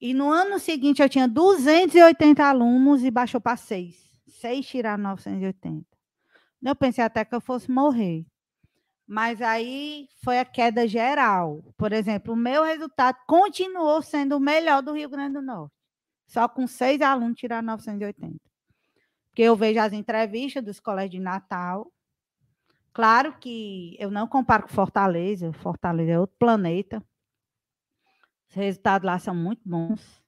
E no ano seguinte, eu tinha 280 alunos e baixou para 6. 6 tiraram 980. Eu pensei até que eu fosse morrer. Mas aí foi a queda geral. Por exemplo, o meu resultado continuou sendo o melhor do Rio Grande do Norte. Só com seis alunos tiraram 980. Porque eu vejo as entrevistas dos colégios de Natal. Claro que eu não comparo com Fortaleza. Fortaleza é outro planeta. Os resultados lá são muito bons.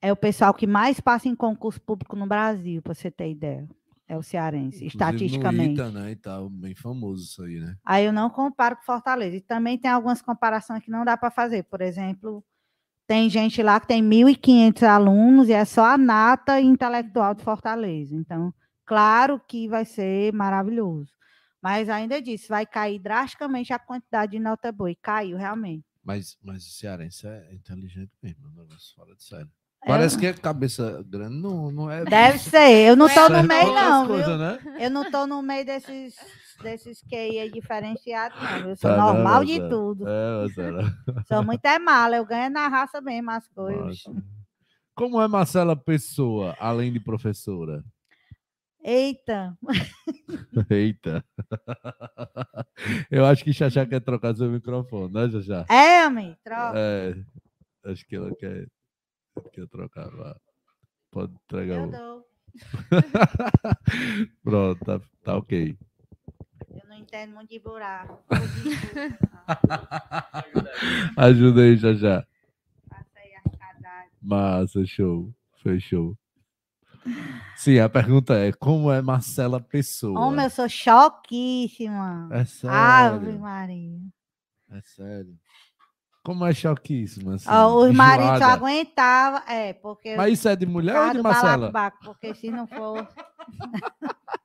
É o pessoal que mais passa em concurso público no Brasil, para você ter ideia. É o cearense, Inclusive estatisticamente. ITA, né, e tal, bem famoso isso aí, né? Aí eu não comparo com Fortaleza. E também tem algumas comparações que não dá para fazer. Por exemplo, tem gente lá que tem 1.500 alunos e é só a nata intelectual de Fortaleza. Então, claro que vai ser maravilhoso. Mas ainda disse, vai cair drasticamente a quantidade de nota boa. E caiu realmente. Mas, mas o cearense é inteligente mesmo, é um negócio fora de sério. É, Parece que é cabeça grande, não, não é. Deve ser. Eu não estou no Serve meio, não, coisas, né? Eu não estou no meio desses desses QI diferenciados, não. Eu sou Tá não, normal de Marcela. tudo. É, Marcela. Sou muito é mala, eu ganho na raça mesmo as coisas. Nossa. Como é Marcela Pessoa, além de professora? Eita, Eita. Eu acho que Xaxá quer trocar seu microfone, né, Xaxá? é, homem, troca. É, acho que ela quer, quer trocar. vá. Pode entregar Eu o. dou. Pronto, tá, tá ok. Eu não entendo muito de buraco. Ajuda aí, as cadeias. Massa, show. Show. Sim, a pergunta é: como é Marcela Pessoa? Homem, eu sou choquíssima. É sério. Ave Maria. É sério. Como é choquíssimo, assim? Ó, os maridos só aguentavam. É, porque. Mas isso é de mulher ou de Marcela? balacobaco, porque se não for.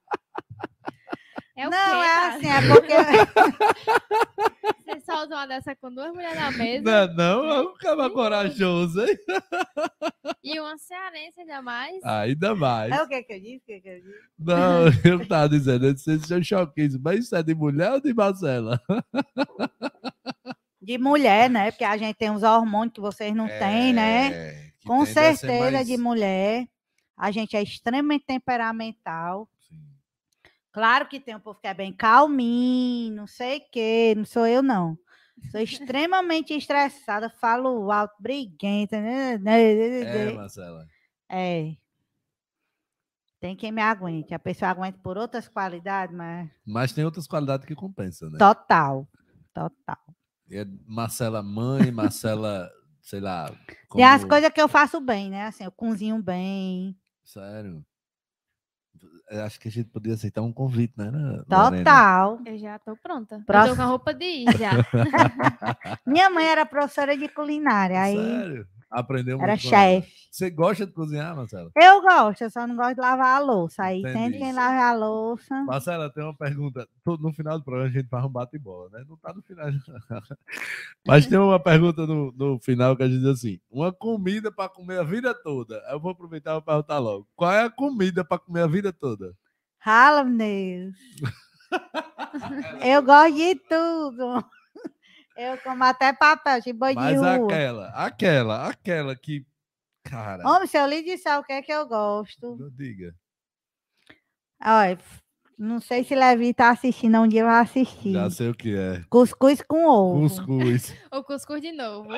É o não, quê, é assim, é porque. Você solta uma dessa com duas mulheres na mesa Não, não, é um cara corajoso, hein? e uma cearense ainda mais. Ainda mais. É o que que eu disse? O que que eu disse? Não, eu não tava dizendo, eu disse isso é choquíssimo. Mas isso é de mulher ou de Marcela? De mulher, né? Porque a gente tem uns hormônios que vocês não têm, né? É, Com certeza, mais- de mulher. A gente é extremamente temperamental. Sim. Claro que tem um povo que é bem calminho, não sei o quê, não sou eu, não. Sou extremamente estressada, falo alto, briguenta, né? É, Marcela. É. Tem quem me aguente. A pessoa aguenta por outras qualidades, mas Mas tem outras qualidades que compensam, né? total. Total. É Marcela mãe, Marcela, sei lá. Tem as como- coisas que eu faço bem, né? Assim, eu cozinho bem. Sério. Eu acho que a gente podia aceitar um convite, né? né, Lorena? Total. Eu já tô pronta. Eu Próximo. tô com a roupa de ir já. Minha mãe era professora de culinária, aí Sério? Aprendeu muito era chefe. Você gosta de cozinhar, Marcela? Eu gosto, eu só não gosto de lavar a louça. Aí Entendi. tem quem lave a louça. Marcela, tem uma pergunta. No final do programa a gente faz um bate-bola, né? Não tá no final. Mas tem uma pergunta no, no final que a gente diz assim: uma comida para comer a vida toda. Eu vou aproveitar e perguntar logo. Qual é a comida para comer a vida toda? Rala, Deus. eu gosto de tudo. Eu como até papel de boi de Mas rua. aquela, aquela, aquela que. Cara, Homem, se eu lhe disser o que é que eu gosto. não diga. Olha, não sei se Levi tá assistindo, um dia vai assistir. Já sei o que é. Cuscuz com ovo. Cuscuz. o cuscuz de novo.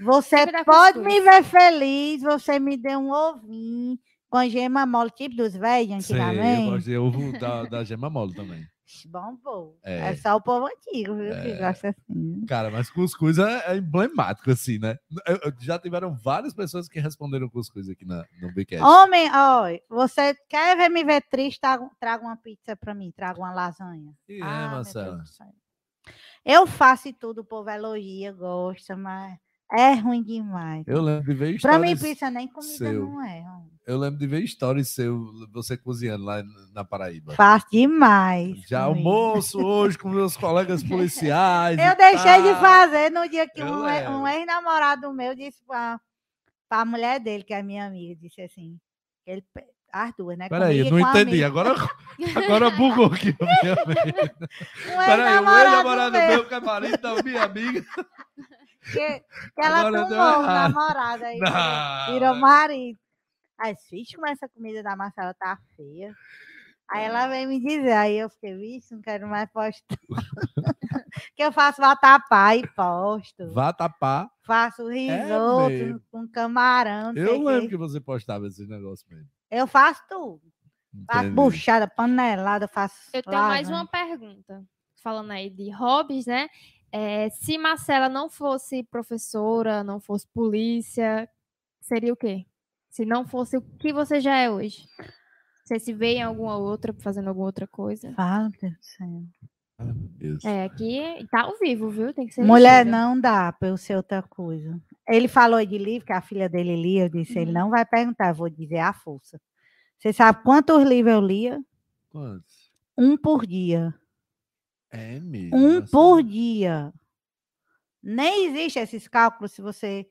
Você pode cuscuz. me ver feliz, você me deu um ovinho com gema mole, tipo dos velhos Sei, eu antigamente. gosto de ovo da, da gema mole também. Bom, bom. É. É. só o povo antigo, viu, que É. gosta assim. Cara, mas cuscuz é, é emblemático, assim, né? Eu- eu- já tiveram várias pessoas que responderam cuscuz aqui na, no Bcast. Homem, ó, você quer ver me ver triste? Traga, uma pizza pra mim, traga uma lasanha. E é, Ah, do céu. Eu faço e tudo, o povo elogia, gosta, mas é ruim demais. Eu lembro de ver Pra mim, pizza nem comida seu. não é. homem. Eu lembro de ver histórias seu, você cozinhando lá na Paraíba. Faço demais. Já almoço hoje com meus colegas policiais. Eu deixei de tal. fazer no dia que Eu um, um ex-namorado meu disse pra, pra mulher dele, que é minha amiga, disse assim, ele, as duas, né? Peraí, não a entendi. Agora, agora bugou aqui. a minha mente. Um Peraí, o ex-namorado meu, meu, que é marido da minha amiga. que, que ela Agora tomou o errado. namorado aí, Não, virou marido. Aí, vixe, como essa comida da Marcela tá feia. Aí ela veio me dizer, aí eu fiquei, vixe, não quero mais postar. que eu faço vatapá e posto. Vá tapar. Faço risoto mesmo. com camarão. não sei Eu lembro quê. que você postava esses negócios mesmo. Eu faço tudo. Faço Entendi. buchada, panelada, faço. Eu tenho mais lasanha. uma pergunta. Falando aí de hobbies, né? É, se Marcela não fosse professora, não fosse polícia, seria o quê? Se não fosse o que você já é hoje? Você se vê em alguma outra, fazendo alguma outra coisa? Fala, meu Deus do céu. Ah, Deus. É, aqui tá ao vivo, viu? Tem que ser Mulher, ligeira. não dá para eu ser outra coisa. Ele falou de livro, que a filha dele lia. Eu disse, ele Uhum. não vai perguntar, eu vou dizer a força. Você sabe quantos livros eu lia? Quantos? Um por dia. É mesmo. Um Marcelo. por dia. Nem existe esses cálculos. Se você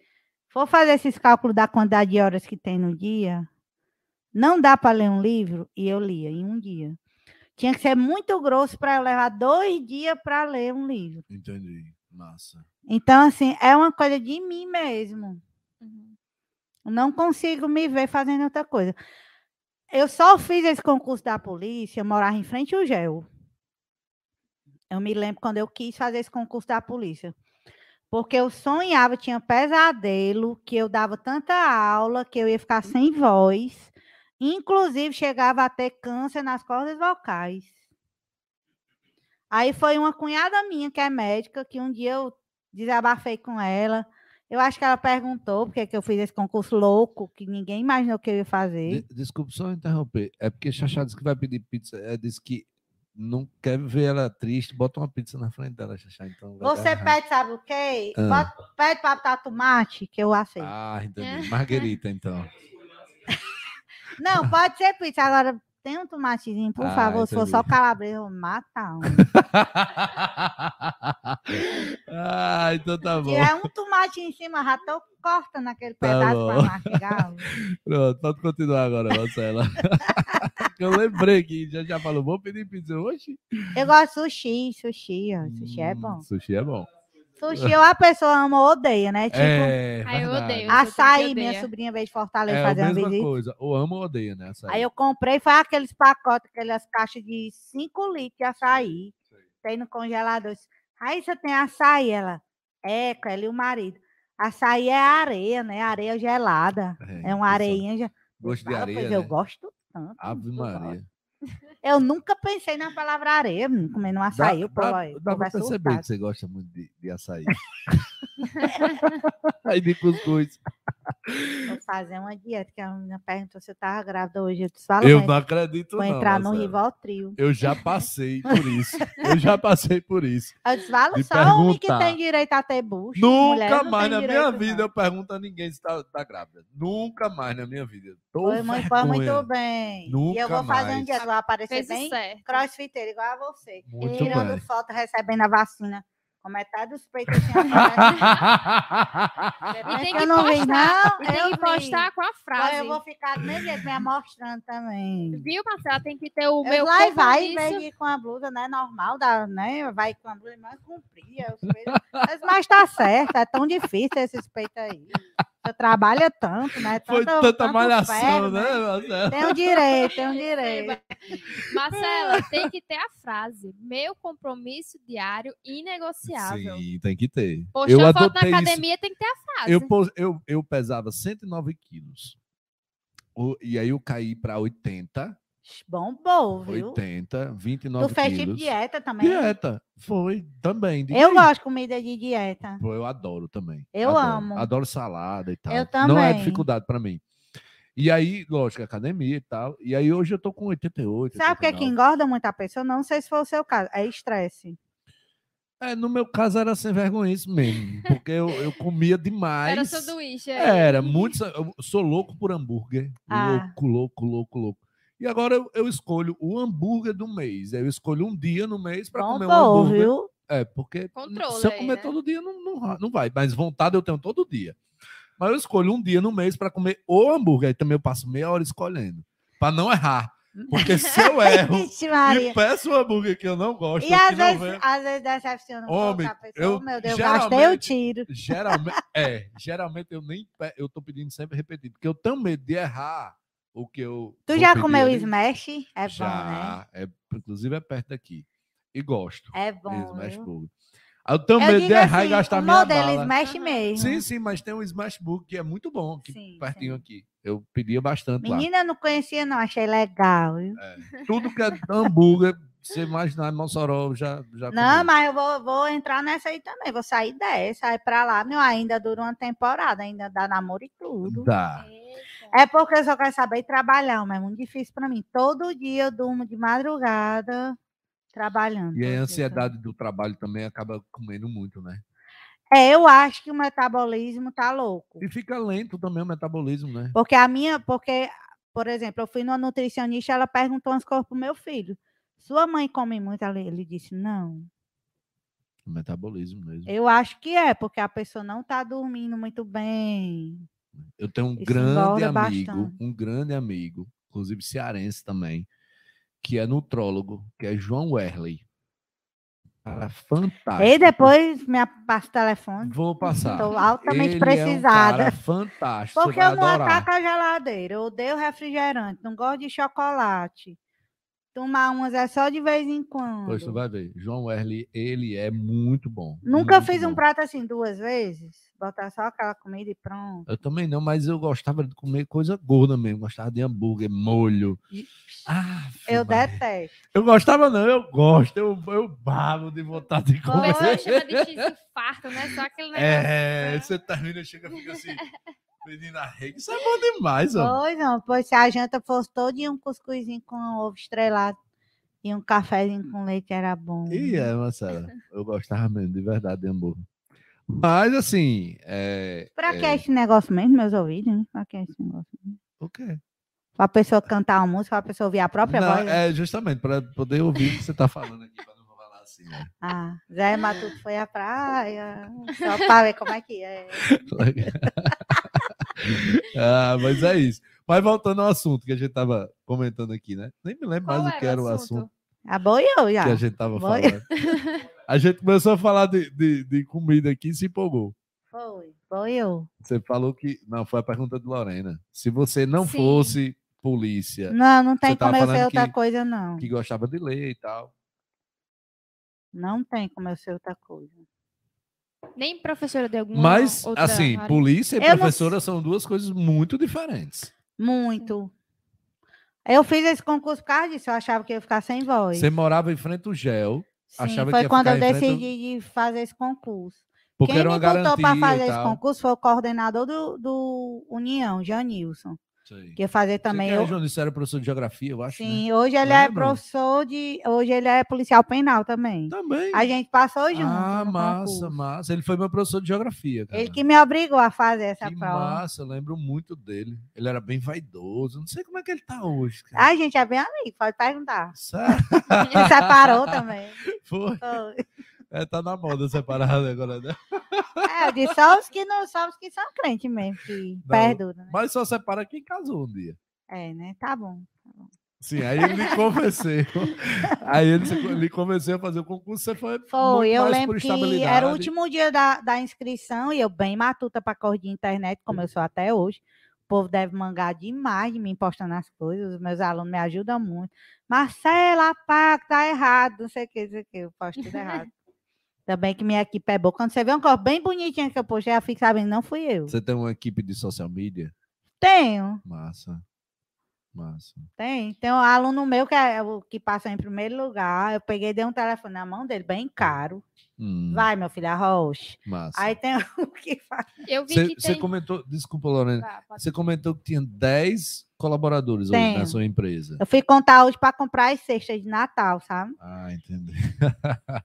for fazer esses cálculos da quantidade de horas que tem no dia, não dá para ler um livro e eu lia em um dia. Tinha que ser muito grosso para eu levar dois dias para ler um livro. Entendi. Massa. Então, assim, é uma coisa de mim mesmo. Uhum. Não consigo me ver fazendo outra coisa. Eu só fiz esse concurso da polícia, eu morava em frente ao GEL. Eu me lembro quando eu quis fazer esse concurso da polícia. Porque eu sonhava, tinha pesadelo, que eu dava tanta aula que eu ia ficar sem voz. Inclusive, chegava a ter câncer nas cordas vocais. Aí foi uma cunhada minha, que é médica, que um dia eu desabafei com ela. Eu acho que ela perguntou porque que eu fiz esse concurso louco, que ninguém imaginou que eu ia fazer. De- Desculpe só interromper. É porque Xaxá disse que vai pedir pizza. É, disse que não quer ver ela triste. Bota uma pizza na frente dela, Xaxá. Então Você pede, sabe o quê? Ah. Bota- pede para botar tomate, que eu aceito. Ah, entendi. Marguerita, então. Não, pode ser pizza. Agora, tem um tomatezinho, por Ah, favor. Se for só entendi. calabresa, eu vou matar um. ah, então tá Se bom. tiver um tomate em cima, já tô cortando aquele Tá pedaço para mastigar. Pronto, pode continuar agora, Marcela. Eu lembrei que já já falou, vou pedir pizza hoje. Eu gosto de sushi, sushi, ó. Sushi é bom. Sushi é bom. Sushi ou a pessoa ama ou odeia, né? Tipo, é, eu odeio. Açaí, minha sobrinha veio de Fortaleza É a fazer uma mesma visita. coisa. Ou ama ou odeia, né? Açaí. Aí eu comprei, foi aqueles pacotes, aquelas caixas de 5 litros de açaí. Tem no congelador. Aí você tem açaí, ela. É, com ela e o marido. Açaí é areia, né? Areia gelada. É uma isso. areinha. Já... Gosto de Fala, areia, né? eu gosto tanto. Ave Maria. Eu nunca pensei na palavra areia, hum, comendo um açaí. o povo dá, o dá pra é perceber surtado. que você gosta muito de, de açaí. Aí de cuscuz. Vou fazer uma dieta, que a menina perguntou se eu tava grávida hoje. Eu disse, fala, Eu não acredito, vou não. entrar no Marcela. Rivotril. Eu já passei por isso. Eu já passei por isso. Eu disse, fala, De só homem que perguntar. tem direito a ter bucho. Nunca mais na minha vida eu pergunto a ninguém se tá, tá grávida. Nunca mais na minha vida. Tô Foi muito, foi muito bem. e Nunca eu vou fazer um mais. dia, vou aparecer Fez o bem certo. crossfiteiro, igual a você. Muito Tirando bem. foto, recebendo a vacina. Com metade dos peitos assim. E tem que que eu não vi, postar, não. e tem eu que vi. postar com a frase. eu vou ficar do mesmo jeito, me amostrando também. Viu, Marcela? Tem que ter o Eu meu lá vai, ir com a blusa, né? Normal, dá, né? Vai com a blusa mais peitos. Mas, mas tá certo, é tão difícil esses peitos aí. Trabalha tanto, né? Foi Tanto- tanta tanto malhação, ferro, né, Marcelo? Tem um direito, tem um direito. Marcela, tem que ter a frase. Meu compromisso diário inegociável. Sim, tem que ter. Postou eu foto na adotei isso. academia, tem que ter a frase. Eu, eu, eu pesava 109 quilos. O- E aí eu caí para 80, Bombou, viu? 80, 29 Tu fez tipo quilos. dieta também? Dieta, foi também. diga Eu gosto de comida de dieta. Pô, eu adoro também. Eu adoro. amo. Adoro salada e tal. Eu Não é também. dificuldade para mim. E aí, lógico, academia e tal. E aí hoje eu tô com 88. Sabe o que, que 89. engorda muito a pessoa? Não sei se foi o seu caso. É estresse. É, no meu caso era sem vergonha isso mesmo. Porque eu, eu comia demais. Era sanduíche. é. Era, muito. Eu sou louco por hambúrguer. Ah. Louco, louco, louco, louco. E agora eu, eu escolho o hambúrguer do mês. Eu escolho um dia no mês para comer um hambúrguer. viu? É, porque Controle se eu aí, comer né? todo dia, não, não, não vai. Mas vontade eu tenho todo dia. Mas eu escolho um dia no mês para comer o hambúrguer. Aí também eu passo meia hora escolhendo. Para não errar. Porque se eu erro Ixi, e peço um hambúrguer que eu não gosto, E às vezes, vem, às vezes decepciona Homem, pessoa. eu Meu Deus, gastei o tiro. geralmente, é, geralmente eu nem pe- eu tô pedindo sempre repetido, porque eu tenho medo de errar o que eu Tu já comeu ali. smash? É bom, né? Já, é, inclusive é perto daqui. E gosto. É bom. Smash? Burger. Eu tenho Eu errar assim, e gastar o minha modelo bala. smash Aham. mesmo. Sim, sim, mas tem um Smash Burger que é muito bom, aqui, Sim, pertinho sim. aqui. Eu pedia bastante lá. Menina, eu não conhecia não, achei legal. viu? Tudo que é hambúrguer, você imaginar em Mossoró, já, já Não, comi. mas eu vou, vou entrar nessa aí também. Vou sair dessa, aí pra lá, meu, ainda dura uma temporada, ainda dá namoro e tudo. Dá. É porque eu só quero saber trabalhar, mas é muito difícil pra mim. Todo dia eu durmo de madrugada trabalhando. E a ansiedade do trabalho também acaba comendo muito, né? É, eu acho que o metabolismo tá louco. E fica lento também o metabolismo, né? Porque a minha, porque, por exemplo, eu fui numa nutricionista, ela perguntou umas coisas pro meu filho. Sua mãe come muito? Ele, ele disse, não. O metabolismo mesmo. Eu acho que é, porque a pessoa não tá dormindo muito bem. Eu tenho um Isso grande amigo, bastante. um grande amigo, inclusive cearense também, que é nutrólogo, que é João Werley. Cara, fantástico. E depois me passa o telefone. Vou passar. Estou altamente Ele precisada. É um cara fantástico. Porque eu não adorar. ataco a geladeira, eu odeio refrigerante, não gosto de chocolate. Tomar umas é só de vez em quando. Pois tu vai ver. João Werley, ele é muito bom. Nunca muito fiz um bom. prato assim duas vezes. Botar só aquela comida e pronto. Eu também não, mas eu gostava de comer coisa gorda mesmo. Gostava de hambúrguer, molho. Ah, Eu detesto. Eu gostava, não, eu gosto. Eu, eu babo de vontade de comer. chama de X-infarto, né? Só aquele negócio. É, né? você termina, chega, fica assim. Menina rega, isso é bom demais, ó. Pois não, pois se a janta fosse todo um cuscuzinho com ovo estrelado e um cafezinho com leite era bom. E é, Marcela, eu gostava mesmo, de verdade, de hambúrguer. Mas, assim, é, Pra é, que esse negócio mesmo, meus ouvidos? Né? Pra que esse negócio? mesmo? o quê? Pra pessoa cantar uma música, pra pessoa ouvir a própria Não, voz. né? é justamente para poder ouvir o que você tá falando aqui, para não falar assim, né? Ah, Zé Matuto foi à praia, só pra ver como é que é. ah, mas é isso. Mas voltando ao assunto que a gente tava comentando aqui, né? Nem me lembro Qual mais o que era o assunto Aboiou já. que a gente tava Foi. falando. A gente começou a falar de, de, de comida aqui e se empolgou. Foi, foi eu. Você falou que. Não, foi a pergunta de Lorena. Se você não Sim. fosse polícia, Não, não tem como eu ser outra que- coisa, não. que gostava de ler e tal. Não tem como eu ser outra coisa. Nem professora de alguma Mas, outra assim, área. polícia e Eu não professora são duas coisas muito diferentes. Muito. Eu fiz esse concurso por causa disso, eu achava que eu ia ficar sem voz. Você morava em frente ao gel, Sim, achava que foi ia quando ficar eu frente decidi de fazer esse concurso. porque Quem era me botou para fazer esse concurso foi o coordenador do, do União, Janilson. Sei. Que fazer também. Você é, eu- isso era professor de geografia, eu acho, né? Sim, hoje ele é Lembra? professor de. Hoje ele é policial penal também. Também. A gente passou junto. ah, massa, concurso. massa. Ele foi meu professor de geografia, cara. Ele que me obrigou a fazer essa Que prova. massa, eu lembro muito dele. Ele era bem vaidoso. Não sei como é que ele tá hoje, cara. A gente é bem amigo, pode perguntar. Sério? Ele separou também. Foi. Foi. É, tá na moda separado agora, né? É, eu disse só os que não só os que são crentes mesmo, que perduram, né? Mas só separa quem casou um dia. É, né? Tá bom. Sim, aí ele me convenceu. Aí ele lhe convenceu a fazer o concurso, você foi. Foi, eu lembro que era o último dia da, da inscrição e eu bem matuta para correr de internet, como eu sou até hoje. O povo deve mangar demais de mim postando as coisas, os meus alunos me ajudam muito. Marcela, pá, tá errado, não sei o que, não sei o que, eu posto tudo errado. Também que minha equipe é boa. Quando você vê um corpo bem bonitinho que eu postei, já fica sabendo, não fui eu. Você tem uma equipe de social media? Tenho, Massa. Massa. tem. Tem um aluno meu que é o que passa em primeiro lugar. Eu peguei e dei um telefone na mão dele, bem caro. Hum, Vai, meu filho, arrocha. Massa. Aí tem o que faz. Eu vi Você que você tem... comentou, desculpa, Lorena. Tá, pode- Você comentou que tinha 10 colaboradores hoje na Tenho. sua empresa. Eu fui contar hoje para comprar as cestas de Natal, sabe? Ah, entendi.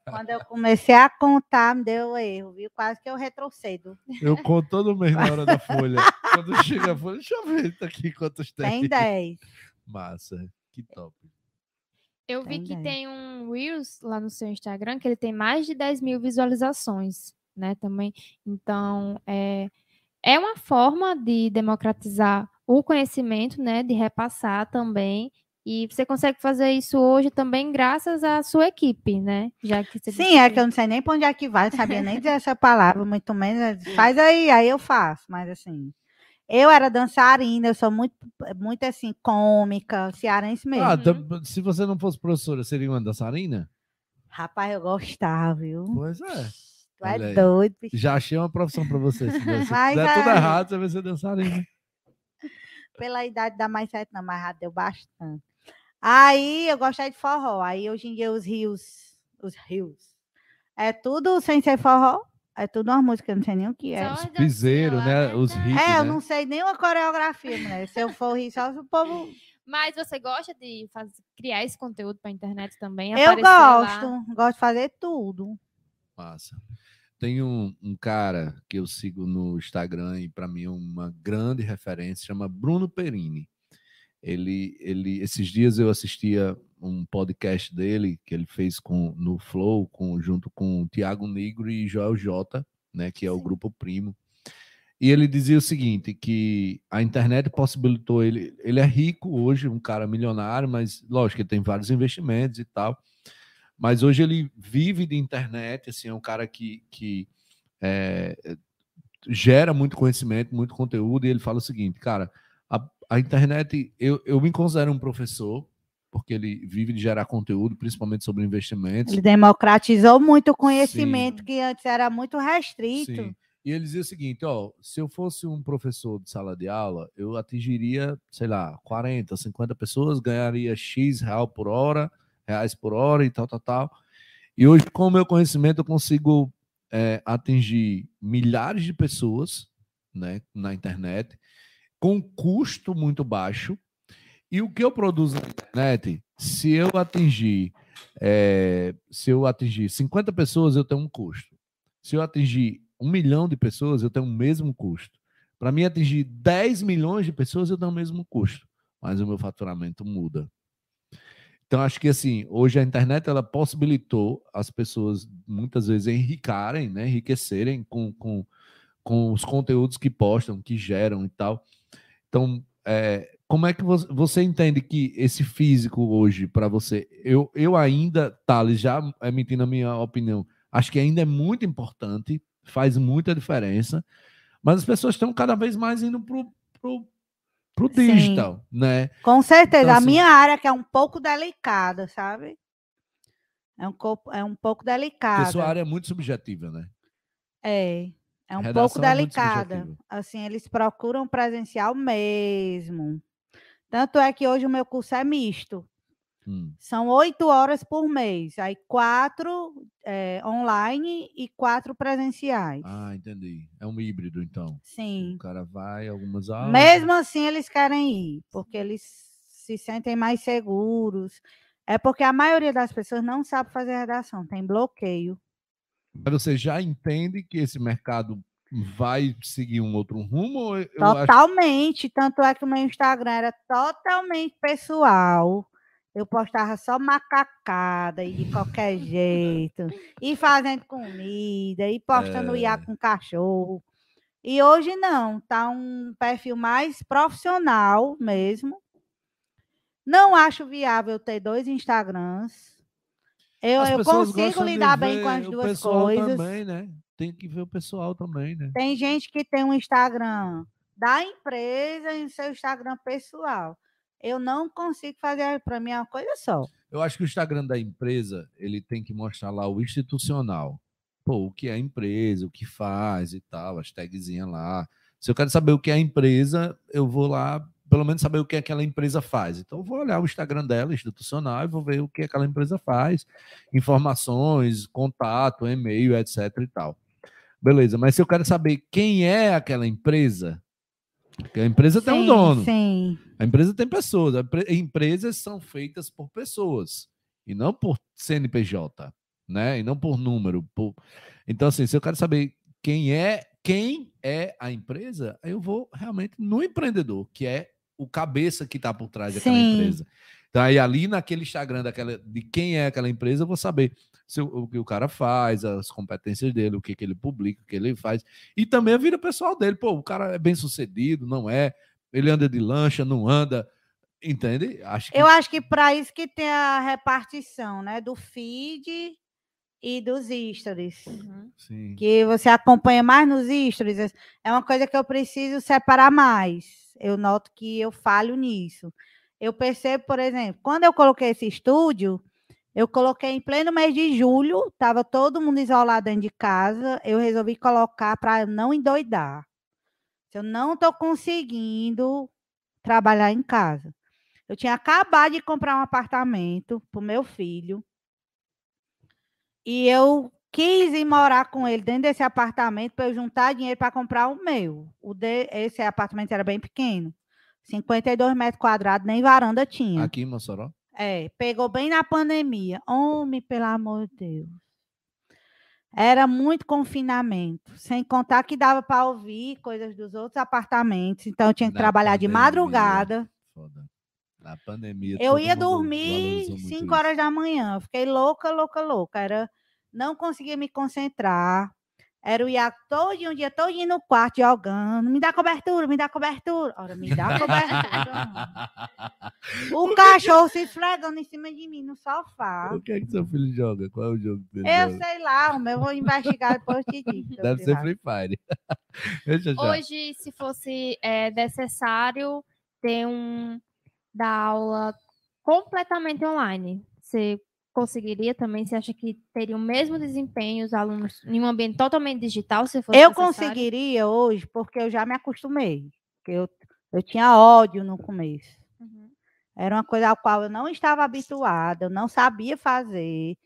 Quando eu comecei a contar, me deu erro, viu? Quase que eu retrocedo. Eu conto todo mês na hora da folha. Quando chega a folha, deixa eu ver tá aqui quantos tem. Tem 10. Massa, que top. Eu vi Tem que dez. tem um Reels lá no seu Instagram que ele tem mais de 10 mil visualizações, né? Também. Então, é, é uma forma de democratizar o conhecimento, né? De repassar também. E você consegue fazer isso hoje também graças à sua equipe, né? Já que você disse Sim, é que eu não sei nem para onde é que vai, não sabia nem dizer essa palavra, muito menos. Faz aí, aí eu faço, mas assim. Eu era dançarina, eu sou muito, muito assim, cômica, cearense mesmo. Ah, Uhum. tam- se você não fosse professora, seria uma dançarina? Rapaz, eu gostava, viu? Pois é. Tu é doido. Já achei uma profissão para você. Se você Mas fizer tudo é. errado, você vai ser dançarina. Pela idade dá mais certo, não, mas já deu bastante. Aí eu gostei de forró. Aí hoje em dia os rios, os rios, é tudo sem ser forró. É tudo uma música, eu não sei nem o que é. Os piseiros, né? lá, Os hits, É, eu né? não sei nem uma coreografia, mulher. Se eu for rir, só o povo. Mas você gosta de fazer, criar esse conteúdo para a internet também? Eu aparecer lá? gosto, gosto de fazer tudo. Massa. Tem um, um cara que eu sigo no Instagram e para mim é uma grande referência, chama Bruno Perini. Ele, ele, esses dias eu assistia um podcast dele que ele fez com no Flow, com, junto com o Tiago Negro e Joel Jota, né, que é o grupo Primo. E ele dizia o seguinte, que a internet possibilitou ele, ele é rico hoje, um cara milionário, mas lógico, ele tem vários investimentos e tal. Mas hoje ele vive de internet, assim, é um cara que, que é, gera muito conhecimento, muito conteúdo, e ele fala o seguinte, cara, a, a internet, eu, eu me considero um professor, porque ele vive de gerar conteúdo, principalmente sobre investimentos. Ele democratizou muito o conhecimento Sim. que antes era muito restrito. Sim. E ele dizia o seguinte, ó, se eu fosse um professor de sala de aula, eu atingiria, sei lá, 40, 50 pessoas, ganharia X real por hora, reais por hora e tal, tal, tal. E hoje, com o meu conhecimento, eu consigo é, atingir milhares de pessoas né, na internet, com custo muito baixo. E o que eu produzo na internet, se eu atingir, é, se eu atingir 50 pessoas, eu tenho um custo. Se eu atingir um milhão de pessoas, eu tenho o mesmo custo. Para mim atingir 10 milhões de pessoas, eu tenho o mesmo custo, mas o meu faturamento muda. Então, acho que assim, hoje a internet ela possibilitou as pessoas muitas vezes enricarem, né, enriquecerem com, com, com os conteúdos que postam, que geram e tal. Então, é, como é que você, você entende que esse físico hoje, para você, eu, eu ainda, Thales, já emitindo a minha opinião, acho que ainda é muito importante faz muita diferença. Mas as pessoas estão cada vez mais indo pro, pro, pro digital, Sim. né? Com certeza. Então, a assim, minha área que é um pouco delicada, sabe? É um, é um pouco delicada. Porque sua área é muito subjetiva, né? É. É um pouco é delicada. É assim, eles procuram presencial mesmo. Tanto é que hoje o meu curso é misto. Hum. São oito horas por mês. Aí quatro é, online e quatro presenciais. Ah, entendi. É um híbrido, então. Sim. O cara vai algumas aulas. Mesmo assim, eles querem ir, porque eles se sentem mais seguros. É porque a maioria das pessoas não sabe fazer redação, tem bloqueio. Mas você já entende que esse mercado vai seguir um outro rumo? totalmente. Acho... Tanto é que o meu Instagram era totalmente pessoal eu postava só macacada e de qualquer jeito, e fazendo comida, e postando é. IA com cachorro. E hoje não, tá um perfil mais profissional mesmo. Não acho viável ter dois Instagrams. Eu, eu consigo lidar bem com as duas coisas. Também, né? Tem que ver o pessoal também, né? Tem gente que tem um Instagram da empresa e seu Instagram pessoal eu não consigo fazer para mim é uma coisa só. Eu acho que o Instagram da empresa ele tem que mostrar lá o institucional. Pô, o que é a empresa, o que faz e tal, as lá. Se eu quero saber o que é a empresa, eu vou lá, pelo menos saber o que aquela empresa faz. Então, eu vou olhar o Instagram dela, institucional, e vou ver o que aquela empresa faz, informações, contato, e-mail, etc e tal. Beleza, mas se eu quero saber quem é aquela empresa, porque a empresa sim, tem um dono. Sim. A empresa tem pessoas. Empresas são feitas por pessoas e não por CNPJ, né? E não por número. Por... Então, assim, se eu quero saber quem é quem é a empresa, eu vou realmente no empreendedor, que é o cabeça que está por trás daquela Sim. empresa. Então, aí ali naquele Instagram daquela, de quem é aquela empresa, eu vou saber se, o, o que o cara faz, as competências dele, o que, que ele publica, o que ele faz. E também a vida pessoal dele. Pô, o cara é bem sucedido, não é? Ele anda de lancha, não anda. Entende? Acho que... Eu acho que para isso que tem a repartição, né? Do feed e dos stories. Uhum. Que você acompanha mais nos stories. É uma coisa que eu preciso separar mais. Eu noto que eu falho nisso. Eu percebo, por exemplo, quando eu coloquei esse estúdio, eu coloquei em pleno mês de julho, estava todo mundo isolado dentro de casa. Eu resolvi colocar para não endoidar. Eu não estou conseguindo trabalhar em casa. Eu tinha acabado de comprar um apartamento para o meu filho. E eu quis ir morar com ele dentro desse apartamento para eu juntar dinheiro para comprar o meu. O de, esse apartamento era bem pequeno. 52 metros quadrados, nem varanda tinha. Aqui em Mossoró? É, pegou bem na pandemia. Homem, pelo amor de Deus. Era muito confinamento, sem contar que dava para ouvir coisas dos outros apartamentos. Então eu tinha que trabalhar pandemia, de madrugada. Foda. Na pandemia. Eu ia dormir 5 horas da manhã. Fiquei louca, louca, louca. Era não conseguia me concentrar. Era o Iago todo um dia todo no quarto jogando. Me dá cobertura, me dá cobertura. Ora, me dá cobertura. o cachorro se esfregando em cima de mim no sofá. O que é que seu filho joga? Qual é o jogo dele? Eu joga? sei lá, meu eu vou investigar depois te digo. Deve ser. Free Fire. Hoje, se fosse é, necessário ter um da aula completamente online, você conseguiria também? Você acha que teria o mesmo desempenho os alunos em um ambiente totalmente digital? Se fosse Eu necessário? conseguiria hoje, porque eu já me acostumei. Porque eu, eu tinha ódio no começo. Uhum. Era uma coisa ao qual eu não estava habituada, eu não sabia fazer.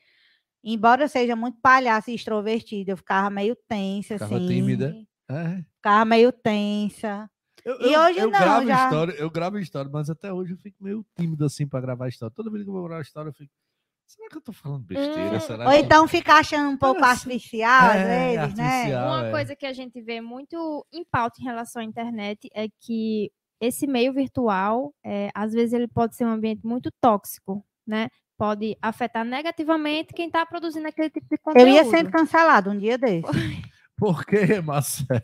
Embora eu seja muito palhaça e extrovertida, eu ficava meio tensa, Ficava assim. tímida. É. Ficava meio tensa. Eu, E eu- hoje eu não, gravo já- história, eu gravo história, mas até hoje eu fico meio tímido assim para gravar história. Toda vez que eu vou gravar história, eu fico. Será que eu tô falando besteira? Hum, Será Ou que... então ficar achando um pouco Parece- artificial, às É, vezes, né? artificial. Uma é. coisa que a gente vê muito em pauta em relação à internet é que esse meio virtual, é, às vezes, ele pode ser um ambiente muito tóxico, né? Pode afetar negativamente quem está produzindo aquele tipo de Eu conteúdo. ia sendo cancelado um dia desse. Por quê, Marcelo?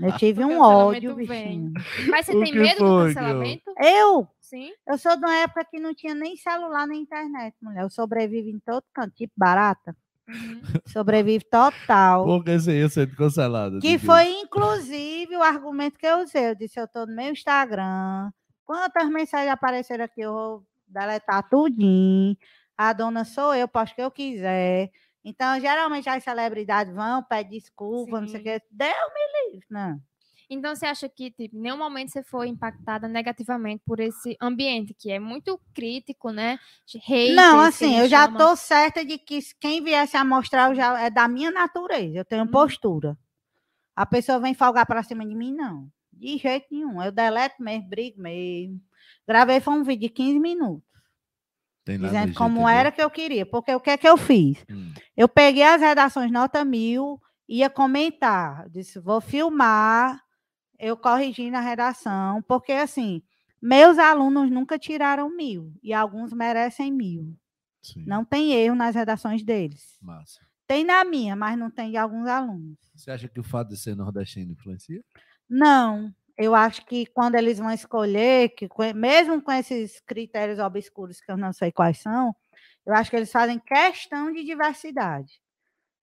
Eu tive um ódio, vem. bichinho. Mas você O tem medo do foi, cancelamento? Eu, Sim. eu sou de uma época que não tinha nem celular nem internet, mulher. Eu sobrevivo em todo canto, tipo barata. Uhum. Sobrevivo total. Por que você ia sendo cancelado? Que foi, inclusive, o argumento que eu usei. Eu disse, eu estou no meu Instagram. Quantas mensagens apareceram aqui, eu vou deletar tudinho. A dona sou eu, posto o que eu quiser. Então, geralmente, as celebridades vão, pedem desculpa, não sei o Sim. quê. Deu me livre, não. Então, você acha que, tipo, em nenhum momento você foi impactada negativamente por esse ambiente, que é muito crítico, né? De haters, Não, assim, eu já estou certa de que quem viesse a mostrar eu já é da minha natureza. Eu tenho Uhum. postura. A pessoa vem folgar para cima de mim, não. De jeito nenhum. Eu deleto mesmo, brigo mesmo. Gravei foi um vídeo de 15 minutos, Tem dizendo como era que eu queria. Porque o que é que eu fiz? Hum. Eu peguei as redações nota mil, ia comentar. Eu Disse, vou filmar, eu corrigindo a redação, porque assim, meus alunos nunca tiraram mil, e alguns merecem mil. Sim, Não tem erro nas redações deles. Massa. Tem na minha, mas não tem de alguns alunos. Você acha que o fato de ser nordestino influencia? Não, eu acho que quando eles vão escolher, que mesmo com esses critérios obscuros que eu não sei quais são, eu acho que eles fazem questão de diversidade.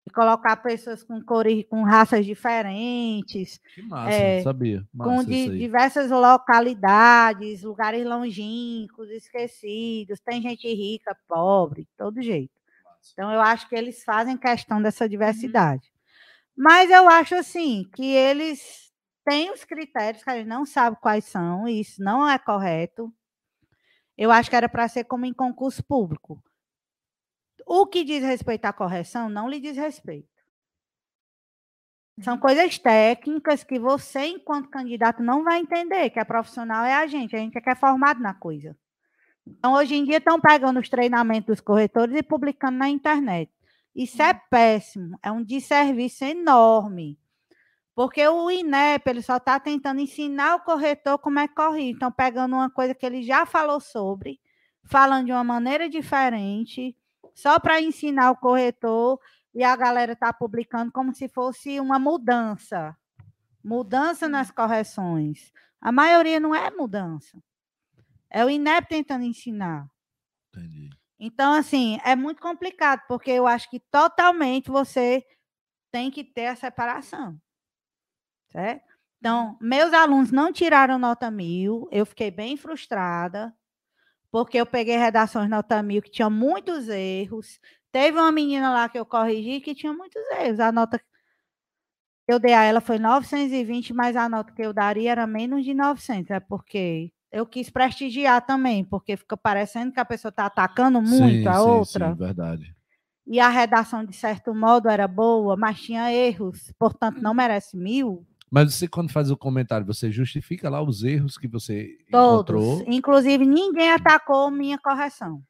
De colocar pessoas com cores, com raças diferentes, Que massa, É, sabia. Massa com aí. diversas localidades, lugares longínquos, esquecidos, tem gente rica, pobre, de todo jeito. Então, eu acho que eles fazem questão dessa diversidade. Mas eu acho, assim, que eles têm os critérios que a gente não sabe quais são, e isso não é correto. Eu acho que era para ser como em concurso público. O que diz respeito à correção não lhe diz respeito. São coisas técnicas que você, enquanto candidato, não vai entender, que a profissional é a gente, a gente é que é formado na coisa. Então, hoje em dia, estão pegando os treinamentos dos corretores e publicando na internet. Isso é péssimo, é um desserviço enorme. Porque o INEP ele só está tentando ensinar o corretor como é que corrige. Então, pegando uma coisa que ele já falou sobre, falando de uma maneira diferente, só para ensinar o corretor, e a galera está publicando como se fosse uma mudança. Mudança nas correções. A maioria não é mudança. É o INEP tentando ensinar. Entendi. Então, assim, é muito complicado, porque eu acho que totalmente você tem que ter a separação. Certo? Então, meus alunos não tiraram nota mil, eu fiquei bem frustrada, porque eu peguei redações nota mil que tinham muitos erros. Teve uma menina lá que eu corrigi que tinha muitos erros. A nota que eu dei a ela foi 920, mas a nota que eu daria era menos de 900. É porque eu quis prestigiar também, porque fica parecendo que a pessoa está atacando muito Sim, a sim, outra. Sim, verdade. E a redação, de certo modo, era boa, mas tinha erros, portanto, não merece mil. Mas você, quando faz o comentário, você justifica lá os erros que você Todos. encontrou? Inclusive, ninguém atacou minha correção.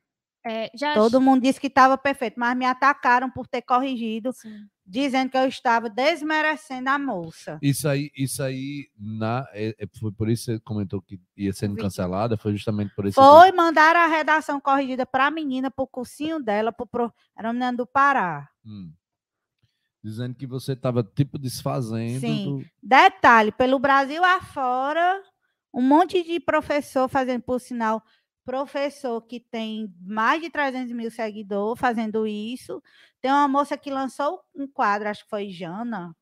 É, já Todo mundo disse que estava perfeito, mas me atacaram por ter corrigido, Sim. dizendo que eu estava desmerecendo a moça. Isso aí, isso aí na, é- é- foi por isso que você comentou que ia sendo cancelada, foi justamente por esse Foi mandar a redação corrigida para a menina, para o cursinho dela, pro, pro, era uma menina do Pará. Hum. Dizendo que você estava tipo desfazendo. Sim. do- Detalhe, pelo Brasil afora, um monte de professor fazendo, por sinal, professor que tem mais de 300 mil seguidores fazendo isso. Tem uma moça que lançou um quadro, acho que foi Jana,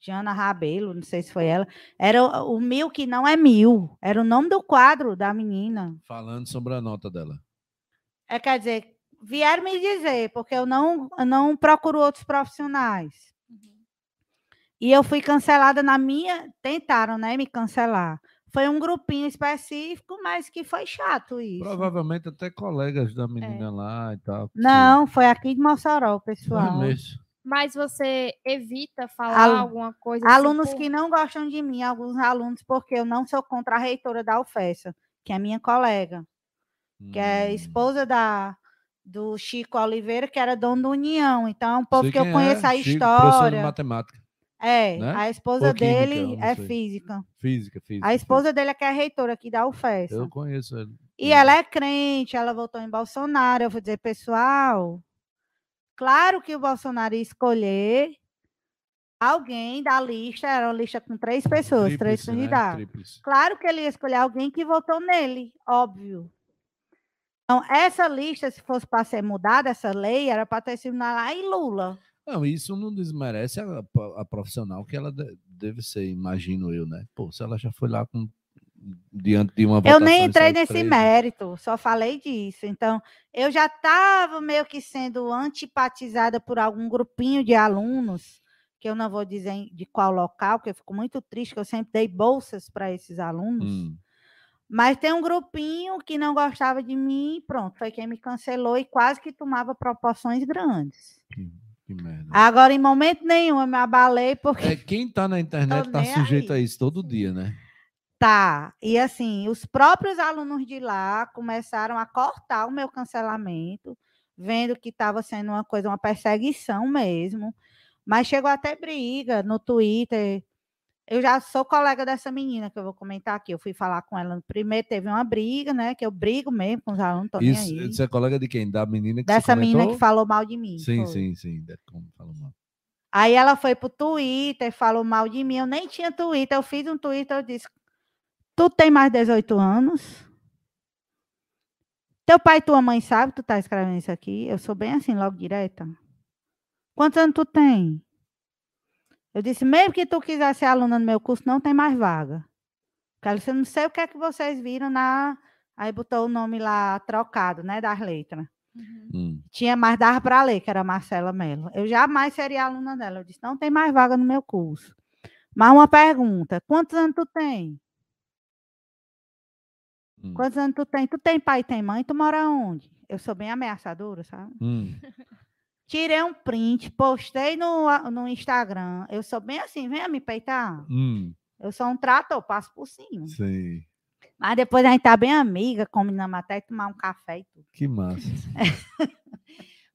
Jana Rabelo, não sei se foi ela. Era o, o mil que não é mil, era o nome do quadro da menina. Falando sobre a nota dela. É, quer dizer, vieram me dizer, porque eu não, eu não procuro outros profissionais. E eu fui cancelada na minha. Tentaram, né, me cancelar. Foi um grupinho específico, mas que foi chato isso. Provavelmente até colegas da menina lá e tal. Não, foi aqui de Mossoró, pessoal. mesmo. Mas você evita falar Alu- alguma coisa assim, Alunos que não gostam de mim, alguns alunos, porque eu não sou contra a reitora da UFESA, que é minha colega, que é Hum. esposa da, do Chico Oliveira, que era dono do União. Então, é um povo Sei que eu conheço é, a Chico, professor de história. matemática. É, né? a esposa química, dele é física. Física, física. A física. esposa dele é que é reitora aqui da UFES. Eu conheço ele. E ela é crente, ela votou em Bolsonaro. Eu vou dizer, pessoal, claro que o Bolsonaro ia escolher alguém da lista, era uma lista com três pessoas, três Tríplice, né? candidatos. Tríplice. Claro que ele ia escolher alguém que votou nele, óbvio. Então, essa lista, se fosse para ser mudada, essa lei, era para ter sido lá em Lula. Não, isso não desmerece a, a profissional que ela de- deve ser, imagino eu, né? Pô, se ela já foi lá com diante de uma Eu nem entrei nesse mérito, só falei disso. Então, eu já estava meio que sendo antipatizada por algum grupinho de alunos, que eu não vou dizer de qual local, que eu fico muito triste, que eu sempre dei bolsas para esses alunos. Hum, Mas tem um grupinho que não gostava de mim, pronto, foi quem me cancelou e quase que tomava proporções grandes. que, que merda. Agora, em momento nenhum, eu me abalei porque É, quem tá na internet tá sujeito aí. a isso todo dia, né? Tá, e assim, os próprios alunos de lá começaram a cortar o meu cancelamento, vendo que estava sendo uma coisa, uma perseguição mesmo. Mas chegou até briga no Twitter. Eu já sou colega dessa menina que eu vou comentar aqui. Eu fui falar com ela. Primeiro teve uma briga, né? Que eu brigo mesmo com os alunos, tô nem Isso, aí. isso é colega de quem? Da menina que você Dessa menina que falou mal de mim. Sim, foi. sim, sim. Como falou mal. Aí ela foi pro Twitter, falou mal de mim. Eu nem tinha Twitter. Eu fiz um Twitter, eu disse: Tu tem mais de 18 anos? Teu pai e tua mãe sabem que tu tá escrevendo isso aqui? Eu sou bem assim, logo direta. Quantos anos tu tem? Eu disse, mesmo que tu quiser ser aluna no meu curso, não tem mais vaga. Porque ela disse, eu não sei o que é que vocês viram na. Aí botou o nome lá trocado, né? Das letras Uhum. Hum. tinha mais dava para ler, que era a Marcela Mello. Eu jamais seria aluna dela. Eu disse, não tem mais vaga no meu curso. Mas uma pergunta, quantos anos tu tem? Hum. Quantos anos tu tem? Tu tem pai e tem mãe? Tu mora onde? Eu sou bem ameaçadora, sabe? Hum. Tirei um print, postei no, no Instagram. Eu sou bem assim, venha me peitar. Hum. Eu sou um trator, passo por cima. Sei. Mas depois a gente tá bem amiga, combinamos até tomar um café e tudo. Que massa.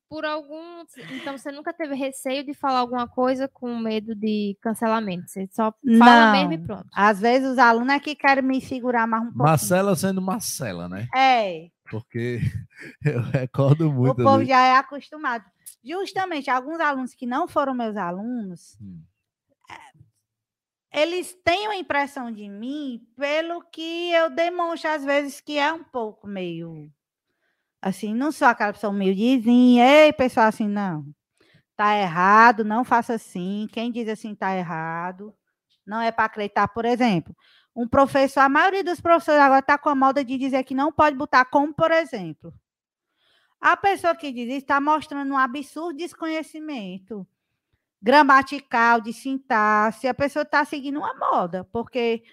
Por algum. Então você nunca teve receio de falar alguma coisa com medo de cancelamento. Você só fala mesmo e Não. pronto. Às vezes os alunos é que querem me segurar mais um pouquinho. Marcela sendo Marcela, né? É, Porque eu recordo o muito. povo ali. já é acostumado. Justamente, alguns alunos que não foram meus alunos, Hum. eles têm uma impressão de mim pelo que eu demonstro, às vezes, que é um pouco meio. Assim, não sou aquela pessoa humildezinha, ei, pessoal, assim, não. Tá errado, não faça assim. Quem diz assim tá errado, não é para acreditar, por exemplo. Um professor, a maioria dos professores agora está com a moda de dizer que não pode botar como, por exemplo. A pessoa que diz isso está mostrando um absurdo desconhecimento gramatical, de sintaxe. A pessoa está seguindo uma moda, porque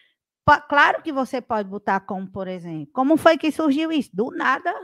claro que você pode botar como, por exemplo. Como foi que surgiu isso? Do nada.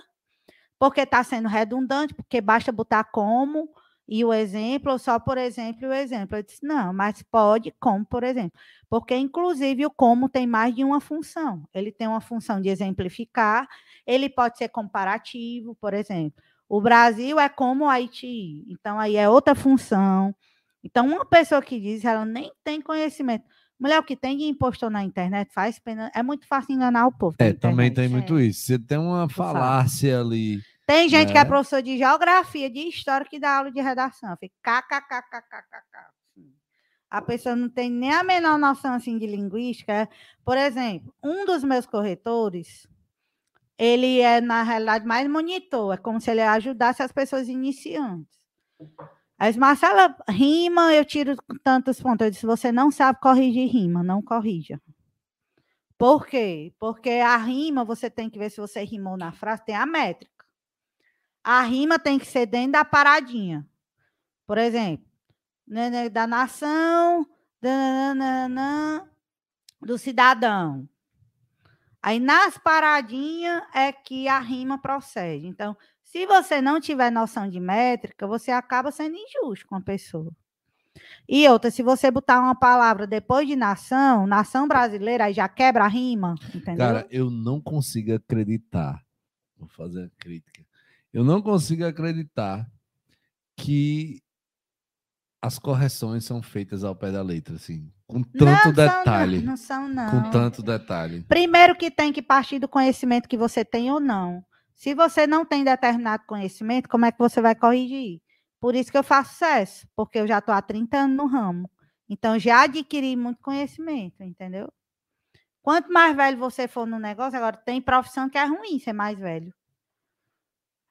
Porque está sendo redundante, porque basta botar como e o exemplo, ou só por exemplo e o exemplo. Eu disse, não, mas pode como, por exemplo. Porque, inclusive, o como tem mais de uma função. Ele tem uma função de exemplificar, ele pode ser comparativo, por exemplo. O Brasil é como o Haiti, então aí é outra função. Então, uma pessoa que diz, ela nem tem conhecimento. Mulher, o que tem de impostor na internet faz pena. É muito fácil enganar o povo. É, também tem muito isso. Você tem uma falácia ali Tem gente que é Né? professor de geografia, de história, que dá aula de redação. Fica kkkkkkk. A pessoa não tem nem a menor noção assim de linguística. é. Por exemplo, um dos meus corretores, ele é, na realidade, mais monitor. É como se ele ajudasse as pessoas iniciantes. Aí, disse, Marcela, rima, eu tiro tantos pontos. Eu disse, você não sabe corrigir rima, não corrija. Por quê? Porque a rima, você tem que ver se você rimou na frase, tem a métrica. A rima tem que ser dentro da paradinha. Por exemplo, né, né, da nação, dananana, do cidadão. Aí nas paradinhas é que a rima procede. Então, se você não tiver noção de métrica, você acaba sendo injusto com a pessoa. E outra, se você botar uma palavra depois de nação, nação brasileira, aí já quebra a rima, entendeu? Cara, eu não consigo acreditar. Vou fazer a crítica. Eu não consigo acreditar que as correções são feitas ao pé da letra, assim, com tanto não, são detalhe. Não, não são, não. Com tanto detalhe. Primeiro que tem que partir do conhecimento que você tem ou não. Se você não tem determinado conhecimento, como é que você vai corrigir? Por isso que eu faço sucesso, porque eu já estou há 30 anos no ramo. Então, já adquiri muito conhecimento, entendeu? Quanto mais velho você for no negócio, agora tem profissão que é ruim ser mais velho.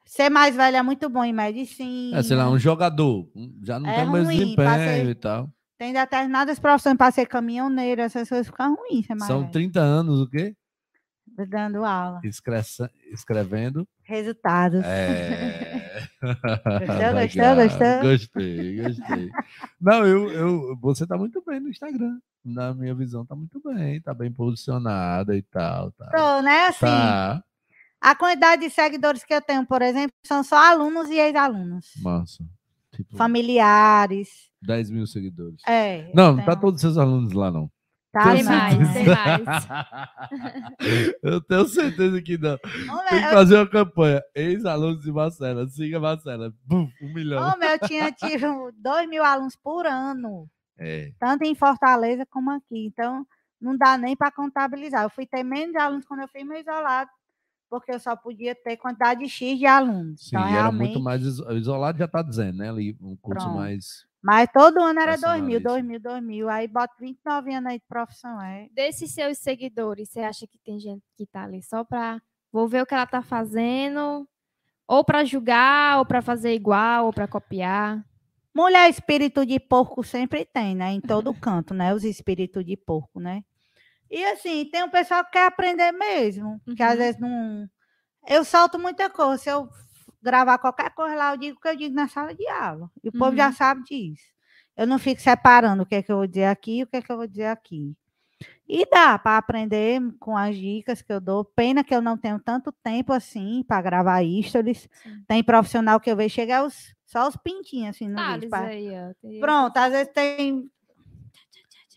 Ser mais velho é muito bom em medicina. É, sei lá, um jogador. Já não É tem mais desempenho e tal. Tem determinadas profissões para ser caminhoneiro, essas coisas ficam ruins São velho. 30 anos o quê? Dando aula. Escressa- Escrevendo. Resultados. É. gostou, gostou? Gostei, gostei. Não, eu, eu, você tá muito bem no Instagram. Na minha visão, tá muito bem. Tá bem posicionada e tal. Tá. Tô, né? Assim, Tá. A quantidade de seguidores que eu tenho, por exemplo, são só alunos e ex-alunos. Massa. Tipo, Familiares. 10 mil seguidores. É. não, não tá tenho- todos seus alunos lá, não. Tá, Tem mais, tem mais. eu tenho certeza que não. Tem que eu- fazer uma campanha. Ex-alunos de Marcela. Siga Marcela. Bum, um milhão. Homem, eu tinha tido dois mil alunos por ano, É. tanto em Fortaleza como aqui. Então, não dá nem para contabilizar. Eu fui ter menos alunos quando eu fiz meu isolado, porque eu só podia ter quantidade X de alunos. Sim, então, e era realmente, muito mais iso- isolado, já tá dizendo, né? Ali, um curso Pronto. mais. Mas todo ano era dois mil, Personalíssimo. dois mil, dois mil. Aí bota 29 anos aí de profissão. É. Desses seus seguidores, você acha que tem gente que tá ali só pra. Vou ver o que ela tá fazendo, ou pra julgar, ou pra fazer igual, ou pra copiar? Mulher espírito de porco sempre tem, né? Em todo canto, né? Os espíritos de porco, né? E assim, tem um pessoal que quer aprender mesmo, que às Uhum. vezes não. Eu solto muita coisa. Se eu gravar qualquer coisa lá, eu digo o que eu digo na sala de aula. E o povo já Uhum. sabe disso. Eu não fico separando o que é que eu vou dizer aqui e o que é que eu vou dizer aqui. E dá para aprender com as dicas que eu dou. Pena que eu não tenho tanto tempo assim para gravar stories. Sim. Tem profissional que eu vejo chegar os, só os pintinhos assim no vídeo. Thales pra- aí, Pronto, às vezes tem.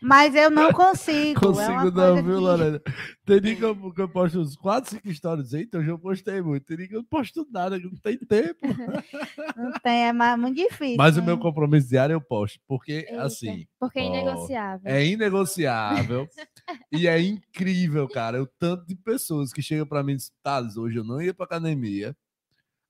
Mas eu não consigo. é Consigo uma não, viu, que- Lorena? Tem dia que eu, que eu posto uns 4, 5 stories aí, então eu já postei muito. Tem dia que eu não posto nada, que não tem tempo. Não tem, é mais, muito difícil. Mas o né? meu compromisso diário eu posto, porque, Eita, assim, Porque é ó, inegociável. é inegociável e é incrível, cara, o tanto de pessoas que chegam pra mim e dizem, Thales, hoje eu não ia pra academia.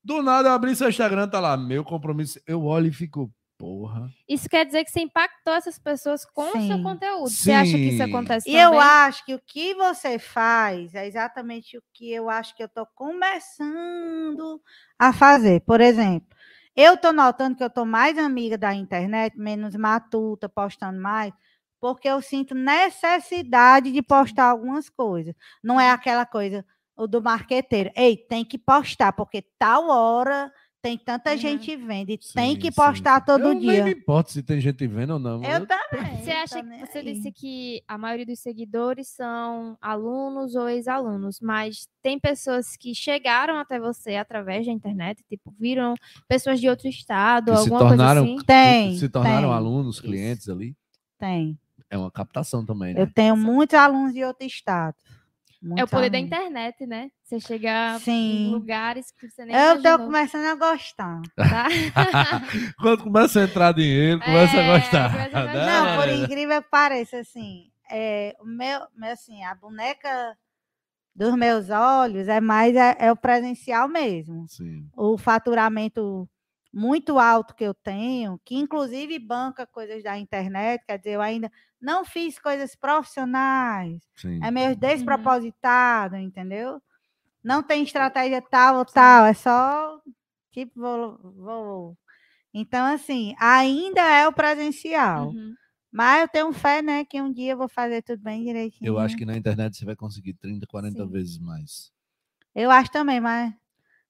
Do nada eu abri seu Instagram, tá lá, meu compromisso. Eu olho e fico, porra. Isso quer dizer que você impactou essas pessoas com o seu Sim. conteúdo. Você acha que isso Sim. acontece E também? eu acho que o que você faz é exatamente o que eu acho que eu estou começando a fazer. Por exemplo, eu estou notando que eu estou mais amiga da internet, menos matuta, postando mais, porque eu sinto necessidade de postar algumas coisas. Não é aquela coisa o do marqueteiro. Ei, tem que postar, porque tal hora tem tanta Uhum. gente vendo e tem Sim, que sim, postar sim. todo eu Nem dia. me importo se tem gente vendo ou não. Eu também. Você acha que você aí. disse que a maioria dos seguidores são alunos ou ex-alunos, mas tem pessoas que chegaram até você através da internet, tipo, viram pessoas de outro estado, Que se alguma tornaram, coisa assim? Tem, se tornaram tem. alunos, clientes ali. Tem. É uma captação também, né? Eu tenho muitos alunos de outro estado. É o poder da internet, né? Você chegar em Sim. lugares que você nem Eu tô imaginou, começando a gostar. tá? Quando começa a entrar dinheiro, começa É, a gostar. começa a gostar. Não, por incrível que pareça, assim, é, o meu, meu, assim, a boneca dos meus olhos é mais é, é o presencial mesmo. Sim. O faturamento muito alto que eu tenho, que inclusive banca coisas da internet, quer dizer, eu ainda não fiz coisas profissionais, Sim. é meio despropositado, entendeu? Não tem estratégia tal ou tal, é só tipo vou, vou. Então, assim, ainda é o presencial. Uhum. Mas eu tenho fé, né, que um dia eu vou fazer tudo bem direitinho. Eu acho que na internet você vai conseguir 30, 40 Sim. vezes mais. Eu acho também, mas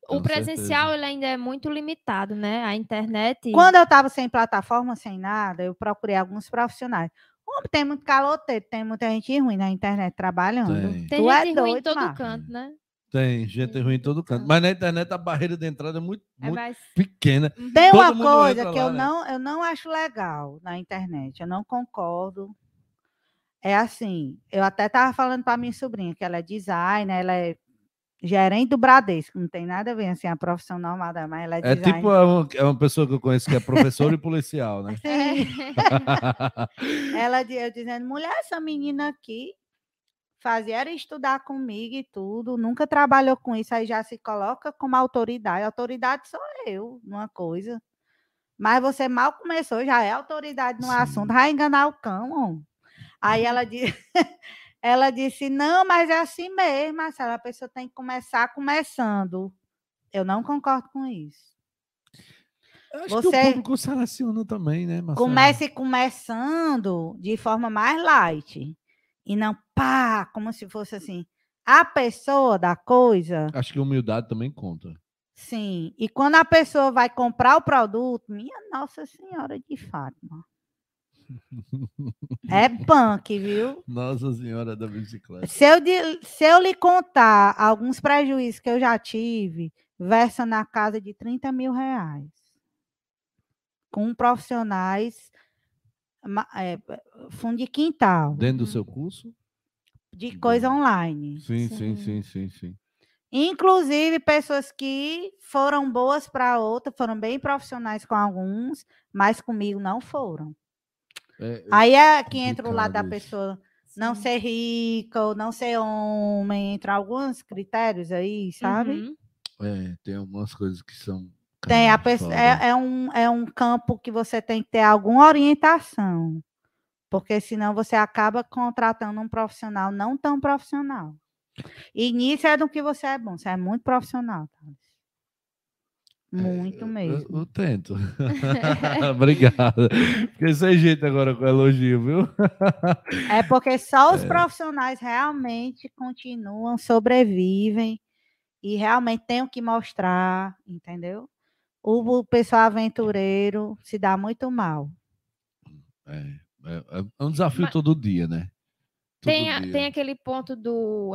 O presencial ele ainda é muito limitado, né? A internet. quando eu estava sem plataforma, sem nada, eu procurei alguns profissionais. Homem, tem muito caloteiro, tem muita gente ruim na internet trabalhando. Tem. Tem Tu é gente ruim em todo Marcos. canto, né? Tem gente ruim em todo canto. Mas na internet a barreira de entrada é muito, É muito mais- pequena. Tem Todo uma coisa que lá, eu, né? não, eu não acho legal na internet, eu não concordo. É assim, eu até estava falando para minha sobrinha, que ela é designer, ela é gerente do Bradesco, não tem nada a ver assim, a profissão normal dela, mas ela é, É tipo é uma, é uma pessoa que eu conheço que é professor e policial, né? Sim. Ela eu dizendo, mulher, essa menina aqui fazia era estudar comigo e tudo, nunca trabalhou com isso, aí já se coloca como autoridade. Autoridade sou eu, numa coisa. Mas você mal começou, já é autoridade no Sim. assunto, vai enganar o cão. homem. Aí ela, di- ela disse, não, mas é assim mesmo, Marcela, a pessoa tem que começar começando. Eu não concordo com isso. Eu acho que Você- o público seleciona também, né, Marcelo? Comece começando de forma mais light. E não pá, como se fosse assim. A pessoa da coisa, Acho que humildade também conta. sim. E quando a pessoa vai comprar o produto, minha Nossa Senhora de Fátima. É punk, viu? Nossa Senhora da Bicicleta. Se eu, se eu lhe contar alguns prejuízos que eu já tive, versa na casa de 30 mil reais. Com profissionais, é, fundo de quintal, Dentro do Uhum. seu curso? de coisa online. Sim, sim, Sim. sim, sim, sim. Inclusive pessoas que foram boas para outra, foram bem profissionais com alguns, mas comigo não foram. É, Aí é que entra o lado da isso. pessoa não ser rica ou não ser homem, entra alguns critérios aí, sabe? Uhum. é, tem algumas coisas que são. Tem a pessoa, é, é um, é um campo que você tem que ter alguma orientação, porque senão você acaba contratando um profissional não tão profissional. E nisso é do que você é bom, você é muito profissional. Thales. Muito Eu- mesmo. Eu, eu tento. Obrigado. Fiquei sem jeito agora com o elogio, viu? É porque só os profissionais realmente continuam, sobrevivem e realmente têm o que mostrar, entendeu? O, o pessoal aventureiro se dá muito mal. É, é, é um desafio Mas- todo dia, né? Todo Tem, dia. tem aquele ponto do.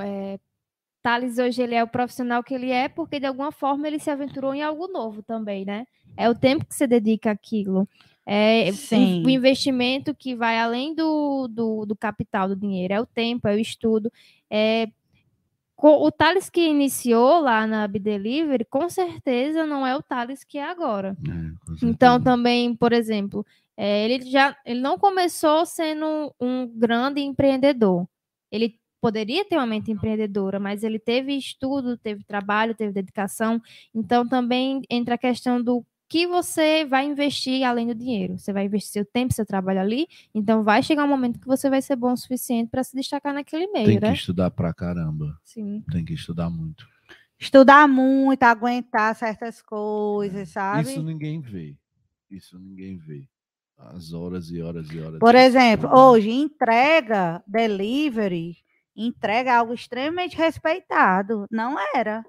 É, Thales hoje ele é o profissional que ele é, porque de alguma forma ele se aventurou em algo novo também, né? É o tempo que você dedica àquilo. É o- Sim. o investimento que vai além do, do, do capital, do dinheiro. É o tempo, é o estudo. É, o Thales que iniciou lá na Bidelivery, com certeza não é o Thales que é agora. É, Então, também, por exemplo, eh, ele já ele não começou sendo um grande empreendedor. Ele poderia ter uma mente empreendedora, mas ele teve estudo, teve trabalho, teve dedicação. Então, também entra a questão do que você vai investir além do dinheiro. Você vai investir seu tempo, seu trabalho ali. Então, vai chegar um momento que você vai ser bom o suficiente para se destacar naquele meio, Tem que né? estudar pra caramba. Sim. Tem que estudar muito. Estudar muito, aguentar certas coisas, sabe? Isso ninguém vê. Isso ninguém vê. As horas e horas e horas. Por exemplo, hoje, entrega, delivery, entrega é algo extremamente respeitado. Não era.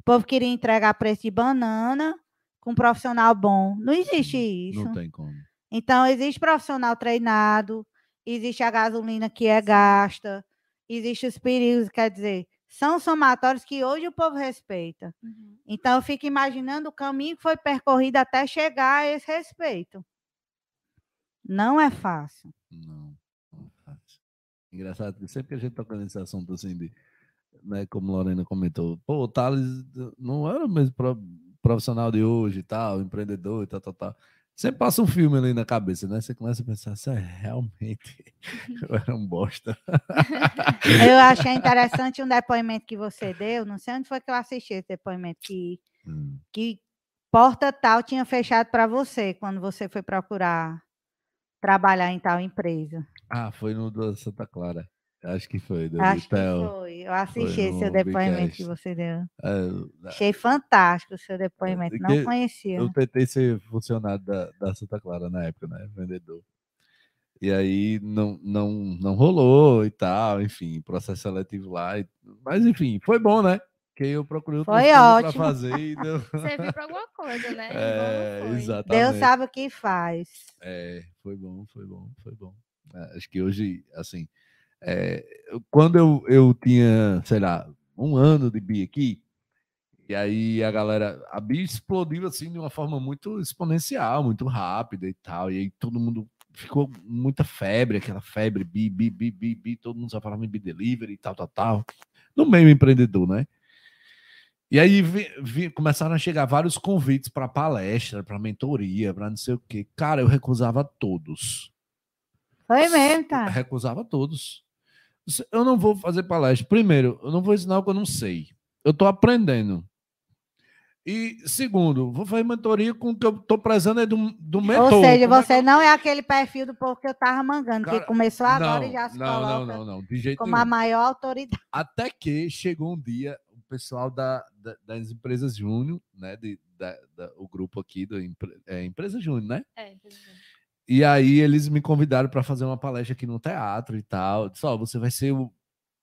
O povo queria entregar preço de banana com um profissional bom. Não existe isso. Não tem como. Então, existe profissional treinado, existe a gasolina que é gasta, existe os perigos, quer dizer, são somatórios que hoje o povo respeita. Então, eu fico imaginando o caminho que foi percorrido até chegar a esse respeito. Não é fácil. Não. não é fácil. Engraçado que sempre que a gente toca nesse assunto assim de. Né, como Lorena comentou, pô, o Thales não era o mesmo pro- profissional de hoje e tal, empreendedor e tal, tal, tal. Sempre passa um filme ali na cabeça, né? Você começa a pensar, isso é realmente eu era um bosta. Eu achei interessante um depoimento que você deu, não sei onde foi que eu assisti esse depoimento, que, Hum. que porta tal tinha fechado para você quando você foi procurar trabalhar em tal empresa. Ah, foi no do Santa Clara. Acho que foi, do Acho que foi. Eu assisti Foi seu depoimento que você deu. É, Achei fantástico o seu depoimento. Não que conhecia. eu tentei ser funcionário da, da Santa Clara na época, né? Vendedor. E aí não, não, não rolou e tal, enfim, processo seletivo lá. Mas enfim, foi bom, né? Que eu procurei outras Foi coisas pra ótimo. fazer e deu. Serviu para alguma coisa, né? É, exatamente. Deus sabe o que faz. É, foi bom, foi bom, foi bom. É, acho que hoje, assim, é, quando eu, eu tinha, sei lá, um ano de BI aqui, e aí a galera, a BI explodiu assim de uma forma muito exponencial, muito rápida e tal, e aí todo mundo ficou muita febre, aquela febre BI, BI, BI, BI, BI, todo mundo só falava em BI Delivery e tal, tal, tal, no meio empreendedor, né? E aí vi- vi- começaram a chegar vários convites para palestra, para mentoria, para não sei o quê. Cara, eu recusava todos. Foi mesmo, tá? Recusava todos. Eu não vou fazer palestra. Primeiro, eu não vou ensinar o que eu não sei. Eu estou aprendendo. E segundo, vou fazer mentoria com o que eu estou prezando é do, do mentor. Ou seja, Como é que você eu- não é aquele perfil do povo que eu tava mangando, Cara, que começou agora não, e já se não, coloca não, não, não, de jeito como nenhum. a maior autoridade. Até que chegou um dia, pessoal da, da- das empresas Júnior, né? De, da, da- o grupo aqui empre- é, Empresa Júnior, né? É, entendi. E aí eles me convidaram para fazer uma palestra aqui no teatro e tal. Disse, ó, você vai ser o,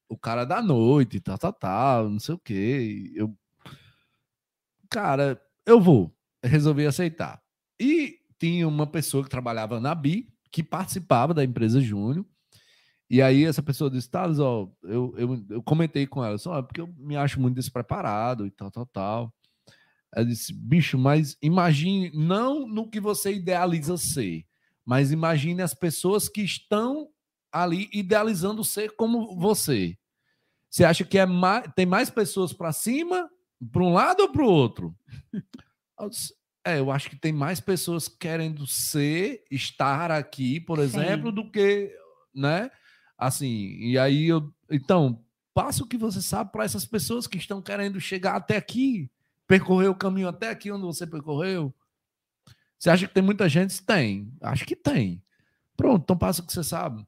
o cara da noite, tal, tal, tal, não sei o quê. Eu, cara, eu vou. Resolvi aceitar. E tinha uma pessoa que trabalhava na BI, que participava da empresa Júnior. E aí essa pessoa disse, Thales, ó, eu, eu, eu comentei com ela, só porque eu me acho muito despreparado e tal, tal, tal. Ela disse, bicho, mas imagine, não no que você idealiza ser, mas imagine as pessoas que estão ali idealizando ser como você. Você acha que é mais, tem mais pessoas para cima, para um lado ou para o outro? Eu disse, É, eu acho que tem mais pessoas querendo ser, estar aqui, por exemplo, Sim. do que, né? Assim, e aí eu, então, passa o que você sabe para essas pessoas que estão querendo chegar até aqui, percorrer o caminho até aqui onde você percorreu. Você acha que tem muita gente? Tem. Acho que tem. Pronto, então passa o que você sabe.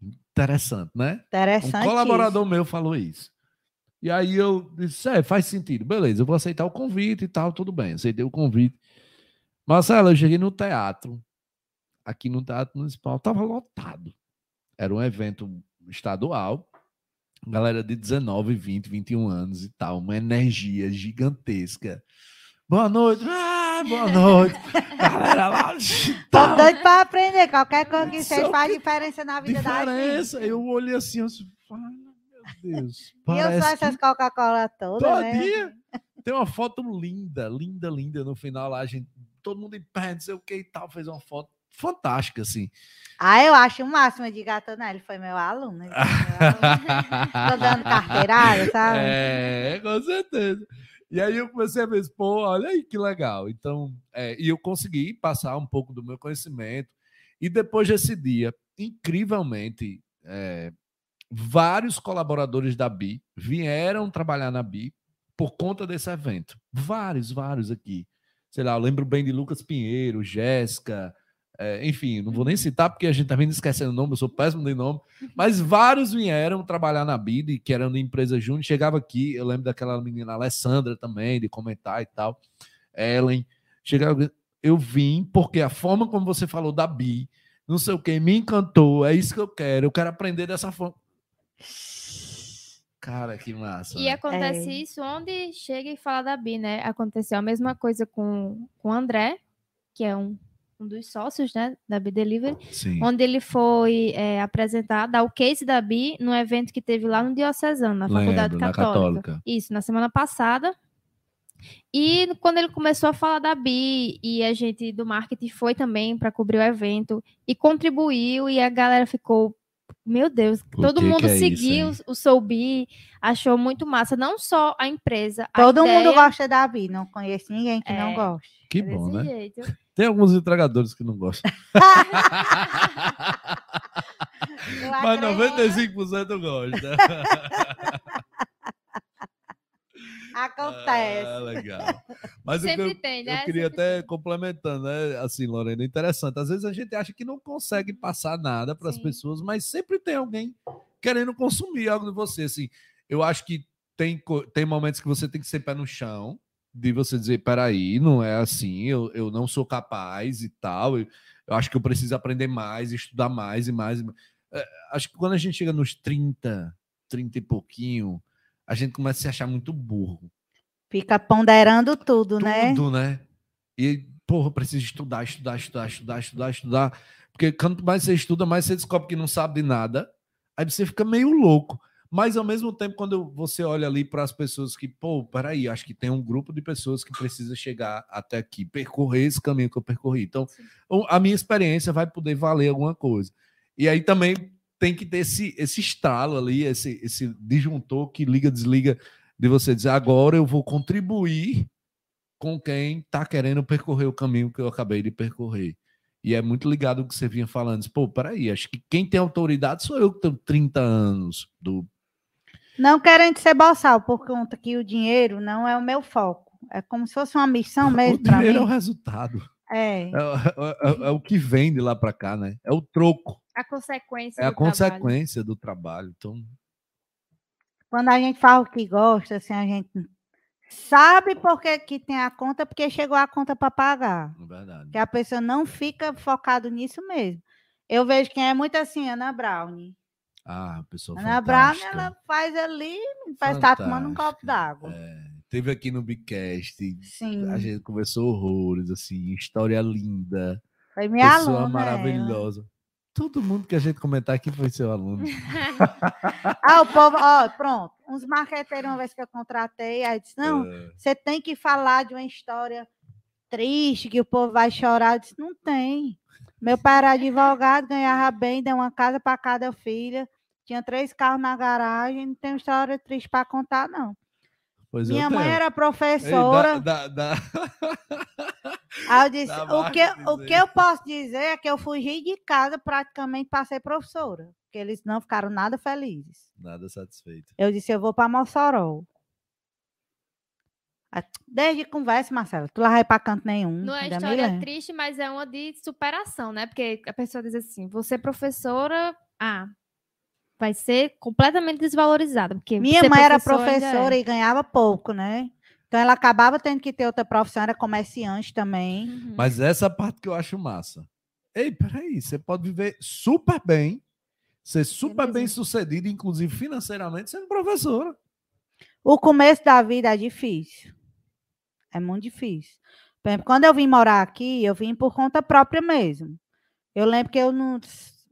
Interessante, né? Interessante. Um colaborador meu falou isso. E aí eu disse, é, faz sentido. Beleza, eu vou aceitar o convite e tal, tudo bem. Aceitei o convite. Marcelo, eu cheguei no teatro. Aqui no Teatro Municipal, tava lotado. Era um evento estadual. Galera de 19, 20, 21 anos e tal. Uma energia gigantesca. Boa noite. Ah, boa noite. Galera lá. Tô tal. doido para aprender. Qualquer coisa que vocês faz que diferença na vida da gente. Diferença. Eu olhei assim, eu disse, "Ah, meu Deus. E eu sou essas Coca-Cola todas, né? Todinha. Tem uma foto linda, linda, linda no final lá, a gente, todo mundo em pé, não sei o que e tal, fez uma foto fantástica, assim. Ah, eu acho o máximo de Gatonel. Ele foi meu aluno. Foi meu aluno. Tô dando carteirada, sabe? É, com certeza. E aí eu comecei a ver, pô, olha aí que legal. Então, é, e eu consegui passar um pouco do meu conhecimento. E depois desse dia, incrivelmente, é, vários colaboradores da BI vieram trabalhar na BI por conta desse evento. Vários, vários aqui. Sei lá, eu lembro bem de Lucas Pinheiro, Jéssica, é, enfim, não vou nem citar porque a gente tá vendo esquecendo o nome, eu sou péssimo de nome, mas vários vieram trabalhar na BID, que eram de empresa júnior, chegava aqui, eu lembro daquela menina Alessandra também, de comentar e tal, Ellen, chegava, eu vim porque a forma como você falou da BI, não sei o que, me encantou, é isso que eu quero, eu quero aprender dessa forma. Cara, que massa. E né? acontece É. isso onde chega e fala da Bi, né? Aconteceu a mesma coisa com, com o André, que é um, um dos sócios né, da Bi Delivery, Sim. onde ele foi é, apresentar, dar o case da Bi no evento que teve lá no Diocesano, na Faculdade Lembro, na Católica. Católica. Isso, na semana passada. E quando ele começou a falar da Bi, e a gente do marketing foi também para cobrir o evento, e contribuiu, e a galera ficou Meu Deus, O todo que mundo que é isso, seguiu hein? o Soubi, achou muito massa, não só a empresa, a Todo mundo ideia gosta da Bi, não conheço ninguém que não É. goste. Que é bom, né? jeito. Tem alguns entregadores que não gostam. Eu Mas acredito. 95% gosta. Acontece. Ah, legal. Mas Sempre eu, tem, eu né? queria Sempre até complementando, né? Assim, Lorena, interessante. Às vezes a gente acha que não consegue passar nada para as pessoas, mas sempre tem alguém querendo consumir algo de você. Assim, eu acho que tem, tem momentos que você tem que ser pé no chão, de você dizer, peraí, não é assim, eu, eu não sou capaz e tal. Eu, eu acho que eu preciso aprender mais, estudar mais e mais. e mais. É, acho que quando a gente chega nos 30, 30 e pouquinho, a gente começa a se achar muito burro Fica ponderando tudo, né? tudo, né? E, porra, precisa estudar, estudar, estudar, estudar, estudar, estudar. Porque quanto mais você estuda, mais você descobre que não sabe de nada. Aí você fica meio louco. Mas ao mesmo tempo, quando você olha ali para as pessoas que, pô, peraí, acho que tem um grupo de pessoas que precisa chegar até aqui, percorrer esse caminho que eu percorri. Então, Sim. a minha experiência vai poder valer alguma coisa. E aí também tem que ter esse, esse estalo ali, esse, esse disjuntor que liga, desliga, de você dizer, agora eu vou contribuir com quem está querendo percorrer o caminho que eu acabei de percorrer. E é muito ligado ao que você vinha falando. Pô, peraí, acho que quem tem autoridade sou eu que tenho 30 anos. Do... Não querendo ser boçal, por conta que o dinheiro não é o meu foco. É como se fosse uma missão o mesmo para dinheiro é o resultado. É. É, é- é- é o que vem de lá para cá, né? É o troco. A consequência É a do trabalho. consequência do trabalho. Então, Quando a gente fala o que gosta, assim, a gente sabe por que, que tem a conta, porque chegou a conta para pagar. é verdade. Que a pessoa não fica focado nisso mesmo. Eu vejo quem é muito assim, Ana Brown. Ah, pessoa Ana Brown, ela faz ali, parece que tá tomando um copo d'água. É, teve aqui no Bicast, Sim, a gente conversou horrores, assim, história linda. foi minha pessoa aluna. ela. maravilhosa. Todo mundo que a gente comentar aqui foi seu aluno. Ah, o povo, ó, pronto. Uns marqueteiros, uma vez que eu contratei, aí disse: não, É, você tem que falar de uma história triste, que o povo vai chorar. Eu disse: não tem. Meu pai era advogado, ganhava bem, deu uma casa para cada filha, tinha três carros na garagem, não tem história triste para contar, não. pois Minha mãe tenho. era Ei, professora. dá- dá- dá- Aí eu disse, Dá o que, o que eu posso dizer é que eu fugi de casa praticamente para ser professora, porque eles não ficaram nada felizes. Nada satisfeito. Eu disse, eu vou para Mossoró. Desde conversa, Marcelo, tu lá vai para canto nenhum. Não é história triste, mas é uma de superação, né? Porque a pessoa diz assim: você é professora, ah, vai ser completamente desvalorizada. Porque Minha mãe era professor ainda é. professora e ganhava pouco, né? Então ela acabava tendo que ter outra profissão, era comerciante também. Uhum. Mas essa parte que eu acho massa. Ei, peraí, você pode viver super bem, ser super Beleza. bem sucedido, inclusive financeiramente, sendo professora. O começo da vida é difícil. É muito difícil. Por exemplo, quando eu vim morar aqui, eu vim por conta própria mesmo. Eu lembro que eu não.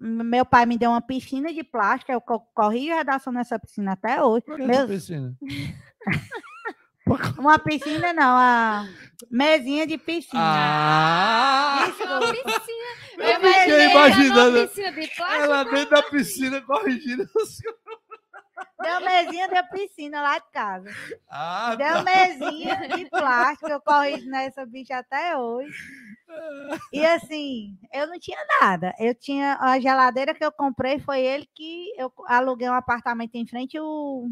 Meu pai me deu uma piscina de plástico, eu co- corri redação nessa piscina até hoje. Por que Meu- essa piscina? Uma piscina não, a mesinha de piscina. Ah! Uma piscina. Eu ela imaginando piscina de plástico. ela dentro da piscina corrigindo os Deu mesinha de piscina lá de casa. Ah, Deu tá. mesinha de plástico, eu corri nessa bicha até hoje. E assim, eu não tinha nada. Eu tinha a geladeira que eu comprei, foi ele que eu aluguei um apartamento em frente o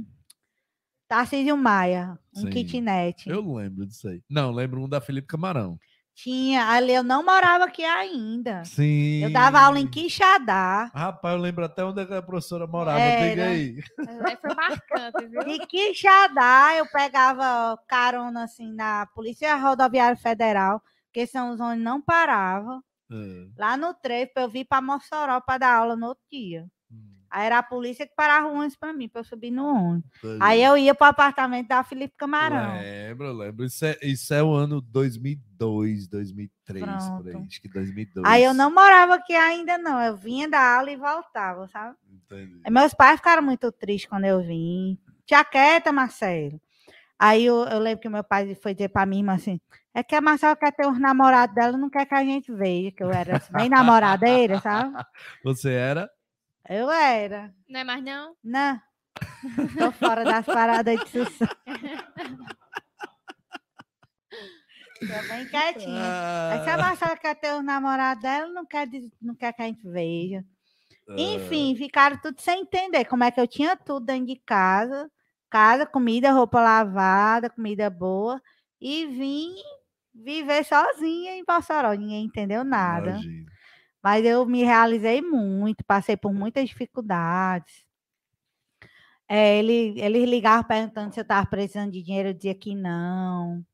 Tarcísio Maia, um Sim. kitnet. Eu lembro disso aí. Não, lembro um da Felipe Camarão. Tinha, ali eu não morava aqui ainda. Sim. Eu dava aula em Quixadá. Rapaz, eu lembro até onde a professora morava. Diga Era. aí. Aí Foi marcante, viu? De Quixadá, eu pegava carona assim na Polícia Rodoviária Federal, que são os onde não parava. É. Lá no trevo, eu vir para Mossoró para dar aula no outro dia. Aí era a polícia que parava o ônibus para mim, para eu subir no ônibus. Aí ligado. eu ia para o apartamento da Felipe Camarão. Lembro, lembro. Isso é, isso é o ano 2002, 2003, por aí. Acho que 2002. Aí eu não morava aqui ainda, não. Eu vinha da aula e voltava, sabe? Entendi. Aí meus pais ficaram muito tristes quando eu vim. Tia quieta, Marcelo. Aí eu, eu lembro que meu pai foi dizer para mim, mas assim, é que a Marcela quer ter os namorados dela, não quer que a gente veja, que eu era assim, bem namoradeira, sabe? Você era? Eu era. Não é mais não? Não. Tô fora das paradas de sucesso. Tô bem quietinha. Aí se a Ah, Marcela quer ter o namorado dela, não quer, não quer que a gente veja. Ah. Enfim, ficaram tudo sem entender como é que eu tinha tudo dentro de casa. Casa, comida, roupa lavada, comida boa. E vim viver sozinha em Mossoró. Ninguém entendeu nada. imagino. Mas eu me realizei muito, passei por muitas dificuldades. É, ele, eles ligavam perguntando se eu estava precisando de dinheiro, eu dizia que não.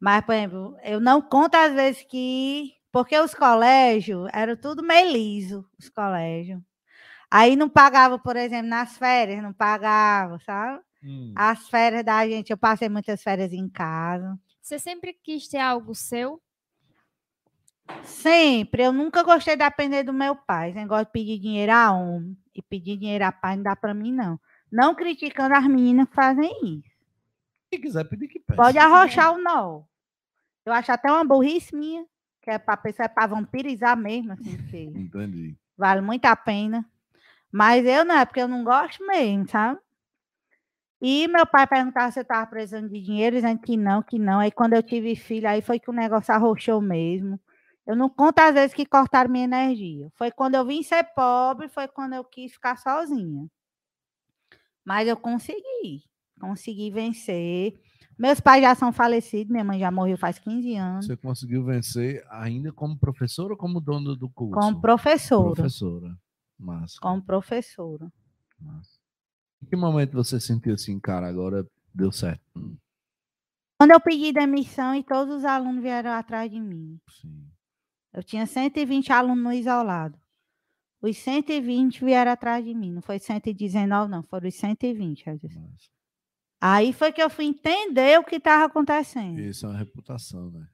Mas, por exemplo, eu não conto às vezes que. Porque os colégios eram tudo meio liso, os colégios. Aí não pagava, por exemplo, nas férias, não pagava, sabe? Hum. As férias da gente, eu passei muitas férias em casa. Você sempre quis ter algo seu? Sempre. Eu nunca gostei de depender do meu pai. Esse negócio de pedir dinheiro a homem e pedir dinheiro a pai não dá para mim, não. Não criticando as meninas que fazem isso. Quem quiser pedir que peça. Pode arrochar o nó. Eu acho até uma burrice minha, que é para pessoa é para vampirizar mesmo, assim, que Entendi. vale muito a pena. Mas eu não, é porque eu não gosto mesmo, sabe? E meu pai perguntava se eu estava precisando de dinheiro, dizendo que não, que não. Aí quando eu tive filho, aí foi que o negócio arrochou mesmo. Eu não conto às vezes que cortaram minha energia. Foi quando eu vim ser pobre, foi quando eu quis ficar sozinha. Mas eu consegui. Consegui vencer. Meus pais já são falecidos, minha mãe já morreu faz 15 anos. Você conseguiu vencer ainda como professora ou como dono do curso? Como professora. Professora. Massa. Como professora. massa. Em que momento você sentiu assim, cara, agora deu certo? Quando eu pedi demissão e todos os alunos vieram atrás de mim. Sim. Eu tinha 120 alunos no isolado. Os 120 vieram atrás de mim. Não foi 119, não. Foram os 120. eu disse. Aí foi que eu fui entender o que estava acontecendo. Isso é uma reputação, né?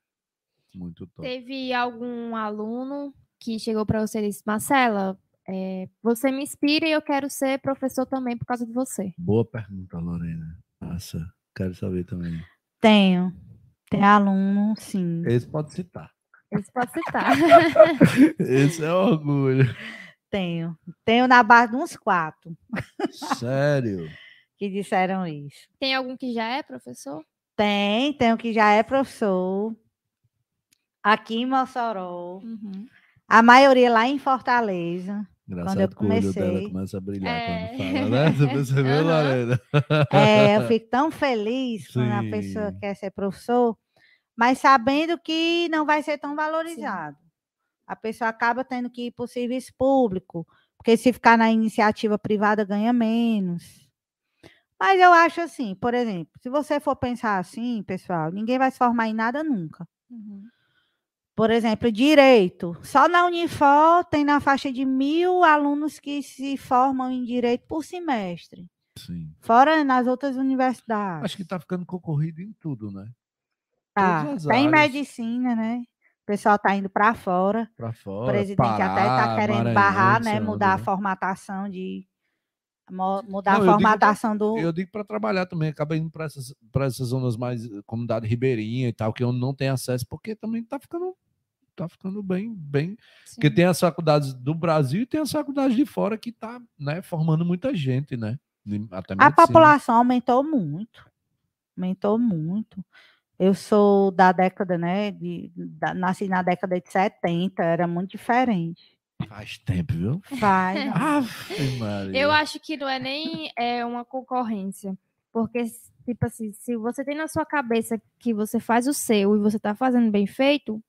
Muito top. Teve algum aluno que chegou para você e disse, Marcela, é, você me inspira e eu quero ser professor também por causa de você. Boa pergunta, Lorena. Massa. Quero saber também. Tenho. Tem aluno, sim. Esse pode citar. Esse pode citar. Esse é orgulho. Tenho. Tenho na base de uns quatro Sério. que disseram isso. Tem algum que já é professor? Tem, tem o que já é professor. Aqui em Mossoró. Uhum. A maioria lá em Fortaleza. Engraçado eu que o dela comecei- começa a brilhar É. quando fala, né? Você percebeu, Aham. Lorena? É, eu fico tão feliz quando a pessoa Sim. quer ser professor, mas sabendo que não vai ser tão valorizado. A pessoa acaba tendo que ir para o serviço público, porque se ficar na iniciativa privada ganha menos. Mas eu acho assim, por exemplo, se você for pensar assim, pessoal, ninguém vai se formar em nada nunca. Uhum. Por exemplo, direito. Só na Unifor tem na faixa de mil alunos que se formam em direito por semestre. Sim. Fora nas outras universidades. Acho que tá ficando concorrido em tudo, né? Tá, as tá em áreas. medicina, né? O pessoal tá indo para fora. Pra O fora. presidente até tá Pará, querendo Maranhão, barrar, né? Mudar a formatação de mudar Não, a eu pra- formatação do Eu digo para trabalhar também, acaba indo para essas, pra essas zonas mais eh, comunidade ribeirinha e tal, que onde não tem acesso, porque também tá ficando tá ficando bem, bem, porque Sim. tem as faculdades do Brasil e tem as faculdades de fora que tá, né, formando muita gente, né? Até A medicina. população aumentou muito. Aumentou muito. Eu sou da década, né? De, da- nasci na década de 70, era muito diferente. Faz tempo, viu? Vai. Ave Maria. Eu acho que não é nem é, uma concorrência. Porque, tipo assim, se você tem na sua cabeça que você faz o seu e você tá fazendo bem feito,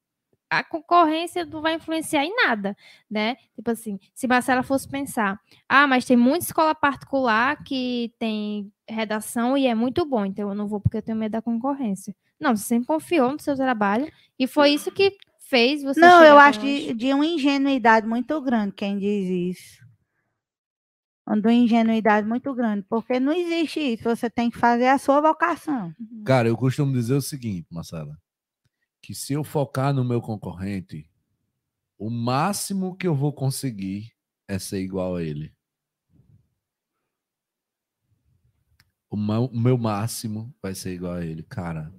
a concorrência não vai influenciar em nada, né? Tipo assim, se Marcela fosse pensar, ah, mas tem muita escola particular que tem redação e é muito bom, então eu não vou porque eu tenho medo da concorrência. Não, você sempre confiou no seu trabalho e foi isso que fez você Não, eu acho de, de uma ingenuidade muito grande quem diz isso. De uma ingenuidade muito grande, porque não existe isso. Você tem que fazer a sua vocação. Uhum. Cara, eu costumo dizer o seguinte, Marcela, que se eu focar no meu concorrente, o máximo que eu vou conseguir é ser igual a ele. O meu máximo vai ser igual a ele. Cara,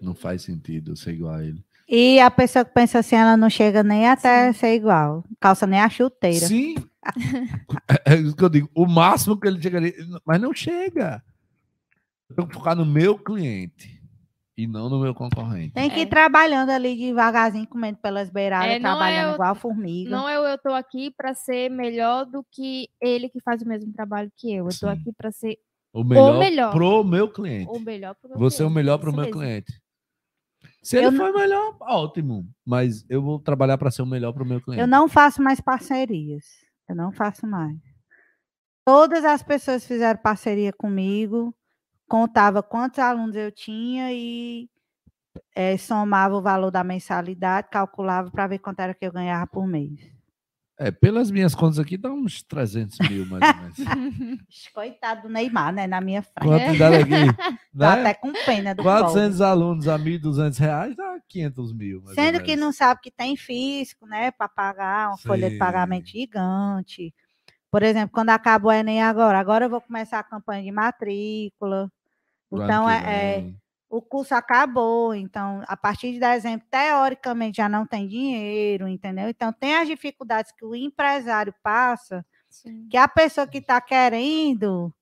não faz sentido ser igual a ele. E a pessoa que pensa assim, ela não chega nem até ser igual. Calça nem a chuteira. Sim, É isso que eu digo. O máximo que ele chegaria. Mas não chega. Eu tenho que focar no meu cliente e não no meu concorrente. Tem que É. ir trabalhando ali devagarzinho, comendo pelas beiradas, É, é trabalhando eu- igual formiga. Não eu, eu tô aqui para ser melhor do que ele que faz o mesmo trabalho que eu. Eu tô Sim. aqui para ser O melhor, melhor. pro meu cliente. o melhor pro meu Você é o cliente. melhor para o Isso meu mesmo. cliente. Se ele Eu for melhor, ótimo. Mas eu vou trabalhar para ser o melhor para o meu cliente. Eu não faço mais parcerias. Eu não faço mais. Todas as pessoas fizeram parceria comigo, contava quantos alunos eu tinha e eh, somava o valor da mensalidade, calculava para ver quanto era que eu ganhava por mês. É, pelas minhas contas aqui, dá uns 300 mil, mais ou menos. Coitado do Neymar, né? Na minha frente. Quanto dá aqui? Né? até com pena do pobre. 400 alunos a 1.200 reais dá 500 mil. Sendo que não sabe que tem fisco, né? Para pagar uma folha de Sim. pagamento gigante. Por exemplo, quando acaba o Enem agora, agora eu vou começar a campanha de matrícula. Então, é, é. O curso acabou, então, a partir de dezembro, teoricamente, já não tem dinheiro, entendeu? Então, tem as dificuldades que o empresário passa, Sim. que a pessoa que está querendo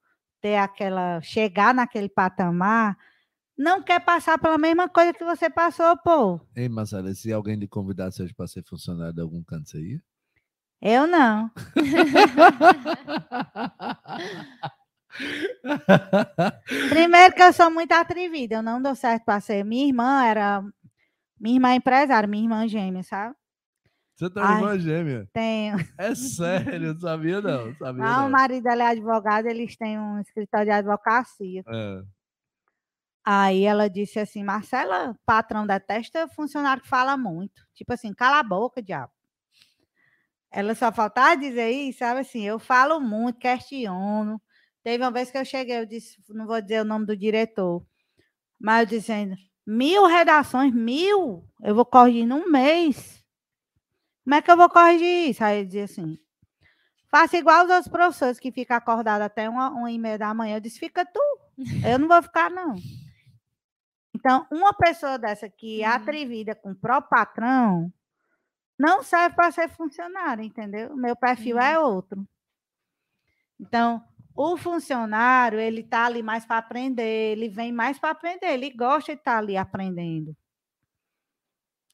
ter aquela, chegar naquele patamar, não quer passar pela mesma coisa que você passou, pô. Ei, Marcela, se alguém lhe convidasse hoje para ser funcionário de algum canto, você ia? Eu não. Primeiro que eu sou muito atrevida, eu não dou certo para ser. Minha irmã era. Minha irmã é empresária, minha irmã gêmea, sabe? Você tem uma irmã gêmea? Tenho. É sério, não sabia não. Sabia Não, não. o marido dela é advogado, eles têm um escritório de advocacia. É. Aí ela disse assim: Marcela, patrão detesta funcionário que fala muito. Tipo assim, cala a boca, diabo. Ela só faltava dizer isso, sabe assim? Eu falo muito, questiono. Teve uma vez que eu cheguei, eu disse, não vou dizer o nome do diretor, mas eu dizendo, mil redações, mil, eu vou corrigir num mês. Como é que eu vou corrigir isso? Aí ele dizia assim, faça igual os outros professores que ficam acordados até uma, uma e meia da manhã. Eu disse, fica tu, eu não vou ficar, não. Então, uma pessoa dessa que é Uhum. atrevida com o próprio patrão, não serve para ser funcionário, entendeu? Meu perfil é outro. Então, o funcionário, ele está ali mais para aprender, ele vem mais para aprender, ele gosta de estar ali aprendendo.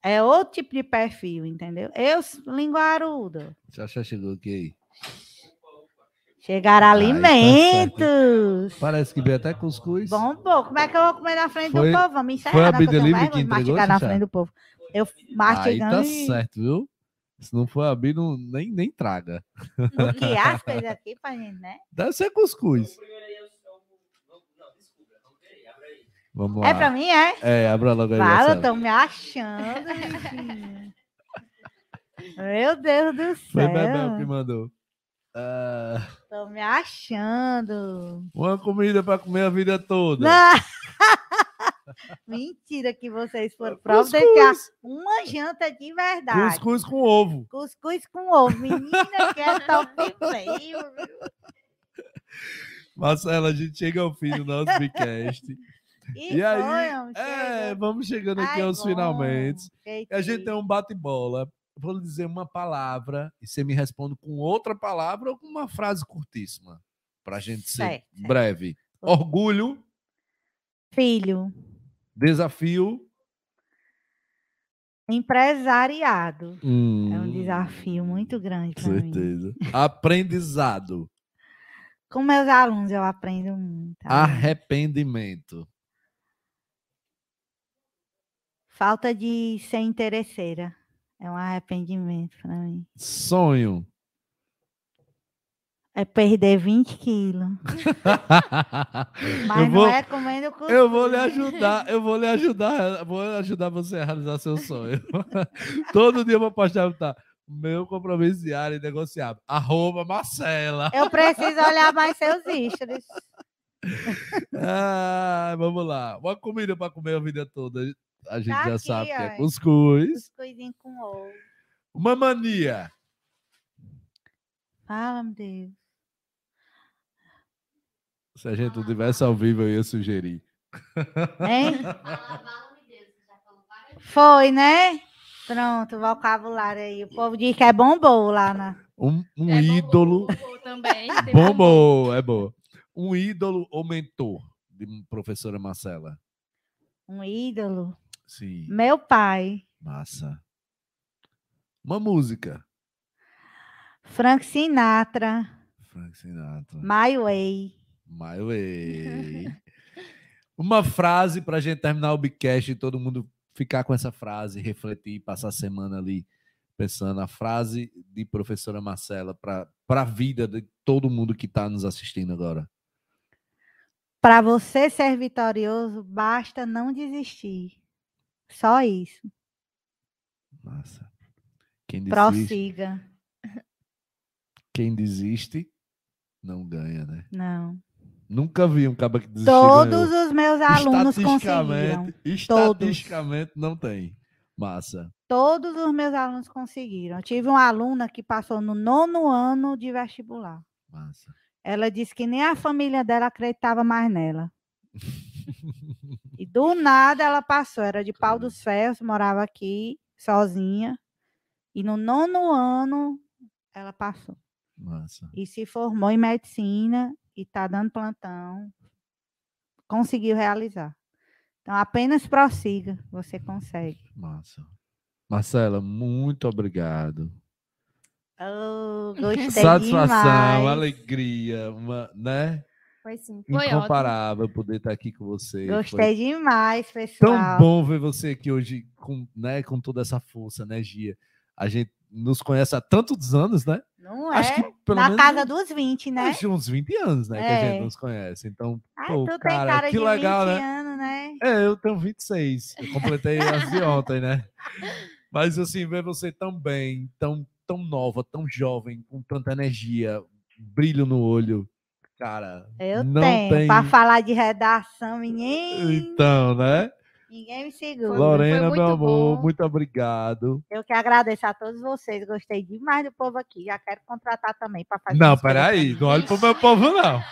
É outro tipo de perfil, entendeu? Eu, linguaruda. Já, já chegou aqui aí. Chegar Ai, tá alimentos. Parece que veio até cuscuz. Bom, pô, como é que eu vou comer na frente Foi- do povo? Vamos encerrar, foi a né, vergonha que entregou, mastigar na frente do povo. Eu Aí mastigando tá e- certo, viu? Se não for abrir, não, nem, nem traga. bloquear as coisas aqui pra gente, né? Deve ser cuscuz. Vamos lá. É pra mim, é? É, abra logo aí. Fala, estão me achando. Meu Deus do Foi Bebel que céu. mandou. Ah, Estão me achando. uma comida para comer a vida toda. Não. Mentira que vocês foram providenciar uma janta de verdade. Cuscuz com ovo. Cuscuz com ovo. Menina, que é top feio. viu? Marcela, a gente chega ao fim do nosso podcast. E, E aí, homem, é, chega. vamos chegando aqui Ai, aos bom, finalmente. A gente tem um bate-bola. Vou lhe dizer uma palavra e você me responde com outra palavra ou com uma frase curtíssima. Para a gente ser Certo, certo. breve. Orgulho, Filho, desafio. empresariado. É um Hum, desafio muito grande com para mim. certeza. Aprendizado. Com meus alunos eu aprendo muito. Arrependimento. Falta de ser interesseira. É um arrependimento para mim. Sonho. É perder 20 quilos. Mas eu vou, não é comendo cuscuz. eu vou lhe ajudar, eu vou lhe ajudar, vou ajudar você a realizar seu sonho. Todo dia eu vou postar, tá? Meu compromisso diário e negociável. Arroba Marcela. Eu preciso olhar mais seus stories. Ah, vamos lá. Uma comida para comer a vida toda. A gente Tá já aqui, sabe que é cuscuz. Cuscuzinho com ovo. Uma mania. Fala, meu Deus. Se a gente não tivesse ao vivo, eu ia sugerir. Hein? Foi, né? Pronto, vocabulário aí. O povo diz que é bombom lá na. Um, um É ídolo. bombom também. é boa. Um ídolo ou mentor de professora Marcela? Um ídolo. Sim, Meu pai, massa. Uma música. Frank Sinatra, Frank Sinatra. My Way. My way. Uma frase para a gente terminar o Bicast e todo mundo ficar com essa frase, refletir, passar a semana ali pensando a frase de professora Marcela para a vida de todo mundo que está nos assistindo agora. Para você ser vitorioso, basta não desistir. Só isso. Massa. Quem desiste, Prossiga. quem desiste não ganha, né? Não. Nunca vi um cara que desistiu. Todos os meus alunos conseguiram. Estatisticamente, estatisticamente não tem. Massa. Todos os meus alunos conseguiram. Eu tive uma aluna que passou no nono ano de vestibular. Massa. Ela disse que nem a família dela acreditava mais nela. E do nada ela passou. Era de Pau dos Ferros, morava aqui, sozinha. E no nono ano ela passou. Massa. E se formou em medicina e está dando plantão. Conseguiu realizar. Então apenas prossiga, você consegue. Massa. Marcela, muito obrigado. Oh, gostei Satisfação, demais. alegria, uma, né? Foi sim, foi ótimo. Incomparável poder estar aqui com você. Foi Gostei demais, tão pessoal. bom ver você aqui hoje com, né, com toda essa força, né, Gia? A gente nos conhece há tantos anos, né? Não Acho é? que pelo Na menos casa dos 20, né? acho uns 20 anos, né, que a gente É. nos conhece. Então, Ai, pô, tu tem cara, cara que de legal, 20 né? anos, né? É, eu tenho 26. Eu completei as de ontem, né? Mas assim, ver você tão bem, tão, tão nova, tão jovem, com tanta energia, brilho no olho. Cara, Eu não tenho. tem. Para falar de redação, ninguém, Então, né? Ninguém me segura. Lorena, muito meu amor, bom. muito obrigado. Eu que agradeço a todos vocês. Gostei demais do povo aqui. Já quero contratar também para fazer. Não, peraí, não olhe pro meu povo, não.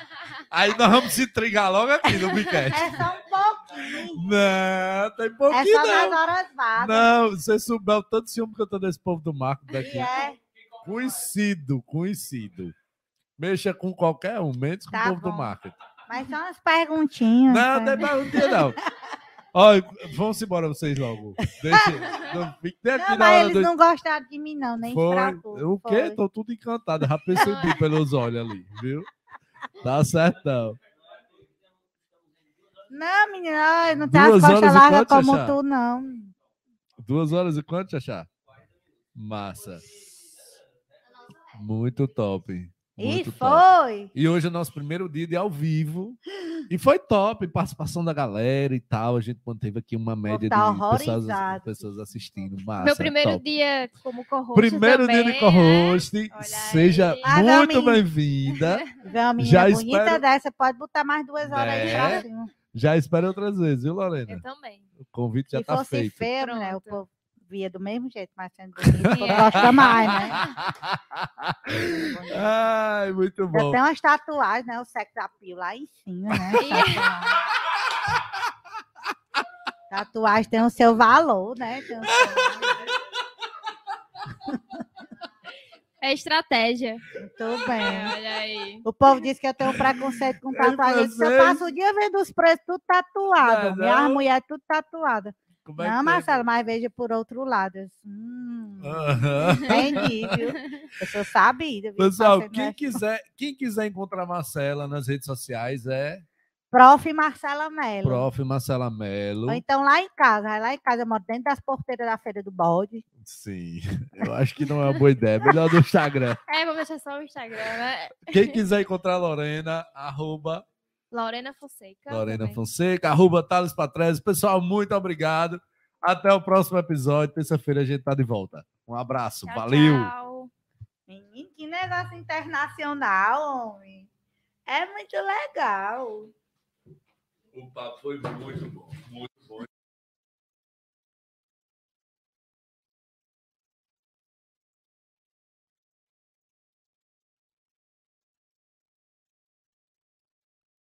Aí nós vamos se intrigar logo aqui no Biquete. É só um pouquinho. Não, tem É pouquinho, só nas horas vagas. Não, você souber o tanto ciúme que eu tô desse povo do Marco daqui. É. Conhecido, conhecido. Mexa com qualquer um, menos com Tá o povo do bom. marketing. Mas só umas perguntinhas. Não, né? não tem perguntinha, não. Olha, vamos embora vocês logo. Deixa, não fique aqui Não, mas eles do... não gostaram de mim, não, nem Foi. escrapou. O quê? Tô tudo encantado. Já percebi pelos olhos ali, viu? Tá certão. Não, menina, não tem as costas largas como Xaxá? tu, não. Duas horas e quanto, Xaxá? Massa. Muito top. E Muito top. foi. E hoje é o nosso primeiro dia de ao vivo. E foi top, participação da galera e tal. A gente manteve aqui uma média tá de pessoas, pessoas assistindo. Massa, Meu primeiro top. dia como co-host Primeiro dia de também, co-host. né? Olha Seja aí. Muito bem-vinda. Já bonita espero- dessa, pode botar mais duas horas aí Né? pra cima. Já espero outras vezes, viu, Lorena? Eu também. O convite já tá fosse feito. feio, né? O povo via do mesmo jeito, mas sendo bonito, É. gosta mais, né? Ai, muito Eu bom. tenho umas tatuagens, né? O sex appeal lá em cima, né? Tatuagem tem o seu valor, né? Tem o seu- É estratégia. Muito bem. Olha aí. O povo diz que eu tenho preconceito com tatuagem. Eu, eu passo o dia vendo os preços tudo tatuado. Não, Minha não. mulher tudo tatuada. Como é Não, tem? Marcelo, mas veja por outro lado. Hum, Aham. entendi, viu? Eu sou sabida. viu? Pessoal, quem quiser, quem quiser encontrar a Marcela nas redes sociais é Prof. Marcela Mello. Prof. Marcela Mello. Ou então lá em casa. Lá em casa eu moro dentro das porteiras da Feira do Bode. Sim, eu acho que não é uma boa ideia. Melhor no Instagram. É, vou deixar só o Instagram, né? Quem quiser encontrar a Lorena, arroba Lorena Fonseca. Lorena também. Fonseca, arroba Thales Patrese. Pessoal, muito obrigado. Até o próximo episódio. Terça-feira a gente tá de volta. Um abraço. Tchau, Valeu. tchau. Menino, que negócio internacional, homem. É muito legal. O papo foi muito bom. Muito